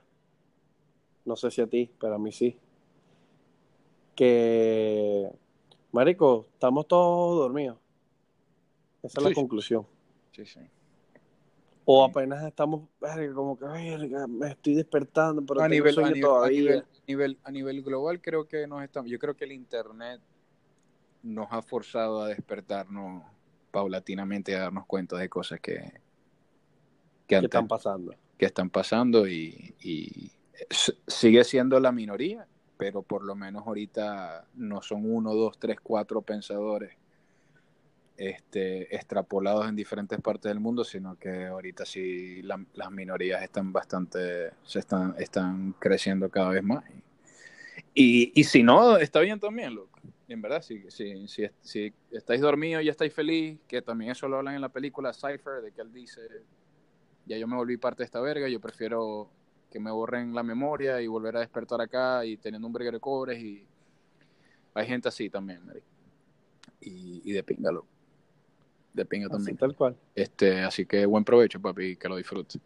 no sé si a ti, pero a mí sí, que Marico, estamos todos dormidos. Esa es la conclusión. Sí, sí. O apenas estamos, como que me estoy despertando, pero a nivel, a nivel, todavía. A nivel, a nivel, global creo que nos estamos, yo creo que el internet nos ha forzado a despertarnos paulatinamente a darnos cuenta de cosas que, que, están pasando. Que están pasando y, y sigue siendo la minoría, pero por lo menos ahorita no son uno, dos, tres, cuatro pensadores este, extrapolados en diferentes partes del mundo, sino que ahorita sí las minorías están bastante, se están, están creciendo cada vez más. Y, y si no, está bien también, loco. En verdad, si, si, si, si estáis dormidos y estáis feliz, que también eso lo hablan en la película Cypher, de que él dice, ya yo me volví parte de esta verga, yo prefiero que me borren la memoria y volver a despertar acá y teniendo un breguero de cobres y hay gente así también, Y, y de pingalo. De pinga también. tal cual. Este, así que buen provecho, papi, que lo disfrutes.